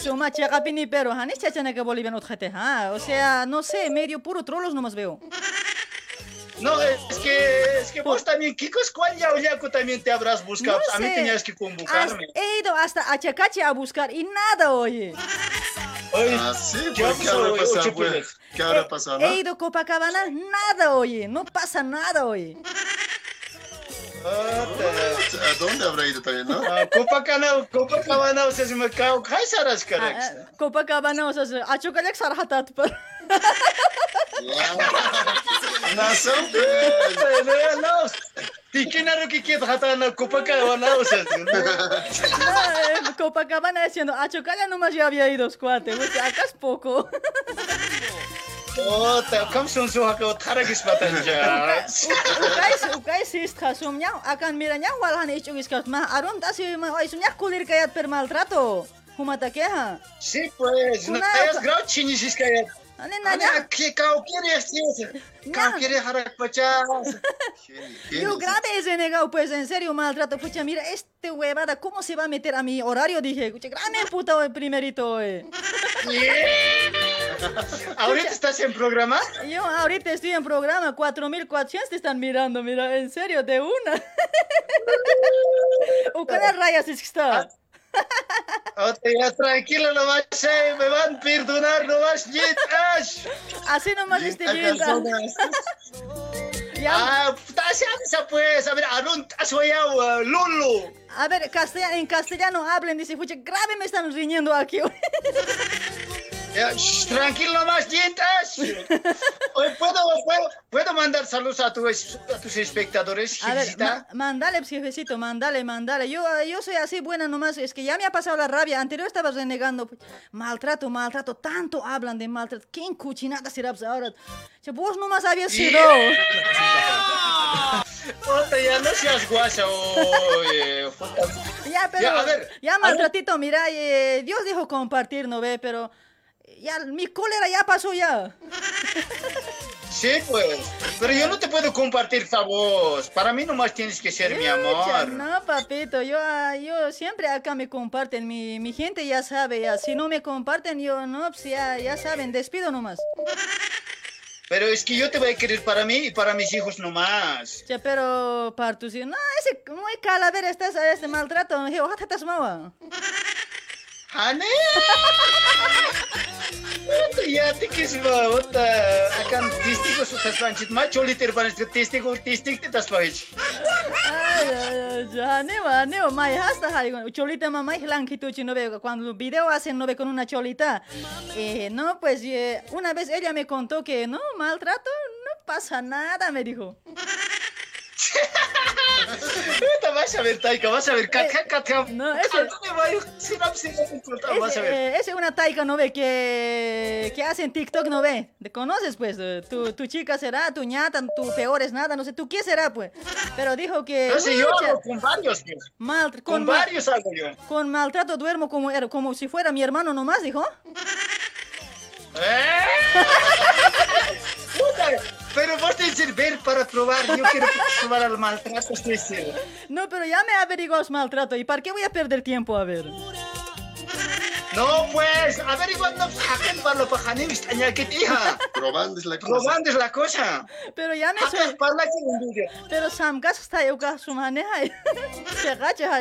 Suma chakapini pero hanis chachana que boliviano ojete, ah, o sea, no sé, medio puro trolos nomás veo. No, es que, es que vos también, Kikos, ¿cuál ya Ollaco también te habrás buscado? No a mí sé. tenías que Has- convocarme. he ido hasta Achacache a buscar y nada, oye. Ah, sí, pues, ¿qué habrá pasado, pues? ¿Qué habrá pasado, no? He ido a Copacabana, nada, oye, no pasa nada, oye. ¿A dónde habrá ido también, no? Ah, Copacabana, Copacabana, o sea, se me cago, ¿qué? Ah, ah, Copacabana, o sea, Achocalek sarhatat, pero... Nação, No, no, Tikinaro que quieres jatar na Copacabana, o sea, No, eh, Copacabana diciendo, Achocala nomás ya había ido, cuate, o sea, acá es poco. Ota, kam son so haka taragis batanja. Ukais, ukais istha sumnya akan miranya walhan ichu iskat mah aron tasi mah oi sumnya kulir kayat per maltrato. Humata keha. Sí, pues, no Una- hayas grau chinis es que Que cao quiere decir, cao quiere harak pachas. Yo ese negado, pues en serio maltrato. Pucha, mira, este huevada, ¿cómo se va a meter a mi horario? Dije, pucha, grande puta oye, primerito, eh. ¿Ahorita estás en programa? Yo ahorita estoy en programa, 4400 te están mirando, mira, en serio, de una. ¿O cuántas rayas es que está? Ota, ya tranquilo nomás, eh, me van a perdonar nomás, Jit Ash. Así nomás este bien. Ah, avisa pues, a ver, Asoyao, Lulu. A ver, castella- en castellano hablen, dice, pucha, grave me están riñendo aquí. Shh, tranquilo nomás, Jit Ash. Oye, ¿puedo, puedo, puedo mandar saludos a, tus a tus espectadores, A ver, ma- mandale, pues, jefecito, mandale, mandale. Yo, yo soy así buena nomás, es que ya me ha pasado la rabia. Anterior estaba renegando. pues, Maltrato, maltrato, tanto hablan de maltrato. ¿Quién cuchinada será pues, ahora? Vos nomás habías sido. Ota, ya no seas guasa, oye. Ya, pero. Ya, a ver, ya, maltratito, mira, eh, Dios dijo compartir, ¿no ve? Pero. Ya, mi cólera ya pasó ya. Sí, pues. Pero yo no te puedo compartir voz. Para mí nomás tienes que ser mi Pucha, amor. No, papito, yo, ah, yo siempre acá me comparten, mi, mi gente ya sabe, ya, si no me comparten, yo no, pues ya, ya saben, despido nomás. Pero es que yo te voy a querer para mí y para mis hijos nomás. Ya, pero para tus hijos, no, ese muy calavera estás a este maltrato, ojalá te mawa. ¡Hane! Ya te va, ota. Akan testigo su taspanchit ma choli ter panes testigo testig te ay, ya, neva, neva, mai, hasta hari, cholita mamá, hilang kitu chino ve, cuando video hacen no ve con una cholita. Eh, no, pues, eh, una vez ella me contó que, no, maltrato, no pasa nada, me dijo. Vas a ver, Taika, vas a ver. Kat, kat, kat, kat. No, ese- vas a Ese, ver. eh, ese es una taika, ¿no ve? Que, que hace en TikTok, ¿no ve? ¿Te conoces, pues? eh, Tu, tu chica será, tu ñata, tu peor es nada, no sé, ¿tú qué será, pues? Pero dijo que... No sé, yo "Pucha, hago con varios, pues. mal- Con ma- varios hago yo. Con maltrato duermo como, era- como si fuera mi hermano nomás, dijo. ¿Eh? Pero vos te dices ver para probar. Yo quiero probar al maltrato, estoy seguro. No, pero ya me averiguó su maltrato. ¿Y para qué voy a perder tiempo? A ver. No, pues, averiguando para lo pajanim istaña que hija. Probando es la cosa. Probando es la cosa. Pero ya me Hakan para la que. Pero Samgas está yo su maneja. Se agacha.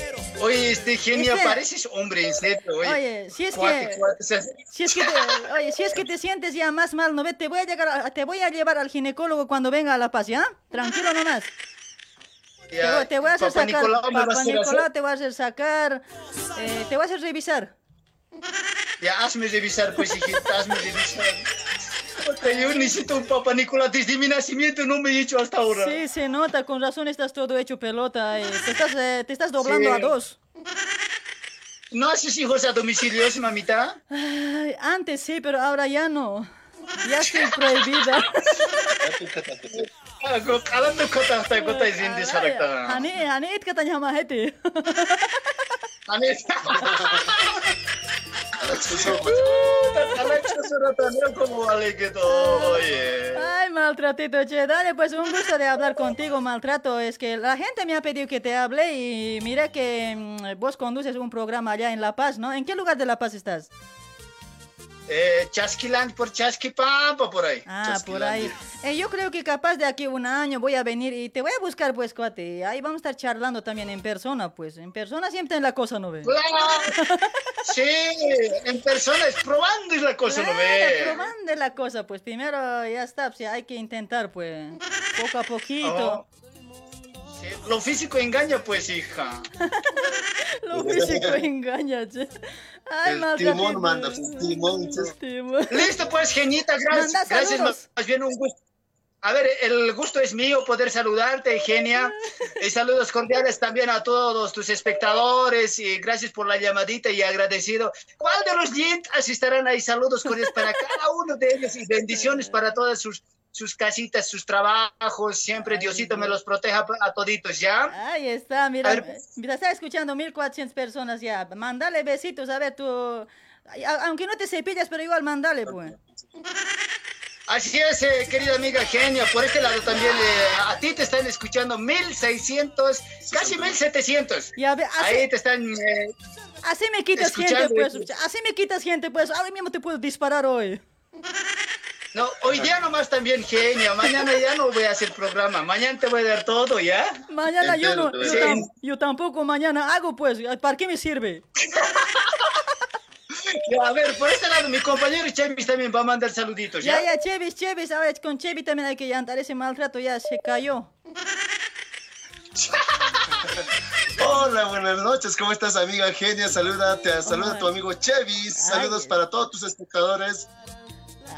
Oye, este genio, Este- pareces hombre, en serio. Oye, Oye, si es Cuate, que- cuate, o sea, Si es que te, oye, si es que te sientes ya más mal, no ve, te voy a llegar, a- te voy a llevar al ginecólogo cuando venga a La Paz, ¿ya? Tranquilo nomás. Ya, te voy a hacer sacar, Nicolau a hacer- te va a hacer sacar, eh, te voy a hacer revisar. Ya, hazme revisar, pues, hijita, hazme revisar. Yo necesito un papá Nicolás desde mi nacimiento, no me he hecho hasta ahora. Sí, se nota, con razón estás todo hecho pelota, eh, te estás, eh, te estás doblando Sí. a dos. ¿No haces hijos a domicilios, mamita? Ay, antes sí, pero ahora ya no. Ya estoy prohibida. Kalanda kota hasta kota izin di sarakta. Hani, hani it katanya sama heti. Ay, maltratito, che. Dale, pues un gusto de hablar contigo, maltrato. Es que la gente me ha pedido que te hable y mira que mm, vos conduces un programa allá en La Paz, ¿no? ¿En qué lugar de La Paz estás? Eh, Chasquiland por Chasquipampa, por ahí. Ah, por ahí. Eh, yo creo que capaz de aquí un año voy a venir y te voy a buscar, pues, cuate. Ahí vamos a estar charlando también en persona, pues. En persona siempre en la cosa, ¿no ve? Claro. Sí, en persona es probando la cosa no Claro, ve. probando la cosa, pues. Primero ya está, pues, hay que intentar, pues. Poco a poquito. Sí, Lo físico engaña, pues, hija. Lo físico engaña, che. Ay, El timón manda, timón. Timón. Listo, pues, Genita, gracias. Manda Gracias, más bien un gusto. A ver, el gusto es mío poder saludarte, Genia. Y saludos cordiales también a todos tus espectadores. Y gracias por la llamadita y agradecido. ¿Cuál de los lintas estarán ahí? Saludos cordiales para cada uno de ellos y bendiciones para todas sus, sus casitas, sus trabajos. Siempre Diosito me los proteja a toditos, ¿ya? Ahí está, mira, A ver. mira, está escuchando 1400 personas ya. Mándale besitos, a ver, tú. a- Aunque no te cepillas, pero igual mándale, pues. Así es, eh, querida amiga Genia. Por este lado también, eh, a ti te están escuchando 1600, casi 1700. Ya ve, así, Ahí te están. eh, así me quitas gente, pues. Así me quitas gente, pues. Ahora mismo te puedo disparar hoy. No, hoy día nomás también Genia. Mañana ya no voy a hacer programa. Mañana te voy a dar todo, ¿ya? Mañana yo no, yo, Sí. tam- yo tampoco mañana hago, pues. ¿Para qué me sirve? Ya, a ver, por este lado, mi compañero Chemis también va a mandar saluditos, ¿ya? Ya, ya, Chevis, Chevis, a ver, con Chevis también hay que llantar ese maltrato, ya se cayó. Hola, buenas noches. ¿Cómo estás, amiga Genia? Saluda, te saluda tu amigo Chevis. Saludos para todos tus espectadores.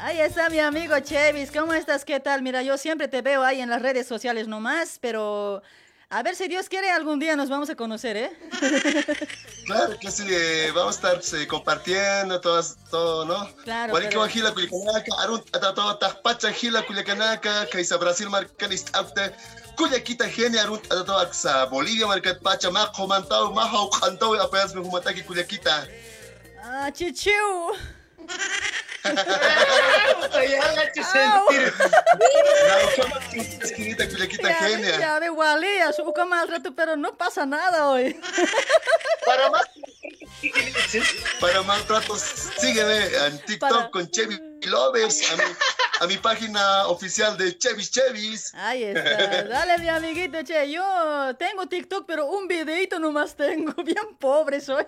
Ahí está mi amigo Chevis, ¿cómo estás? ¿Qué tal? Mira, yo siempre te veo ahí en las redes sociales nomás, pero a ver si Dios quiere algún día nos vamos a conocer, ¿eh? Claro que sí, eh, vamos a estar eh, compartiendo todas, todo, ¿no? Claro, va Gila Culiacanaca, Arun Atatoa Tajpacha Gila Culiacanaca, Kaisa Brasil Marcanist Aute, Culiaquita Genia Bolivia Majo Mantau Majo Cantau Apeas Mehumataki Culiaquita. Ah, chichiu. Ya ve, Walía, su uca maltrato, pero no pasa nada hoy. Para más. Para maltratos, sígueme en TikTok Para- con Chevy Lovers, a mi, a mi página oficial de Chevis Chevis. Ahí está. Dale, mi amiguito, che. Yo tengo TikTok, pero un videito nomás tengo. Bien pobre soy.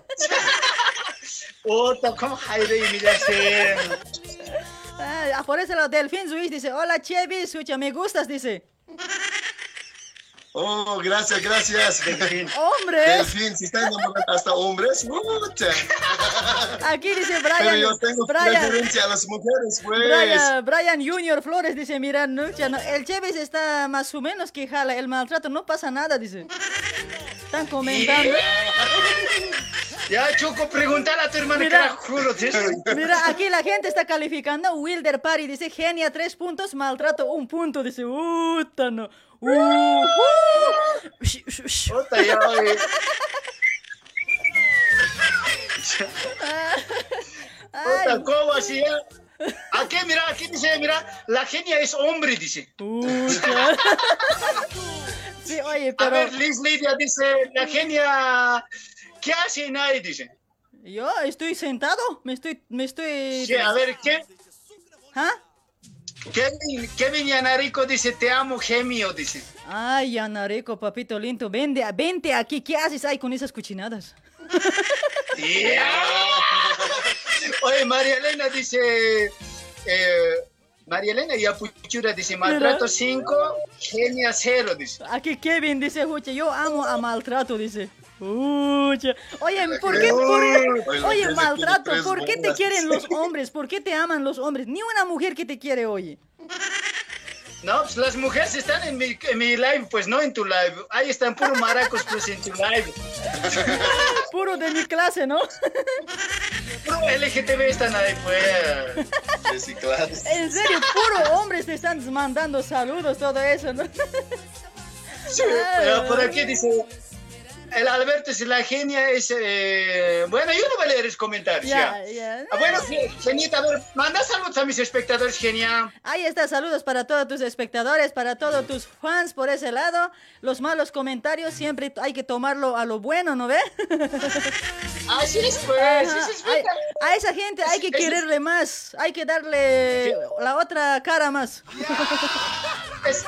Puta, ¿cómo y miraste? Ah, por eso la Delfín Luis dice, hola Chevi, escucha, me gustas, dice. Oh, gracias, gracias. Hombres. Delfín, si está hasta hombres, mucha. Aquí dice Pero Brian. yo tengo Brian, preferencia a las mujeres, pues. Brian, Brian Junior Flores dice, mira, no, el Chevis está más o menos que jala, el maltrato no pasa nada, dice. Están comentando. Ya, Choco, preguntar a tu hermana Mira. que. Mira, aquí la gente está calificando. Wilder Party dice, genia, tres puntos, maltrato, un punto. Dice, puta, no. Uh, uh. Puta, ya. Puta, ¿cómo así? eh? Aquí, mira, aquí dice, mira, la genia es hombre, dice. Sí, oye, A pero ver, Liz Lidia dice, la genia, ¿qué hace nadie? Dice. yo estoy sentado, me estoy, me estoy... Sí, a ver, ¿qué? ¿Ah? Kevin, Kevin Yanarico dice, te amo, gemio, dice. Ay, Ana Rico, papito lindo, vente, vente aquí, ¿qué haces ahí con esas cochinadas? Yeah. Oye, María Elena dice, eh, María Elena y Apuchura dice, maltrato 5, genia 0, dice. Aquí Kevin dice, Juche, yo amo a maltrato, dice. Ucha. Oye, ¿por qué? por- Oye, maltrato, ¿por qué te quieren los hombres? ¿Por qué te aman los hombres? Ni una mujer que te quiere, oye. No, pues las mujeres están en mi, en mi live, pues no en tu live. Ahí están puro maracos, pues en tu live. Puro de mi clase, ¿no? Puro LGTB están ahí, pues. En serio, puro hombres te están mandando saludos, todo eso, ¿no? Sí, pero por aquí dice. El Alberto es la genia, es. eh, Bueno, yo no voy a leer los comentarios. Ya, Ya, ya. Ah, bueno, Ge- Genieta, a ver, manda saludos a mis espectadores, genia. Ahí está, saludos para todos tus espectadores, para todos tus fans por ese lado. Los malos comentarios siempre hay que tomarlo a lo bueno, ¿no ve? Así es, pues. Es A, a esa gente hay que quererle más, hay que darle la otra cara más. Es-.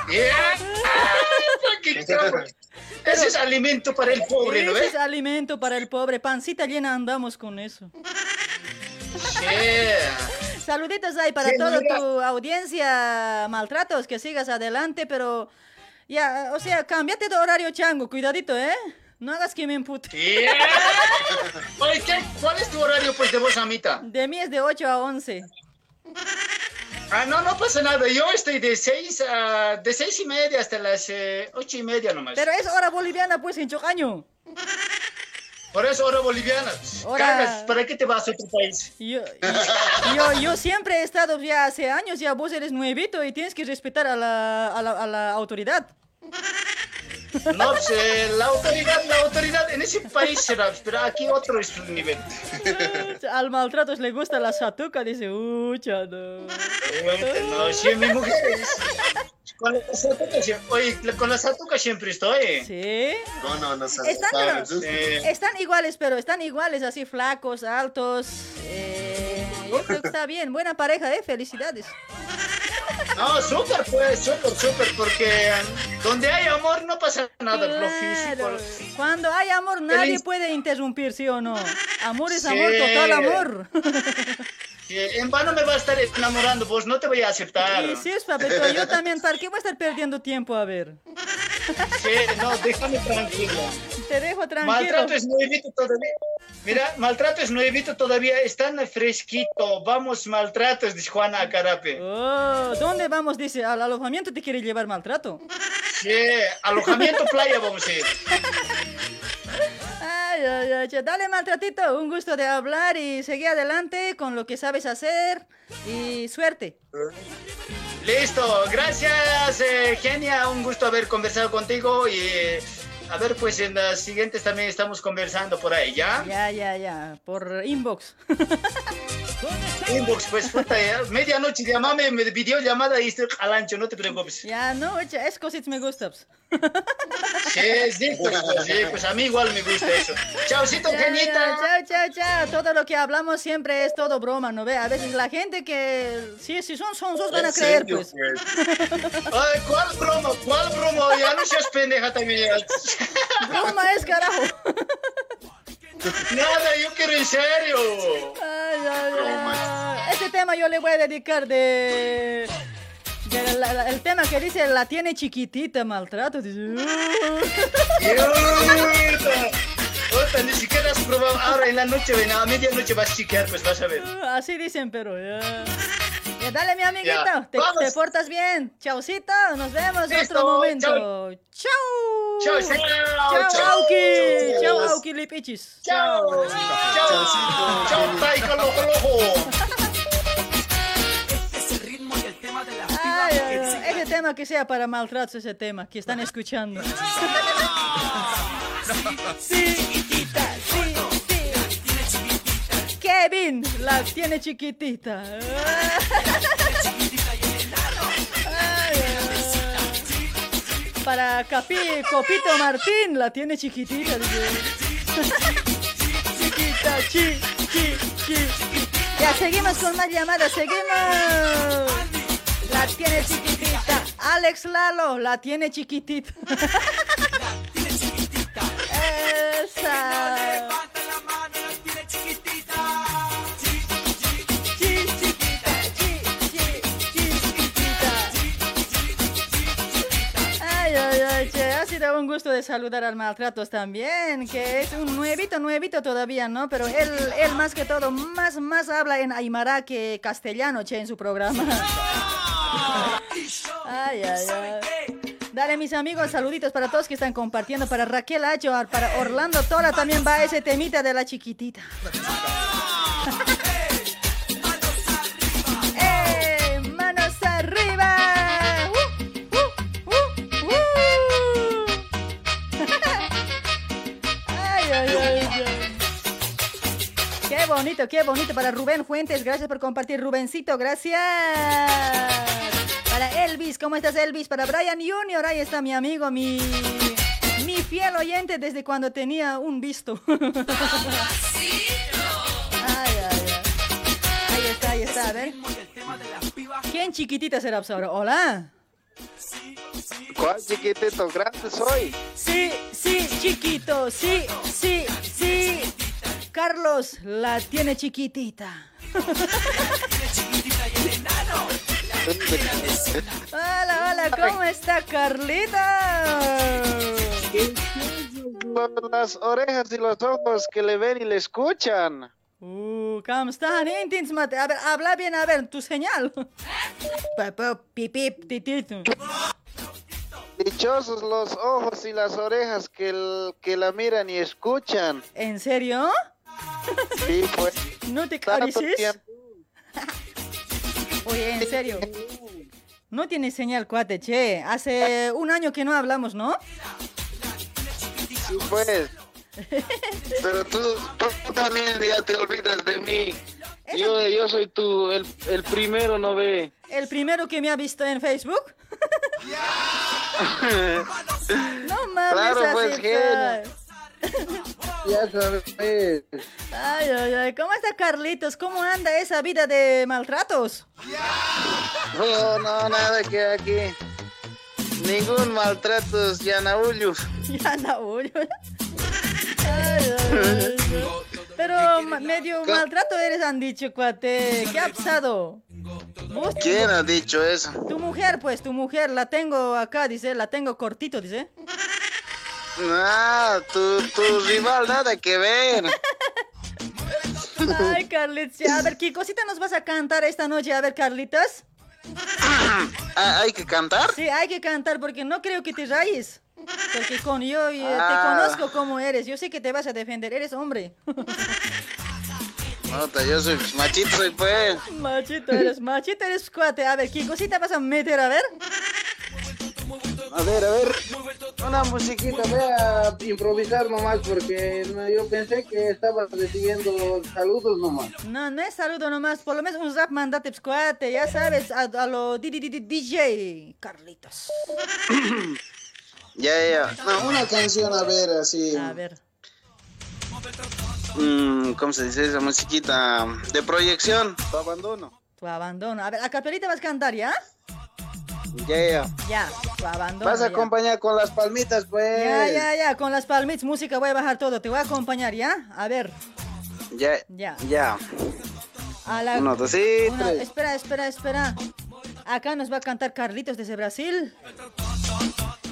Ese es alimento para el pobre, ¿no Ese ves? es alimento para el pobre, pancita llena andamos con eso. Saluditos ahí para toda mira. tu audiencia, maltratos, que sigas adelante, pero ya, o sea, cámbiate de horario, chango, cuidadito, ¿eh? No hagas que me empute. Yeah. ¿cuál es tu horario, pues, de vos, Amita? De mí es de 8 a 11. Ah, no, no pasa nada. Yo estoy de seis, a, de seis y media hasta las eh, ocho y media nomás. Pero es hora boliviana, pues, en Chocaño. Por eso hora boliviana. Hora- Cagas, ¿para qué te vas a otro país? Yo, yo, yo siempre he estado ya hace años, ya vos eres nuevito y tienes que respetar a la, a la, a la autoridad. No, eh, la autoridad, la autoridad en ese país será, pero aquí otro es el nivel. Al maltratos le gusta la satuca, dice, ucha, no. No, sí, mi mujer es... Con la satuca siempre, oye, con la satuca siempre estoy. Sí. No, no, no Están, pero- están iguales, pero están iguales, así flacos, altos. eh, yo creo que está bien. Buena pareja, ¿eh? Felicidades. No, súper, pues, súper, súper, porque donde hay amor no pasa nada, lo físico. Cuando hay amor, nadie puede interrumpir, ¿sí o no? Amor es Sí. amor, total amor. Que en vano me va a estar enamorando, pues no te voy a aceptar. Y sí, es papito, yo también, ¿para qué voy a estar perdiendo tiempo? A ver. Sí, no, déjame tranquilo. Te dejo tranquilo. Maltrato es nuevito todavía. Mira, maltrato es nuevito todavía, están fresquito. Vamos, maltratos, dice Juana Carape. Oh, ¿Dónde vamos? Dice, al alojamiento te quiere llevar maltrato. Sí, alojamiento playa vamos a ir. dale maltratito, un gusto de hablar y seguir adelante con lo que sabes hacer y suerte. Listo, gracias, eh, Genia. Un gusto haber conversado contigo y a ver, pues en las siguientes también estamos conversando por ahí, ¿ya? Ya, ya, ya, por inbox. Inbox, pues puta, ya, medianoche llamame, me videollamada y estoy al ancho, no te preocupes. Ya, no, es cositas me gusta. pues. Sí, sí, pues, sí, pues a mí igual me gusta eso. Chaucito, Ya, Genieta. ya, Chao, chao, chao. Todo lo que hablamos siempre es todo broma, ¿no ve? A veces la gente que, si, si son sonsos van a ¿En creer, serio, pues. Ay, ¿cuál broma? ¿Cuál broma? Ya no seas pendeja también. Broma es, carajo. Nada, yo quiero en serio. Ay, ay, ay. Este tema yo le voy a dedicar de... de la- la- el tema que dice la tiene chiquitita, maltrato. Dice, puta, ni siquiera has probado. Ahora en la noche, ven, a medianoche vas a chiquear, pues vas a ver. Así dicen, pero ya. Ya, dale, mi amiguito. Ya, Te, portas bien. Chaucito. Nos vemos en otro momento. Chau. Chao, chao, Chau, chao. Auki. Chao. Chau, Auki Lipichis. Chao. Chao. Chao, Taiko Lojo Lojo. Ay, ay, ay, Ese tema que sea para maltratos, ese tema que están escuchando. Sí, sí, sí. Kevin la tiene chiquitita. Para Capi, Copito Martín la tiene chiquitita. Chiquita, chi, chi, chi. Ya seguimos con más llamadas, seguimos. La tiene chiquitita. Alex Lalo la tiene chiquitita. Esa. Sido un gusto de saludar al Maltratos también, que es un nuevito, nuevito todavía, ¿no? Pero él, él más que todo, más, más habla en Aymara que castellano, che, en su programa. Ay, ay, ay. Dale, mis amigos, saluditos para todos que están compartiendo. Para Raquel Achoar, para Orlando Tola también va ese temita de la chiquitita. ¡Eh! Bonito, qué bonito para Rubén Fuentes. Gracias por compartir, Rubencito. Gracias. Para Elvis, ¿cómo estás, Elvis? Para Brian Junior, ahí está mi amigo, mi, mi fiel oyente desde cuando tenía un visto. Ay, ay, ay. Ahí está, ahí está, a ver. ¿Quién chiquitita será pues, ahora? Hola. ¿Cuál chiquitito? Grande soy. Sí, sí, chiquito, sí, sí, sí. Carlos la tiene chiquitita. Hola, hola, ¿cómo está Carlita? Las orejas y los ojos que le ven y le escuchan. Uh, ¿cómo están? Intins, mate. A ver, habla bien, a ver, tu señal. Papá, pipip, titito. Dichosos los ojos y las orejas que la miran y escuchan. ¿En serio? Sí, pues. ¿No te tiempo. Oye, en serio. No tiene señal, cuate, che. Hace un año que no hablamos, ¿no? Sí, pues. Pero tú, tú también ya te olvidas de mí. Yo, yo soy tú, el, el primero, ¿no ve? El primero que me ha visto en Facebook. No mames, Claro, pues. Ya sabes. Ay, ay, ay. ¿Cómo está Carlitos? ¿Cómo anda esa vida de maltratos? No, no, nada que aquí. Ningún maltrato, Yanaulio. Ya no, uy. Ay, ay, ay. Pero medio maltrato eres, han dicho, cuate. ¿Qué ha pasado? ¿Quién ha dicho eso? Tu mujer, pues, tu mujer, la tengo acá, dice, la tengo cortito, dice. Ah, tu, tu rival, nada que ver. Ay, Carlitos, ya, a ver, ¿qué cosita nos vas a cantar esta noche? A ver, Carlitos. Ah, ¿Hay que cantar? Sí, hay que cantar porque no creo que te rayes. Porque con yo eh, Ah. te conozco como eres. Yo sé que te vas a defender. Eres hombre. Nota, yo soy machito, soy pues. Machito eres, machito eres cuate. A ver, ¿qué cosita vas a meter? A ver. A ver, a ver. Una musiquita, voy a improvisar nomás porque yo pensé que estabas recibiendo saludos nomás. No, no es saludo nomás. Por lo menos un rap mandate, pues, cuate. Ya sabes, a, a lo di- di- di- di- DJ Carlitos. Ya, ya. No, una canción, a ver, así. A ver. Mm, ¿Cómo se dice esa musiquita? De proyección. Tu abandono. Tu abandono. A ver, a capelita vas a cantar, ¿ya? Ya, ya. Ya, abandono. Vas a ya. acompañar con las palmitas, pues. Ya, ya, ya, con las palmitas, música, voy a bajar todo, te voy a acompañar, ¿ya? A ver, Ya. Ya. Ya. a la... Uno, dos, sí, Una- tres. espera, espera, espera. Acá nos va a cantar Carlitos desde Brasil.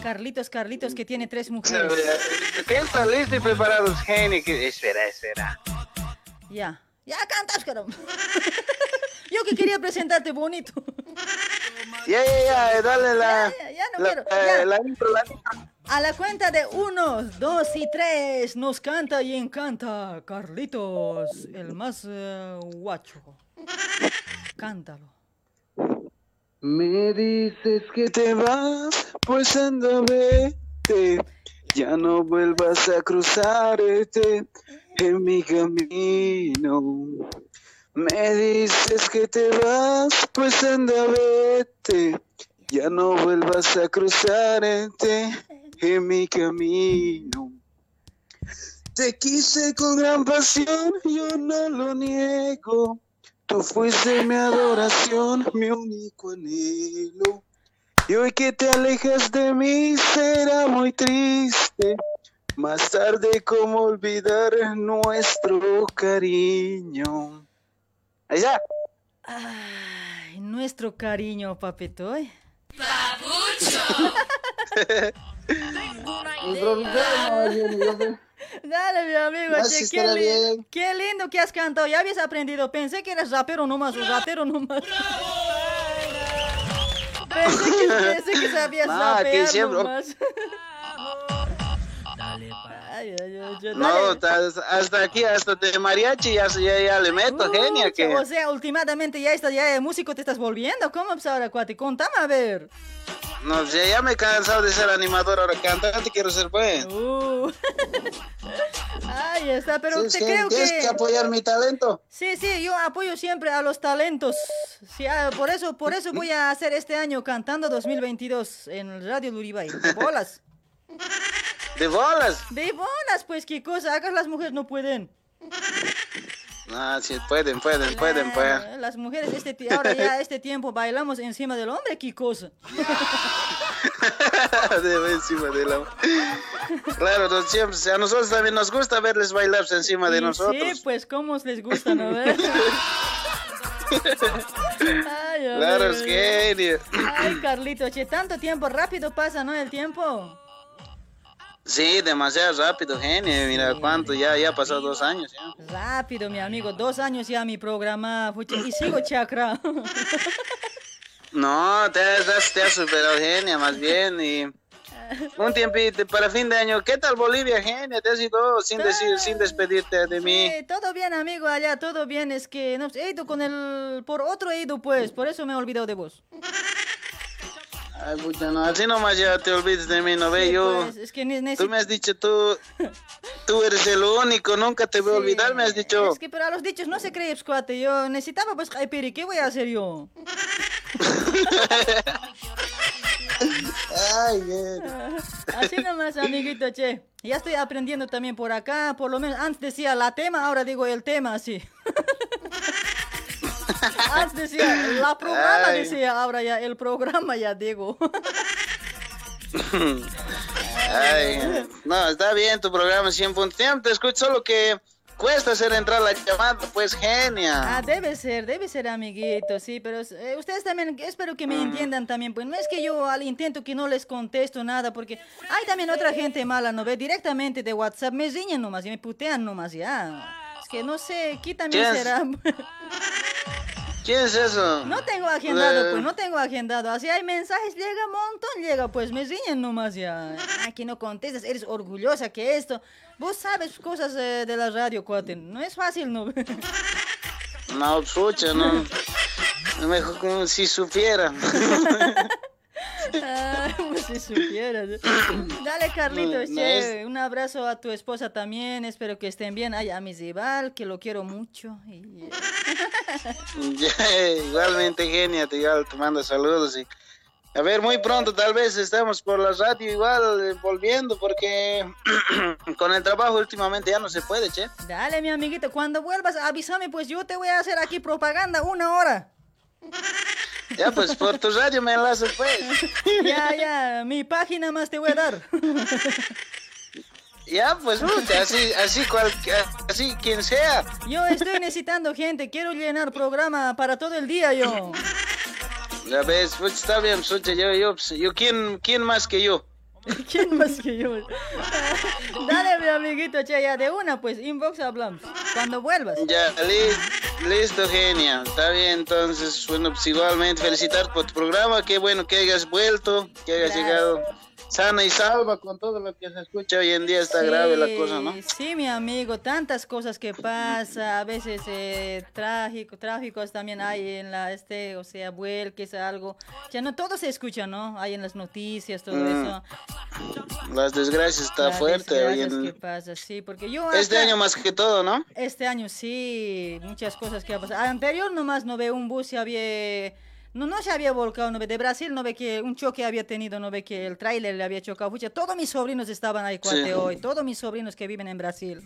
Carlitos, Carlitos, que tiene tres mujeres. ¿Qué está listo y preparado, genio? Espera, espera. Ya, ya cantas, caramba. Yo que quería presentarte bonito. Ya, ya, ya, dale la. Ya, ya no la, quiero, eh, la intro, la intro. A la cuenta de uno, dos y tres nos canta y encanta Carlitos, el más eh, guacho. Cántalo. Me dices que te vas, pues anda vete. Ya no vuelvas a cruzarte en mi camino. Me dices que te vas, pues anda vete. Ya no vuelvas a cruzarte en mi camino. Te quise con gran pasión, yo no lo niego. Tú fuiste mi adoración, mi único anhelo. Y hoy que te alejas de mí será muy triste. Más tarde, ¿cómo olvidar nuestro cariño? Allá. Ay, nuestro cariño, papito. ¿eh? Dale, mi amigo, che, qué, estará li- bien. qué lindo que has cantado. Ya habías aprendido. Pensé que eras rapero nomás, o rapero nomás. Pensé que, pensé que sabías siempre- nomás. Ay, ay, ay, yo- No, dale. hasta, hasta aquí, hasta de mariachi ya, ya, ya le meto, genia. Que... O sea, últimamente ya estás, ya de músico te estás volviendo. ¿Cómo pues ahora, cuate? Contame a ver. No, ya, ya me he cansado de ser animador, ahora cantante quiero ser pues. Uh. Ahí está, pero Sí, te sí, creo tienes que... que apoyar mi talento. Sí, sí, yo apoyo siempre a los talentos. Sí, ah, por eso, por eso voy a hacer este año cantando 2022 en Radio Luribay. Bolas. ¿De bolas? De bolas, pues qué cosa, acá las mujeres no pueden. No, sí, pueden, pueden, pueden. Ah, Las mujeres este ahora ya este tiempo bailamos encima del hombre, qué cosa. De encima de la... Claro, no, siempre, a nosotros también nos gusta verles bailar encima de nosotros. Sí, pues cómo les gusta, ¿no? Ay, Claro, es genio. Ay, Carlito, che, tanto tiempo, rápido pasa, ¿no? El tiempo. Sí, demasiado rápido, genio. Mira cuánto, ya, ya pasó dos años. Ya. Rápido, mi amigo, dos años ya mi programa, y sigo chakra. No, te has, te has superado, genia, más bien. Y un tiempito para fin de año. ¿Qué tal Bolivia, genia? Te has ido sin decir, sin despedirte de mí. Sí, todo bien, amigo, allá, todo bien, es que no, he ido con el, por otro he ido, pues, por eso me he olvidado de vos. Ay, pucha, no, así nomás ya te olvides de mí, no ve Sí, yo. pues, es que Tú me has dicho, tú, tú eres el único, nunca te voy a olvidar, me has dicho. Es que pero a los dichos no se cree, pues, cuate, yo necesitaba, pues, Jaipiri, ¿qué voy a hacer yo? Ay, bien. Así nomás, amiguito, che. Ya estoy aprendiendo también por acá, por lo menos antes decía la tema, ahora digo el tema, así. antes decía la programa, Ay. decía, ahora ya el programa ya digo. Ay, no, está bien tu programa 100 puntos. Te escucho, solo que cuesta hacer entrar la llamada, pues genia. Ah, debe ser, debe ser, amiguito, sí, pero eh, ustedes también, espero que me entiendan también, pues no es que yo al intento que no les contesto nada, porque hay también otra gente mala, ¿no ve? Directamente de WhatsApp me riñen nomás y me putean nomás, ya. Es que no sé, ¿qué también será? ¿Quién es eso? No tengo agendado, Eh, pues, no tengo agendado. Así hay mensajes, llega un montón, llega, pues me riñen nomás ya. Ay, que no contestas, eres orgullosa que esto. Vos sabes cosas eh, de la radio, cuate. No es fácil, ¿no? No, escucha, no. Mejor como si supiera. Pues si supieras. Dale, Carlitos, No, no che, un abrazo a tu esposa también. Espero que estén bien. Ay, a mi rival, que lo quiero mucho. Y- Ya, igualmente, genia, te, igual te mando saludos. Y... A ver, muy pronto tal vez estamos por la radio igual eh, volviendo porque con el trabajo últimamente ya no se puede, che. Dale, mi amiguito, cuando vuelvas, avísame, pues yo te voy a hacer aquí propaganda una hora. Ya, pues por tu radio me enlazo, pues. Ya, ya, mi página más te voy a dar. Ya, pues, así, así, cual, así, quien sea. Yo estoy necesitando gente, quiero llenar programa para todo el día yo. Ya ves, pues está bien, yo, yo, yo, ¿quién, ¿quién más que yo? ¿Quién más que yo? Dale, mi amiguito, che, ya de una, pues, inbox hablamos. Cuando vuelvas. Ya, li- listo, genia. Está bien, entonces, bueno, pues igualmente felicitar por tu programa. Qué bueno que hayas vuelto, que hayas Gracias. llegado sana y salva con todo lo que se escucha hoy en día. Está Sí, grave la cosa, ¿no? Sí, mi amigo, tantas cosas que pasa, a veces eh, trágico, trágicos también hay en la, este, o sea, vuelques, algo. Ya no todo se escucha, ¿no? Hay en las noticias, todo Mm, eso. Las desgracias está Las fuerte hoy en que pasa, sí, porque yo este año más que todo, ¿no? Este año sí, muchas cosas que ha pasado. Anterior nomás no ve un bus se había no no se había volcado, no ve de Brasil, no ve que un choque había tenido, no ve que el tráiler le había chocado. Pucha, todos mis sobrinos estaban ahí cuate Sí. hoy, todos mis sobrinos que viven en Brasil.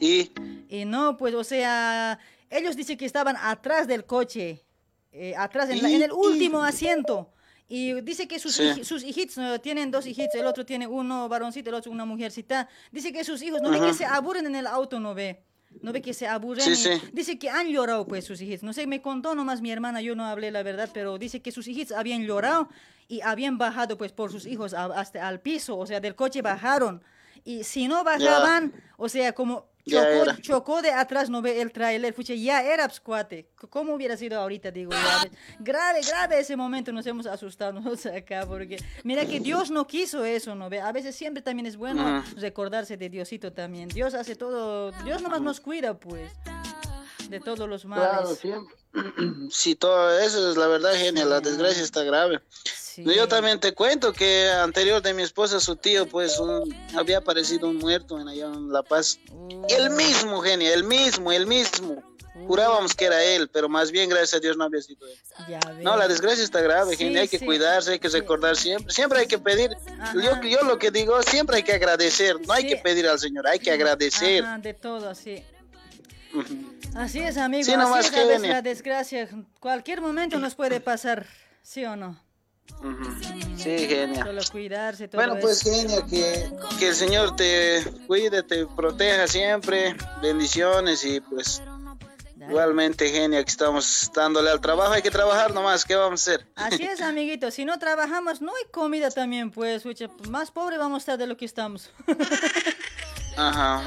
Y Y no, pues, o sea, ellos dicen que estaban atrás del coche, eh, atrás, en, la- en el último asiento. Y dice que sus, Sí. hij- sus hijitos tienen dos hijitos, el otro tiene uno varoncito, el otro una mujercita. Dice que sus hijos, no ve que se aburren en el auto, no ve. No ve que se aburren. Sí, sí. Dice que han llorado, pues, sus hijitos. No sé, me contó nomás mi hermana, yo no hablé la verdad, pero dice que sus hijitos habían llorado y habían bajado, pues, por sus hijos a- hasta al piso, o sea, del coche bajaron. Y si no bajaban, o sea, como chocó, chocó de atrás, no ve el trailer, pucha, ya era pues, cuate. ¿Cómo hubiera sido ahorita, digo? ves? grave, grave ese momento, nos hemos asustado nosotros acá, porque mira que Dios no quiso eso, ¿no ve? A veces siempre también es bueno recordarse de Diosito también. Dios hace todo, Dios nomás nos cuida, pues, de todos los males. Claro, siempre. Sí, todo eso es la verdad, genial. La desgracia está grave. Yo también te cuento que anterior de mi esposa, su tío, pues un- había aparecido un muerto en allá en La Paz. El mismo, genio, el mismo, el mismo. Jurábamos que era él, pero más bien, gracias a Dios, no había sido él. Ya No, la desgracia está grave, Sí. Hay que sí. cuidarse, hay que recordar siempre. Siempre hay que pedir. Yo, yo lo que digo, siempre hay que agradecer. No hay Sí. que pedir al Señor, hay que agradecer. Ajá, de todo, así. Así es, amigo. Sí, así nomás, es genia. la desgracia. Cualquier momento nos puede pasar, ¿sí o no? Sí, genial. Solo cuidarse, todo Bueno, pues eso. genia, que, que el Señor te cuide, te proteja siempre, bendiciones y pues igualmente genia que estamos dándole al trabajo, hay que trabajar nomás, ¿qué vamos a hacer? Así es, amiguito. Si no trabajamos, no hay comida también, pues. pucha, Más pobre vamos a estar de lo que estamos. Ajá,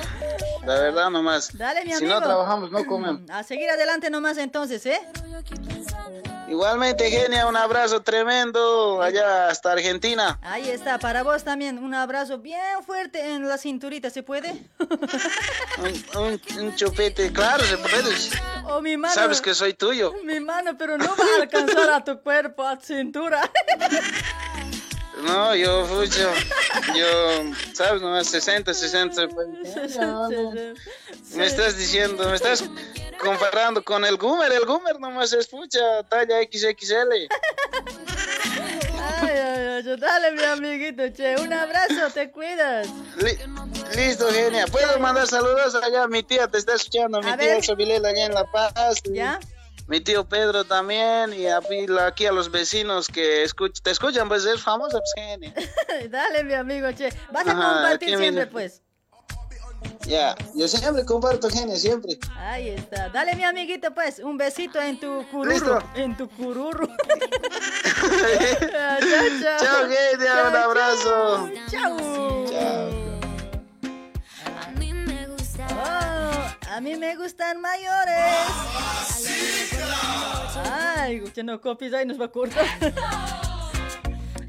la verdad nomás. Dale, mi si amigo. no trabajamos, no comemos. A seguir adelante nomás entonces, ¿eh? Igualmente genia, un abrazo tremendo allá hasta Argentina. Ahí está, para vos también. Un abrazo bien fuerte en la cinturita, ¿se puede? Un, un, un chupete, claro, se puede. O mi mano. Sabes que soy tuyo. Mi mano, pero no va a alcanzar a tu cuerpo, a tu cintura. No, yo, fucho, yo, sabes, nomás 60, 60 se puede. Me estás diciendo, me estás comparando con el Gumer, el Gumer nomás es pucha, talla XXL. Ay, ay, ay, dale, mi amiguito, che. Un abrazo, te cuidas. Li- listo, genia. ¿Puedo mandar saludos allá? Mi tía te está escuchando, mi A tía. Sobilela allá en La Paz. ¿Ya? Mi tío Pedro también, y a- aquí a los vecinos que escuch- te escuchan, pues es famosa, pues genia. Dale, mi amigo, che. Vas a Ajá, compartir siempre, pues. Ya, yo siempre comparto genia, siempre. Ahí está. Dale, mi amiguito, pues. Un besito en tu cururu. Listo. En tu cururu. chao, chao. Chao, genia, Chao, un abrazo. Chao. Chao. A mí me gustan mayores. Ay, que no copies ahí, nos va a cortar.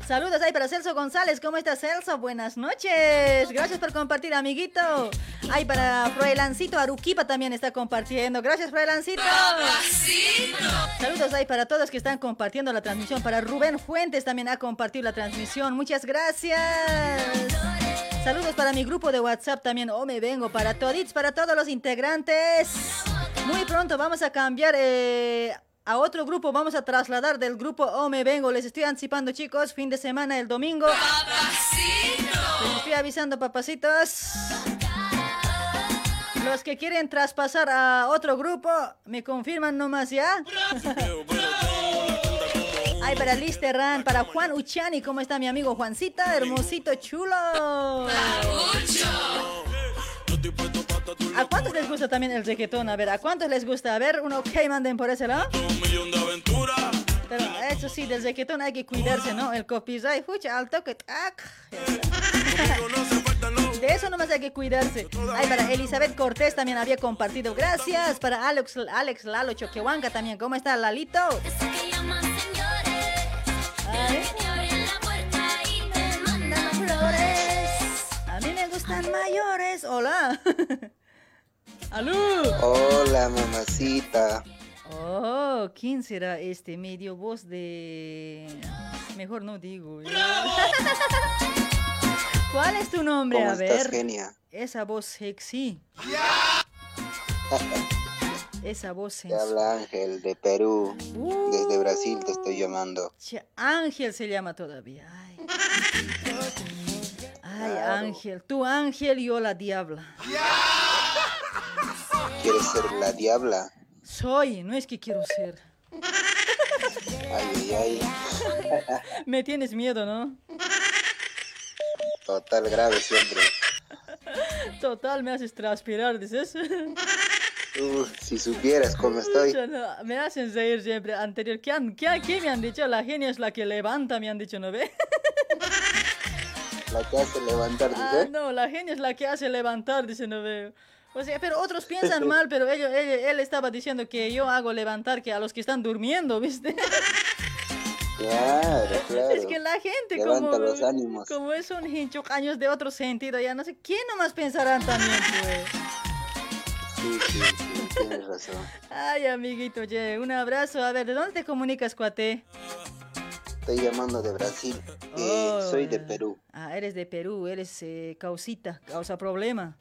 Saludos ahí para Celso González. ¿Cómo estás, Celso? Buenas noches. Gracias por compartir, amiguito. Ahí para Froelancito Aruquipa también está compartiendo. Gracias, Froelancito. Saludos ahí para todos que están compartiendo la transmisión. Para Rubén Fuentes también ha compartido la transmisión. Muchas gracias. Saludos para mi grupo de WhatsApp también. Oh, me vengo. Para todits, para todos los integrantes. Muy pronto vamos a cambiar eh, a otro grupo. Vamos a trasladar del grupo Oh, me vengo. Les estoy anticipando, chicos. Fin de semana, el domingo. Les estoy avisando, papacitos. Los que quieren traspasar a otro grupo, me confirman nomás ya. Ay, para Liz para Juan Uchani, ¿cómo está mi amigo Juancito? Hermosito, chulo. ¿A cuántos les gusta también el reggaetón? A ver, ¿a cuántos les gusta? A ver, uno ok, manden por ese lado. Pero eso sí, del reggaetón hay que cuidarse, ¿no? El copyright, fucha, al toque, tac. De eso nomás hay que cuidarse. Ay, para Elizabeth Cortés también había compartido. Gracias. Para Alex, Alex Lalo Choquehuanca también. ¿Cómo está, Lalito? Ay. Mayores. Hola. ¡Aló! Hola, mamacita. Oh, ¿quién será este medio voz de... Mejor no digo. ¿eh? ¿Cuál es tu nombre? ¿Cómo A estás, ver. genia? Esa voz sexy. Esa voz Te sensual. habla Ángel de Perú. Uh. Desde Brasil te estoy llamando. Ángel se llama todavía. Ay, Ay, Claro. Ángel. Tú Ángel y yo la diabla. ¿Quieres ser la diabla? Soy, no es que quiero ser. Ay, ay, ay. Me tienes miedo, ¿no? Total grave siempre. Total, me haces transpirar, dices. Uf, si supieras cómo estoy. No, me hacen reír siempre. Anterior, ¿qué, han- qué, qué me han dicho? La genia es la que levanta, me han dicho, ¿no ve? La que hace levantar, Ah, dice. no, la genia es la que hace levantar, dice no veo. O sea, pero otros piensan mal, pero ellos, él, él estaba diciendo que yo hago levantar que a los que están durmiendo, ¿viste? Claro, claro. Es que la gente Levanta como, los ánimos. como es un hincho años de otro sentido, ya no sé, ¿quién nomás pensarán también, pues? Sí, sí, sí, tienes razón. Ay, amiguito, ye, un abrazo. A ver, ¿de dónde te comunicas, cuate? Estoy llamando de Brasil. Eh, Oh, soy de. Perú. Ah, eres de Perú, eres eh, causita, causa problema.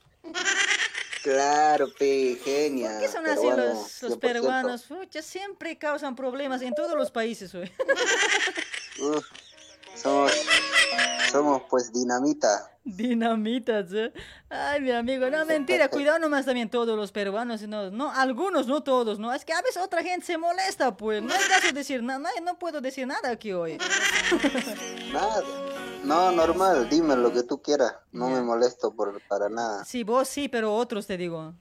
Claro, pe, genia. ¿Qué son así los, los 100%. peruanos? Pucha, siempre causan problemas en todos los países, güey. Uf, somos, somos pues dinamita. Dinamitas, ¿eh? Ay, mi amigo, no, mentira, cuidado nomás también todos los peruanos, no, no, algunos, no todos, ¿no? Es que a veces otra gente se molesta, pues, no hay caso de decir nada, no, no puedo decir nada aquí hoy. Nada. No, normal, dime lo que tú quieras. No me molesto por, para nada. Sí, vos sí, pero otros te digo.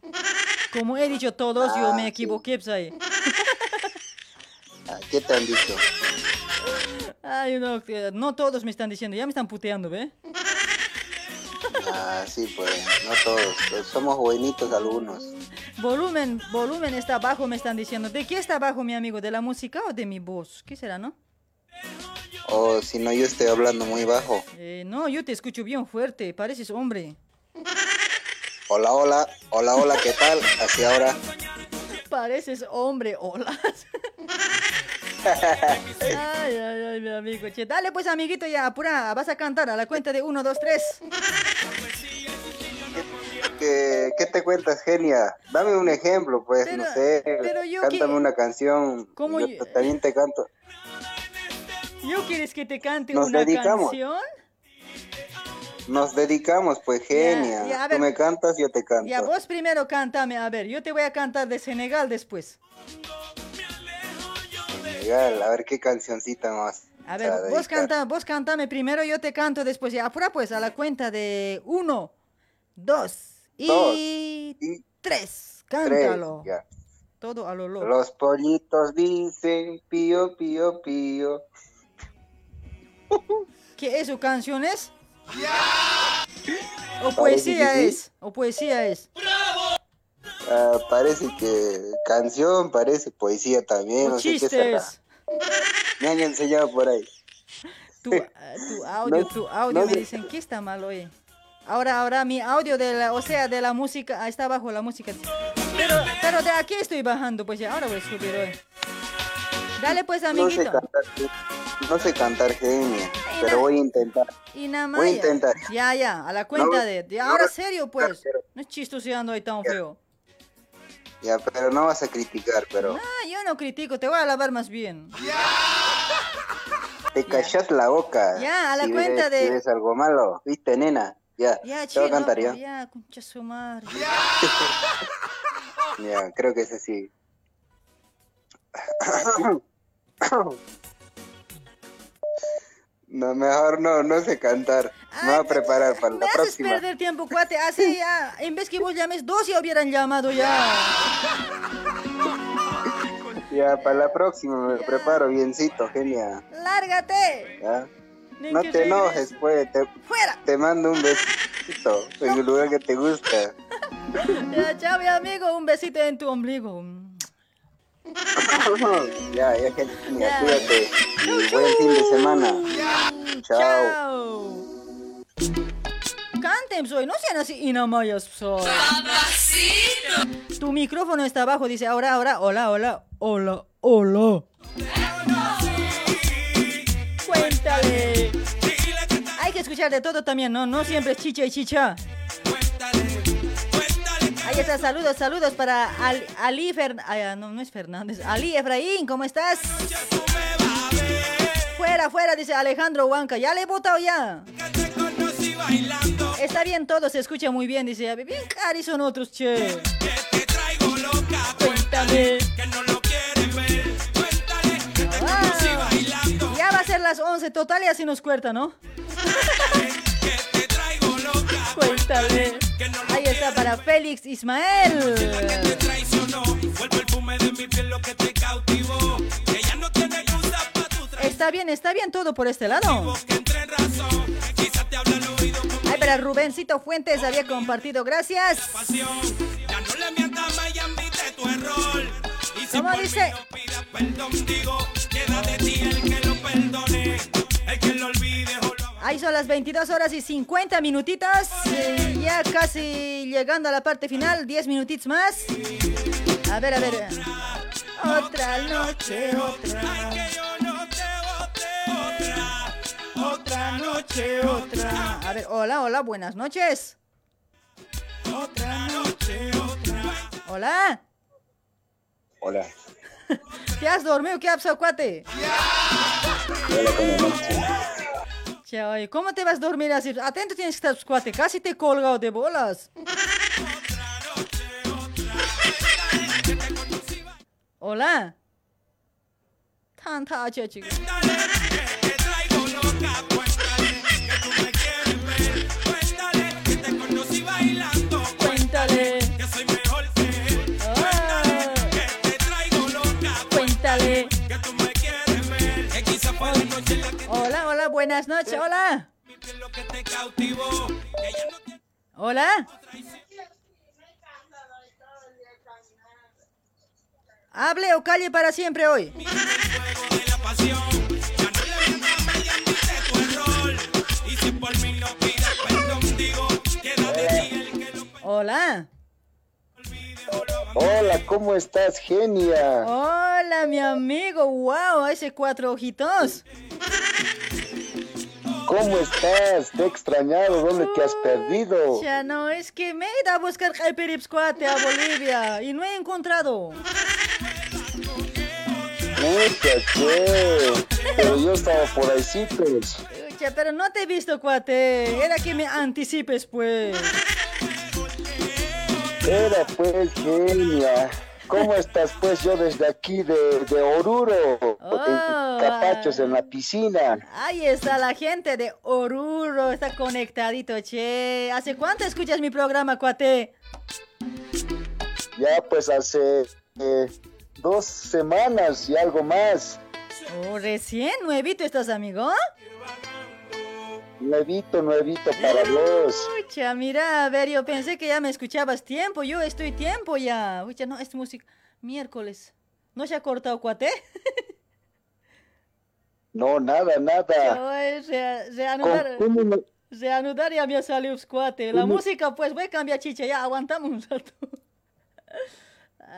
Como he dicho todos, yo Ah, me equivoqué, pues ahí. Ah, ¿Qué te han dicho? Ay, no, no todos me están diciendo, ya me están puteando, ¿ve? Ah, sí, pues, no todos. pues, somos buenitos algunos. Volumen, volumen está bajo, me están diciendo. ¿De qué está bajo, mi amigo? ¿De la música o de mi voz? ¿Qué será, no? O si no, yo estoy hablando muy bajo. Eh, no, yo te escucho bien fuerte, pareces hombre. Hola, hola, hola, hola, ¿qué tal? Así ahora. Pareces hombre, hola. Ay, ay, ay, mi amigo. Che, dale pues, amiguito, ya, apura, vas a cantar a la cuenta de 1, 2, 3. ¿Qué, qué te cuentas, genia? Dame un ejemplo, pues, no sé. pero yo Cántame una canción. ¿Cómo yo yo- también te canto. ¿Yo quieres que te cante Nos una dedicamos. canción? Nos dedicamos, pues, genia. ya, Tú me cantas, yo te canto. Ya, vos primero cántame, a ver, yo te voy a cantar de Senegal después. Senegal, a ver qué cancioncita más. A ver, a vos, canta, vos cántame primero, yo te canto después. Ya, apura pues, a la cuenta de 1, 2 y 3. Tres, Cántalo. ya. Todo a lo loco. Los pollitos dicen pío, pío, pío. ¿Qué es su canción es? ¿O poesía es? ¿O poesía es? Ah, parece que canción, parece poesía también. ¿O no sé qué será. Me han enseñado por ahí. Tu, ah, tu audio, No- tu audio no me sé. dicen que está mal hoy. Ahora, ahora mi audio de la, o sea, de la música, está bajo la música. Pero, pero de aquí estoy bajando, pues ya, ahora voy a subir hoy. Dale pues, No sé amiguito. cantar, no sé cantar genia, pero voy a intentar. Y nada más. Voy a intentar. Ya, ya, a la cuenta No, de, de ahora serio, pues. No es chistoseando ahí tan feo. Ya, pero no vas a criticar, pero Ah, yo no critico, te voy a lavar más bien. te cachas la boca. Ya, a la si cuenta ves, de- Si ves algo malo, viste, nena. Ya, Ya, te voy a chino, cantar ya. pues, ya, concha su madre. Ya, creo que ese sí. No, mejor no, no sé cantar. Me voy a preparar para Me la haces próxima. perder tiempo, cuate. Así ya, en vez que vos llames dos, ya hubieran llamado ya. Ya, para la próxima me preparo biencito, genia. Lárgate. ¿ya? No te regrese. enojes, pues. Te, Fuera. te mando un besito en el lugar que te gusta. Ya, chao, mi amigo. Un besito en tu ombligo. ya, ya, genia, cuídate. Y buen fin de semana. Chao. Chao. Canten, soy. No sean así inamayas, soy. Tu micrófono está abajo. Dice ahora, ahora. Hola, hola. Hola, hola. Cuéntale. Hay que escuchar de todo también, ¿no? No siempre es chicha y chicha. Ahí está, saludos, saludos para Al- Ali ay, ah, no, es Fernández. Ali Efraín, ¿cómo estás? Fuera, fuera, dice Alejandro Huanca. Ya le he votado ya. Está bien todo, se escucha muy bien, dice. Bien cari son otros, che. Cuéntame. Ah, ya va a ser las 11, total y así nos cuerta, ¿no? Cuéntale. Ahí está para Félix Ismael. Está bien, está bien todo por este lado. para Rubencito Fuentes había compartido. Gracias. ¿Cómo dice? Ahí son las 22 horas y 50 minutitos. eh, ya casi llegando a la parte final. 10 minutitos más. A ver, a ver. Otra noche, otra. Otra noche, otra. A ver, hola, hola, buenas noches. Otra noche, otra. Hola. Hola. ¿Te has dormido? ¿Qué ha pasado, cuate? ¿Cómo te vas a dormir así? Atento tienes que estar, cuate. Casi te he colgado de bolas. Hola. Tanta che, Hola, buenas noches, hola. Hola. Hable o calle para siempre hoy. Hola. Hola, ¿cómo estás, genia? Hola, mi amigo. Wow, ese cuatro ojitos. ¿Cómo estás? Te he extrañado. ¿Dónde te has perdido? Ya no, es que me he ido a buscar Hyperipscuate a Bolivia y no he encontrado. Pucha, che. Pero yo estaba por ahí, sí, pues. Pero no te he visto, cuate. Era que me anticipes, pues. Era pues, genia. ¿Cómo estás, pues? Yo desde aquí de, de Oruro, en Capachos, en la piscina. Ahí está la gente de Oruro, está conectadito, che. ¿Hace cuánto escuchas mi programa, cuate? Ya, pues, hace eh, dos semanas y algo más. Oh, recién nuevito estás, amigo. Nuevito, nuevito para vos. Pucha, mira, a ver, yo pensé que ya me escuchabas tiempo, yo estoy tiempo ya. Pucha, no, es música. Miércoles. ¿No se ha cortado, cuate? No, nada, nada. Rea- reanudar. ¿Cómo me- Reanudar ya me ha salido, cuate. La música, pues, voy a cambiar chicha, ya aguantamos un rato.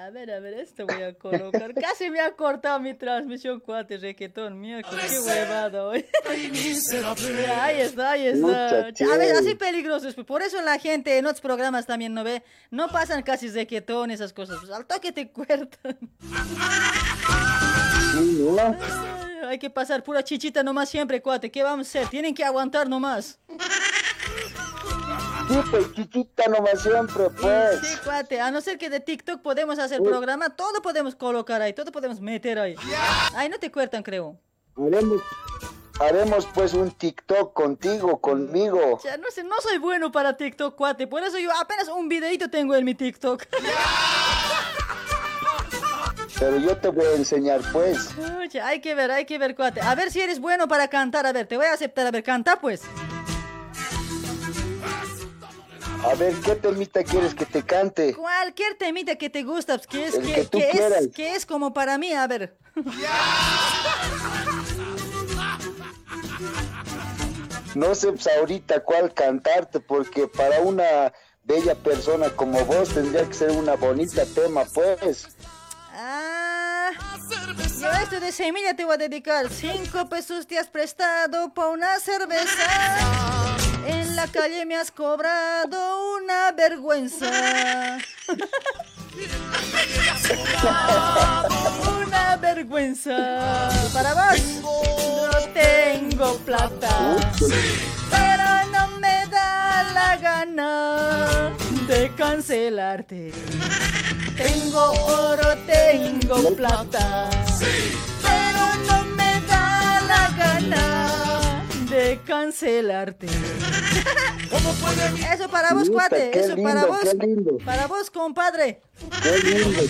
A ver, a ver, esto voy a colocar. Casi me ha cortado mi transmisión, cuate, requetón. Miércoles, qué huevada hoy. Ya, ahí está, ahí está. A ver, así peligroso. pues, Por eso la gente en otros programas también no ve. No pasan casi requetón, esas cosas. Pues, al toque te cuertan. Ay, Hay que pasar pura chichita nomás siempre, cuate. ¿Qué vamos a hacer? Tienen que aguantar nomás. Sí, pues, chichita nomás siempre, pues. Sí, cuate. A no ser que de TikTok podemos hacer programa, todo podemos colocar ahí, todo podemos meter ahí. Ahí no te cuertan, creo. Haremos, haremos pues un TikTok contigo, conmigo. Ya no sé, no soy bueno para TikTok, cuate. Por eso yo apenas un videito tengo en mi TikTok. Pero yo te voy a enseñar, pues. Pucha, hay que ver, hay que ver, cuate. A ver si eres bueno para cantar. A ver, te voy a aceptar. A ver, canta, pues. A ver, ¿qué temita quieres que te cante? Cualquier temita que te gusta, pues, que es, El que, que tú que quieras. es, que es como para mí. A ver. No sé pues, ahorita cuál cantarte, porque para una bella persona como vos tendría que ser una bonita tema, pues. Ah, yo esto de semilla te voy a dedicar. Cinco pesos te has prestado pa' una cerveza. En la calle me has cobrado una vergüenza. una vergüenza. Para vos, no tengo plata. Pero no me da la gana de cancelarte. Tengo oro, tengo plata. Pero no me da la gana de cancelarte. Eso para vos, cuate. Eso lindo, para vos. Para vos, compadre. Qué lindo.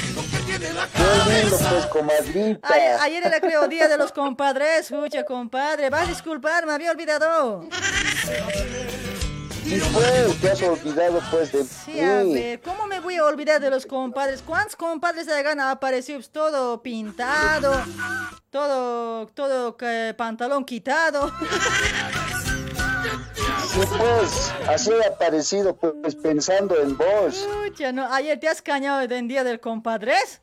Qué lindo, pues, comadrita. Ayer era creo día de los compadres. Escucha, compadre. Vas a disculpar, me había olvidado. Y pues, te has olvidado pues de Sí, a ver, ¿cómo me voy a olvidar de los compadres? ¿Cuántos compadres de gana apareció? Pues todo pintado, todo, todo eh, pantalón quitado. Y pues, así he aparecido pues pensando en vos. No, ayer te has cañado en día del compadres.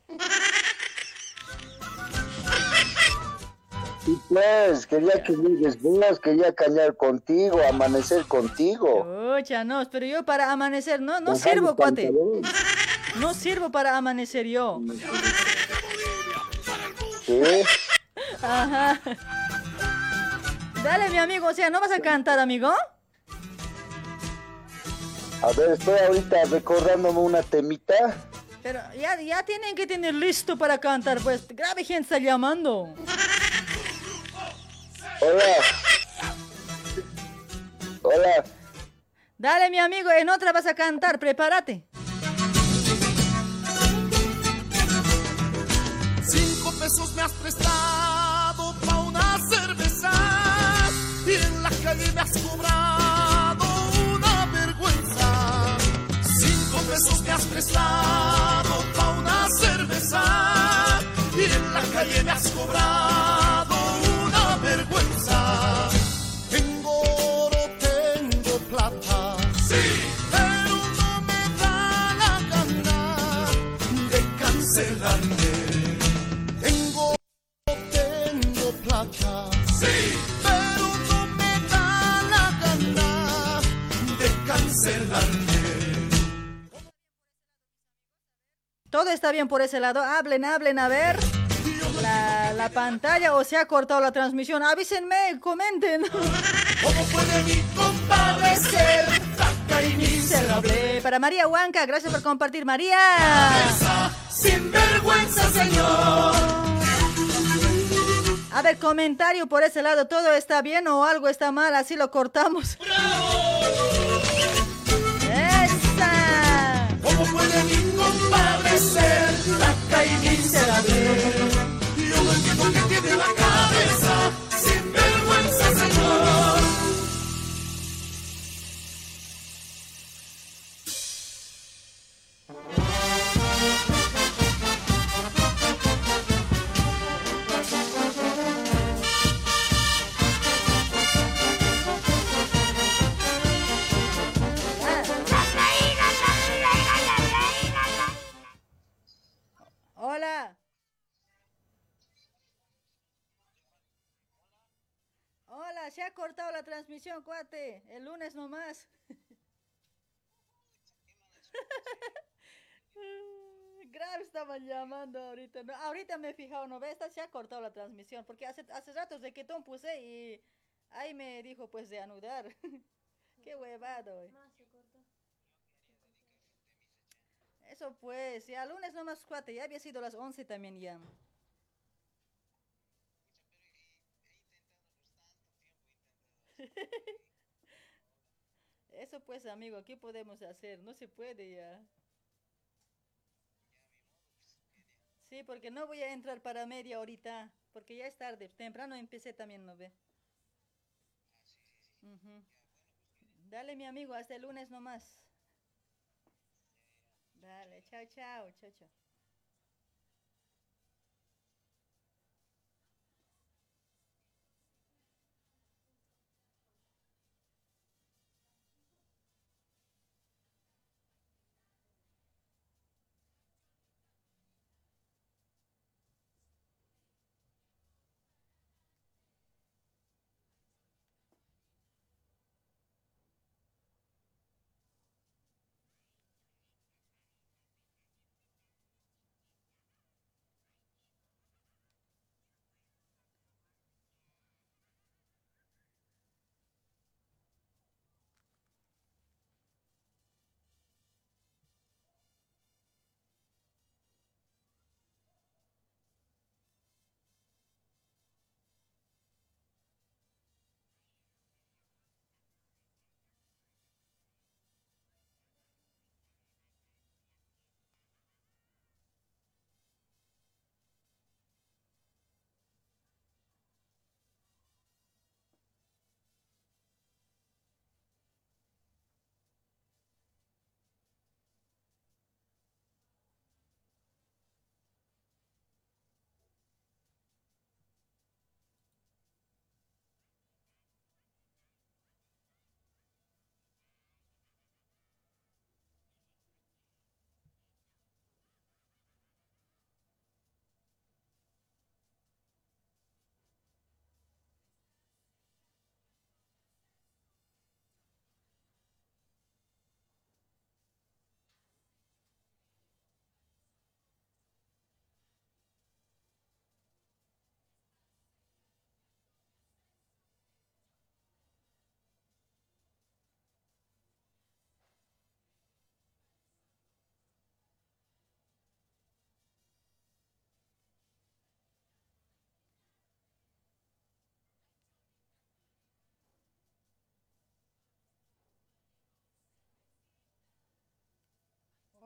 Pues, quería que llegues vos, quería cañar contigo, amanecer contigo. Pucha, no, pero yo para amanecer, no, no Bajar sirvo, cuate. No sirvo para amanecer yo. ¿Sí? Ajá. Dale, mi amigo, o sea, ¿no vas a cantar, amigo? A ver, estoy ahorita recordándome una temita. Pero ya, ya tienen que tener listo para cantar, pues. Grave gente está llamando. Hola. Hola. Dale, mi amigo, en otra vas a cantar, prepárate. Cinco pesos me has prestado pa' una cerveza y en la calle me has cobrado una vergüenza. Cinco pesos me has prestado pa' una cerveza y en la calle me has cobrado bien por ese lado. Hablen, hablen, a ver. La, la pantalla o se ha cortado la transmisión. Avísenme, comenten. ¿Cómo puede mi compadre ser flaca y miserable? Para María Huanca, gracias por compartir, María. Sin vergüenza, señor. A ver, comentario por ese lado. ¿Todo está bien o algo está mal? Así lo cortamos. ¡Esa! ¿Cómo puede mi compadre ser flaca y miserable? Yo no entiendo qué tiene se ha cortado la transmisión, cuate. El lunes nomás. Grave estaban llamando ahorita. No, ahorita me he fijado, ¿no ves? Se ha cortado la transmisión. Porque hace, hace ratos de que Tom puse y ahí me dijo pues de anudar. Qué huevado. eh. Eso pues, ya lunes nomás cuate, ya había sido las 11 también ya. Eso pues amigo, ¿qué podemos hacer? No se puede ya. Sí, porque no voy a entrar para media ahorita, porque ya es tarde. Temprano empecé también, ¿no ve? Dale mi amigo, hasta el lunes nomás. Dale, chao, chao, chao, chao.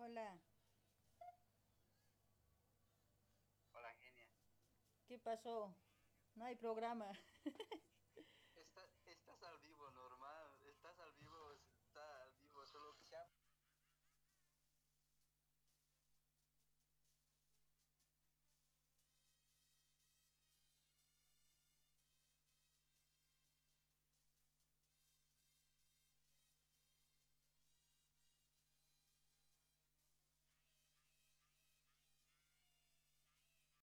Hola. Hola, genia. ¿Qué pasó? No hay programa.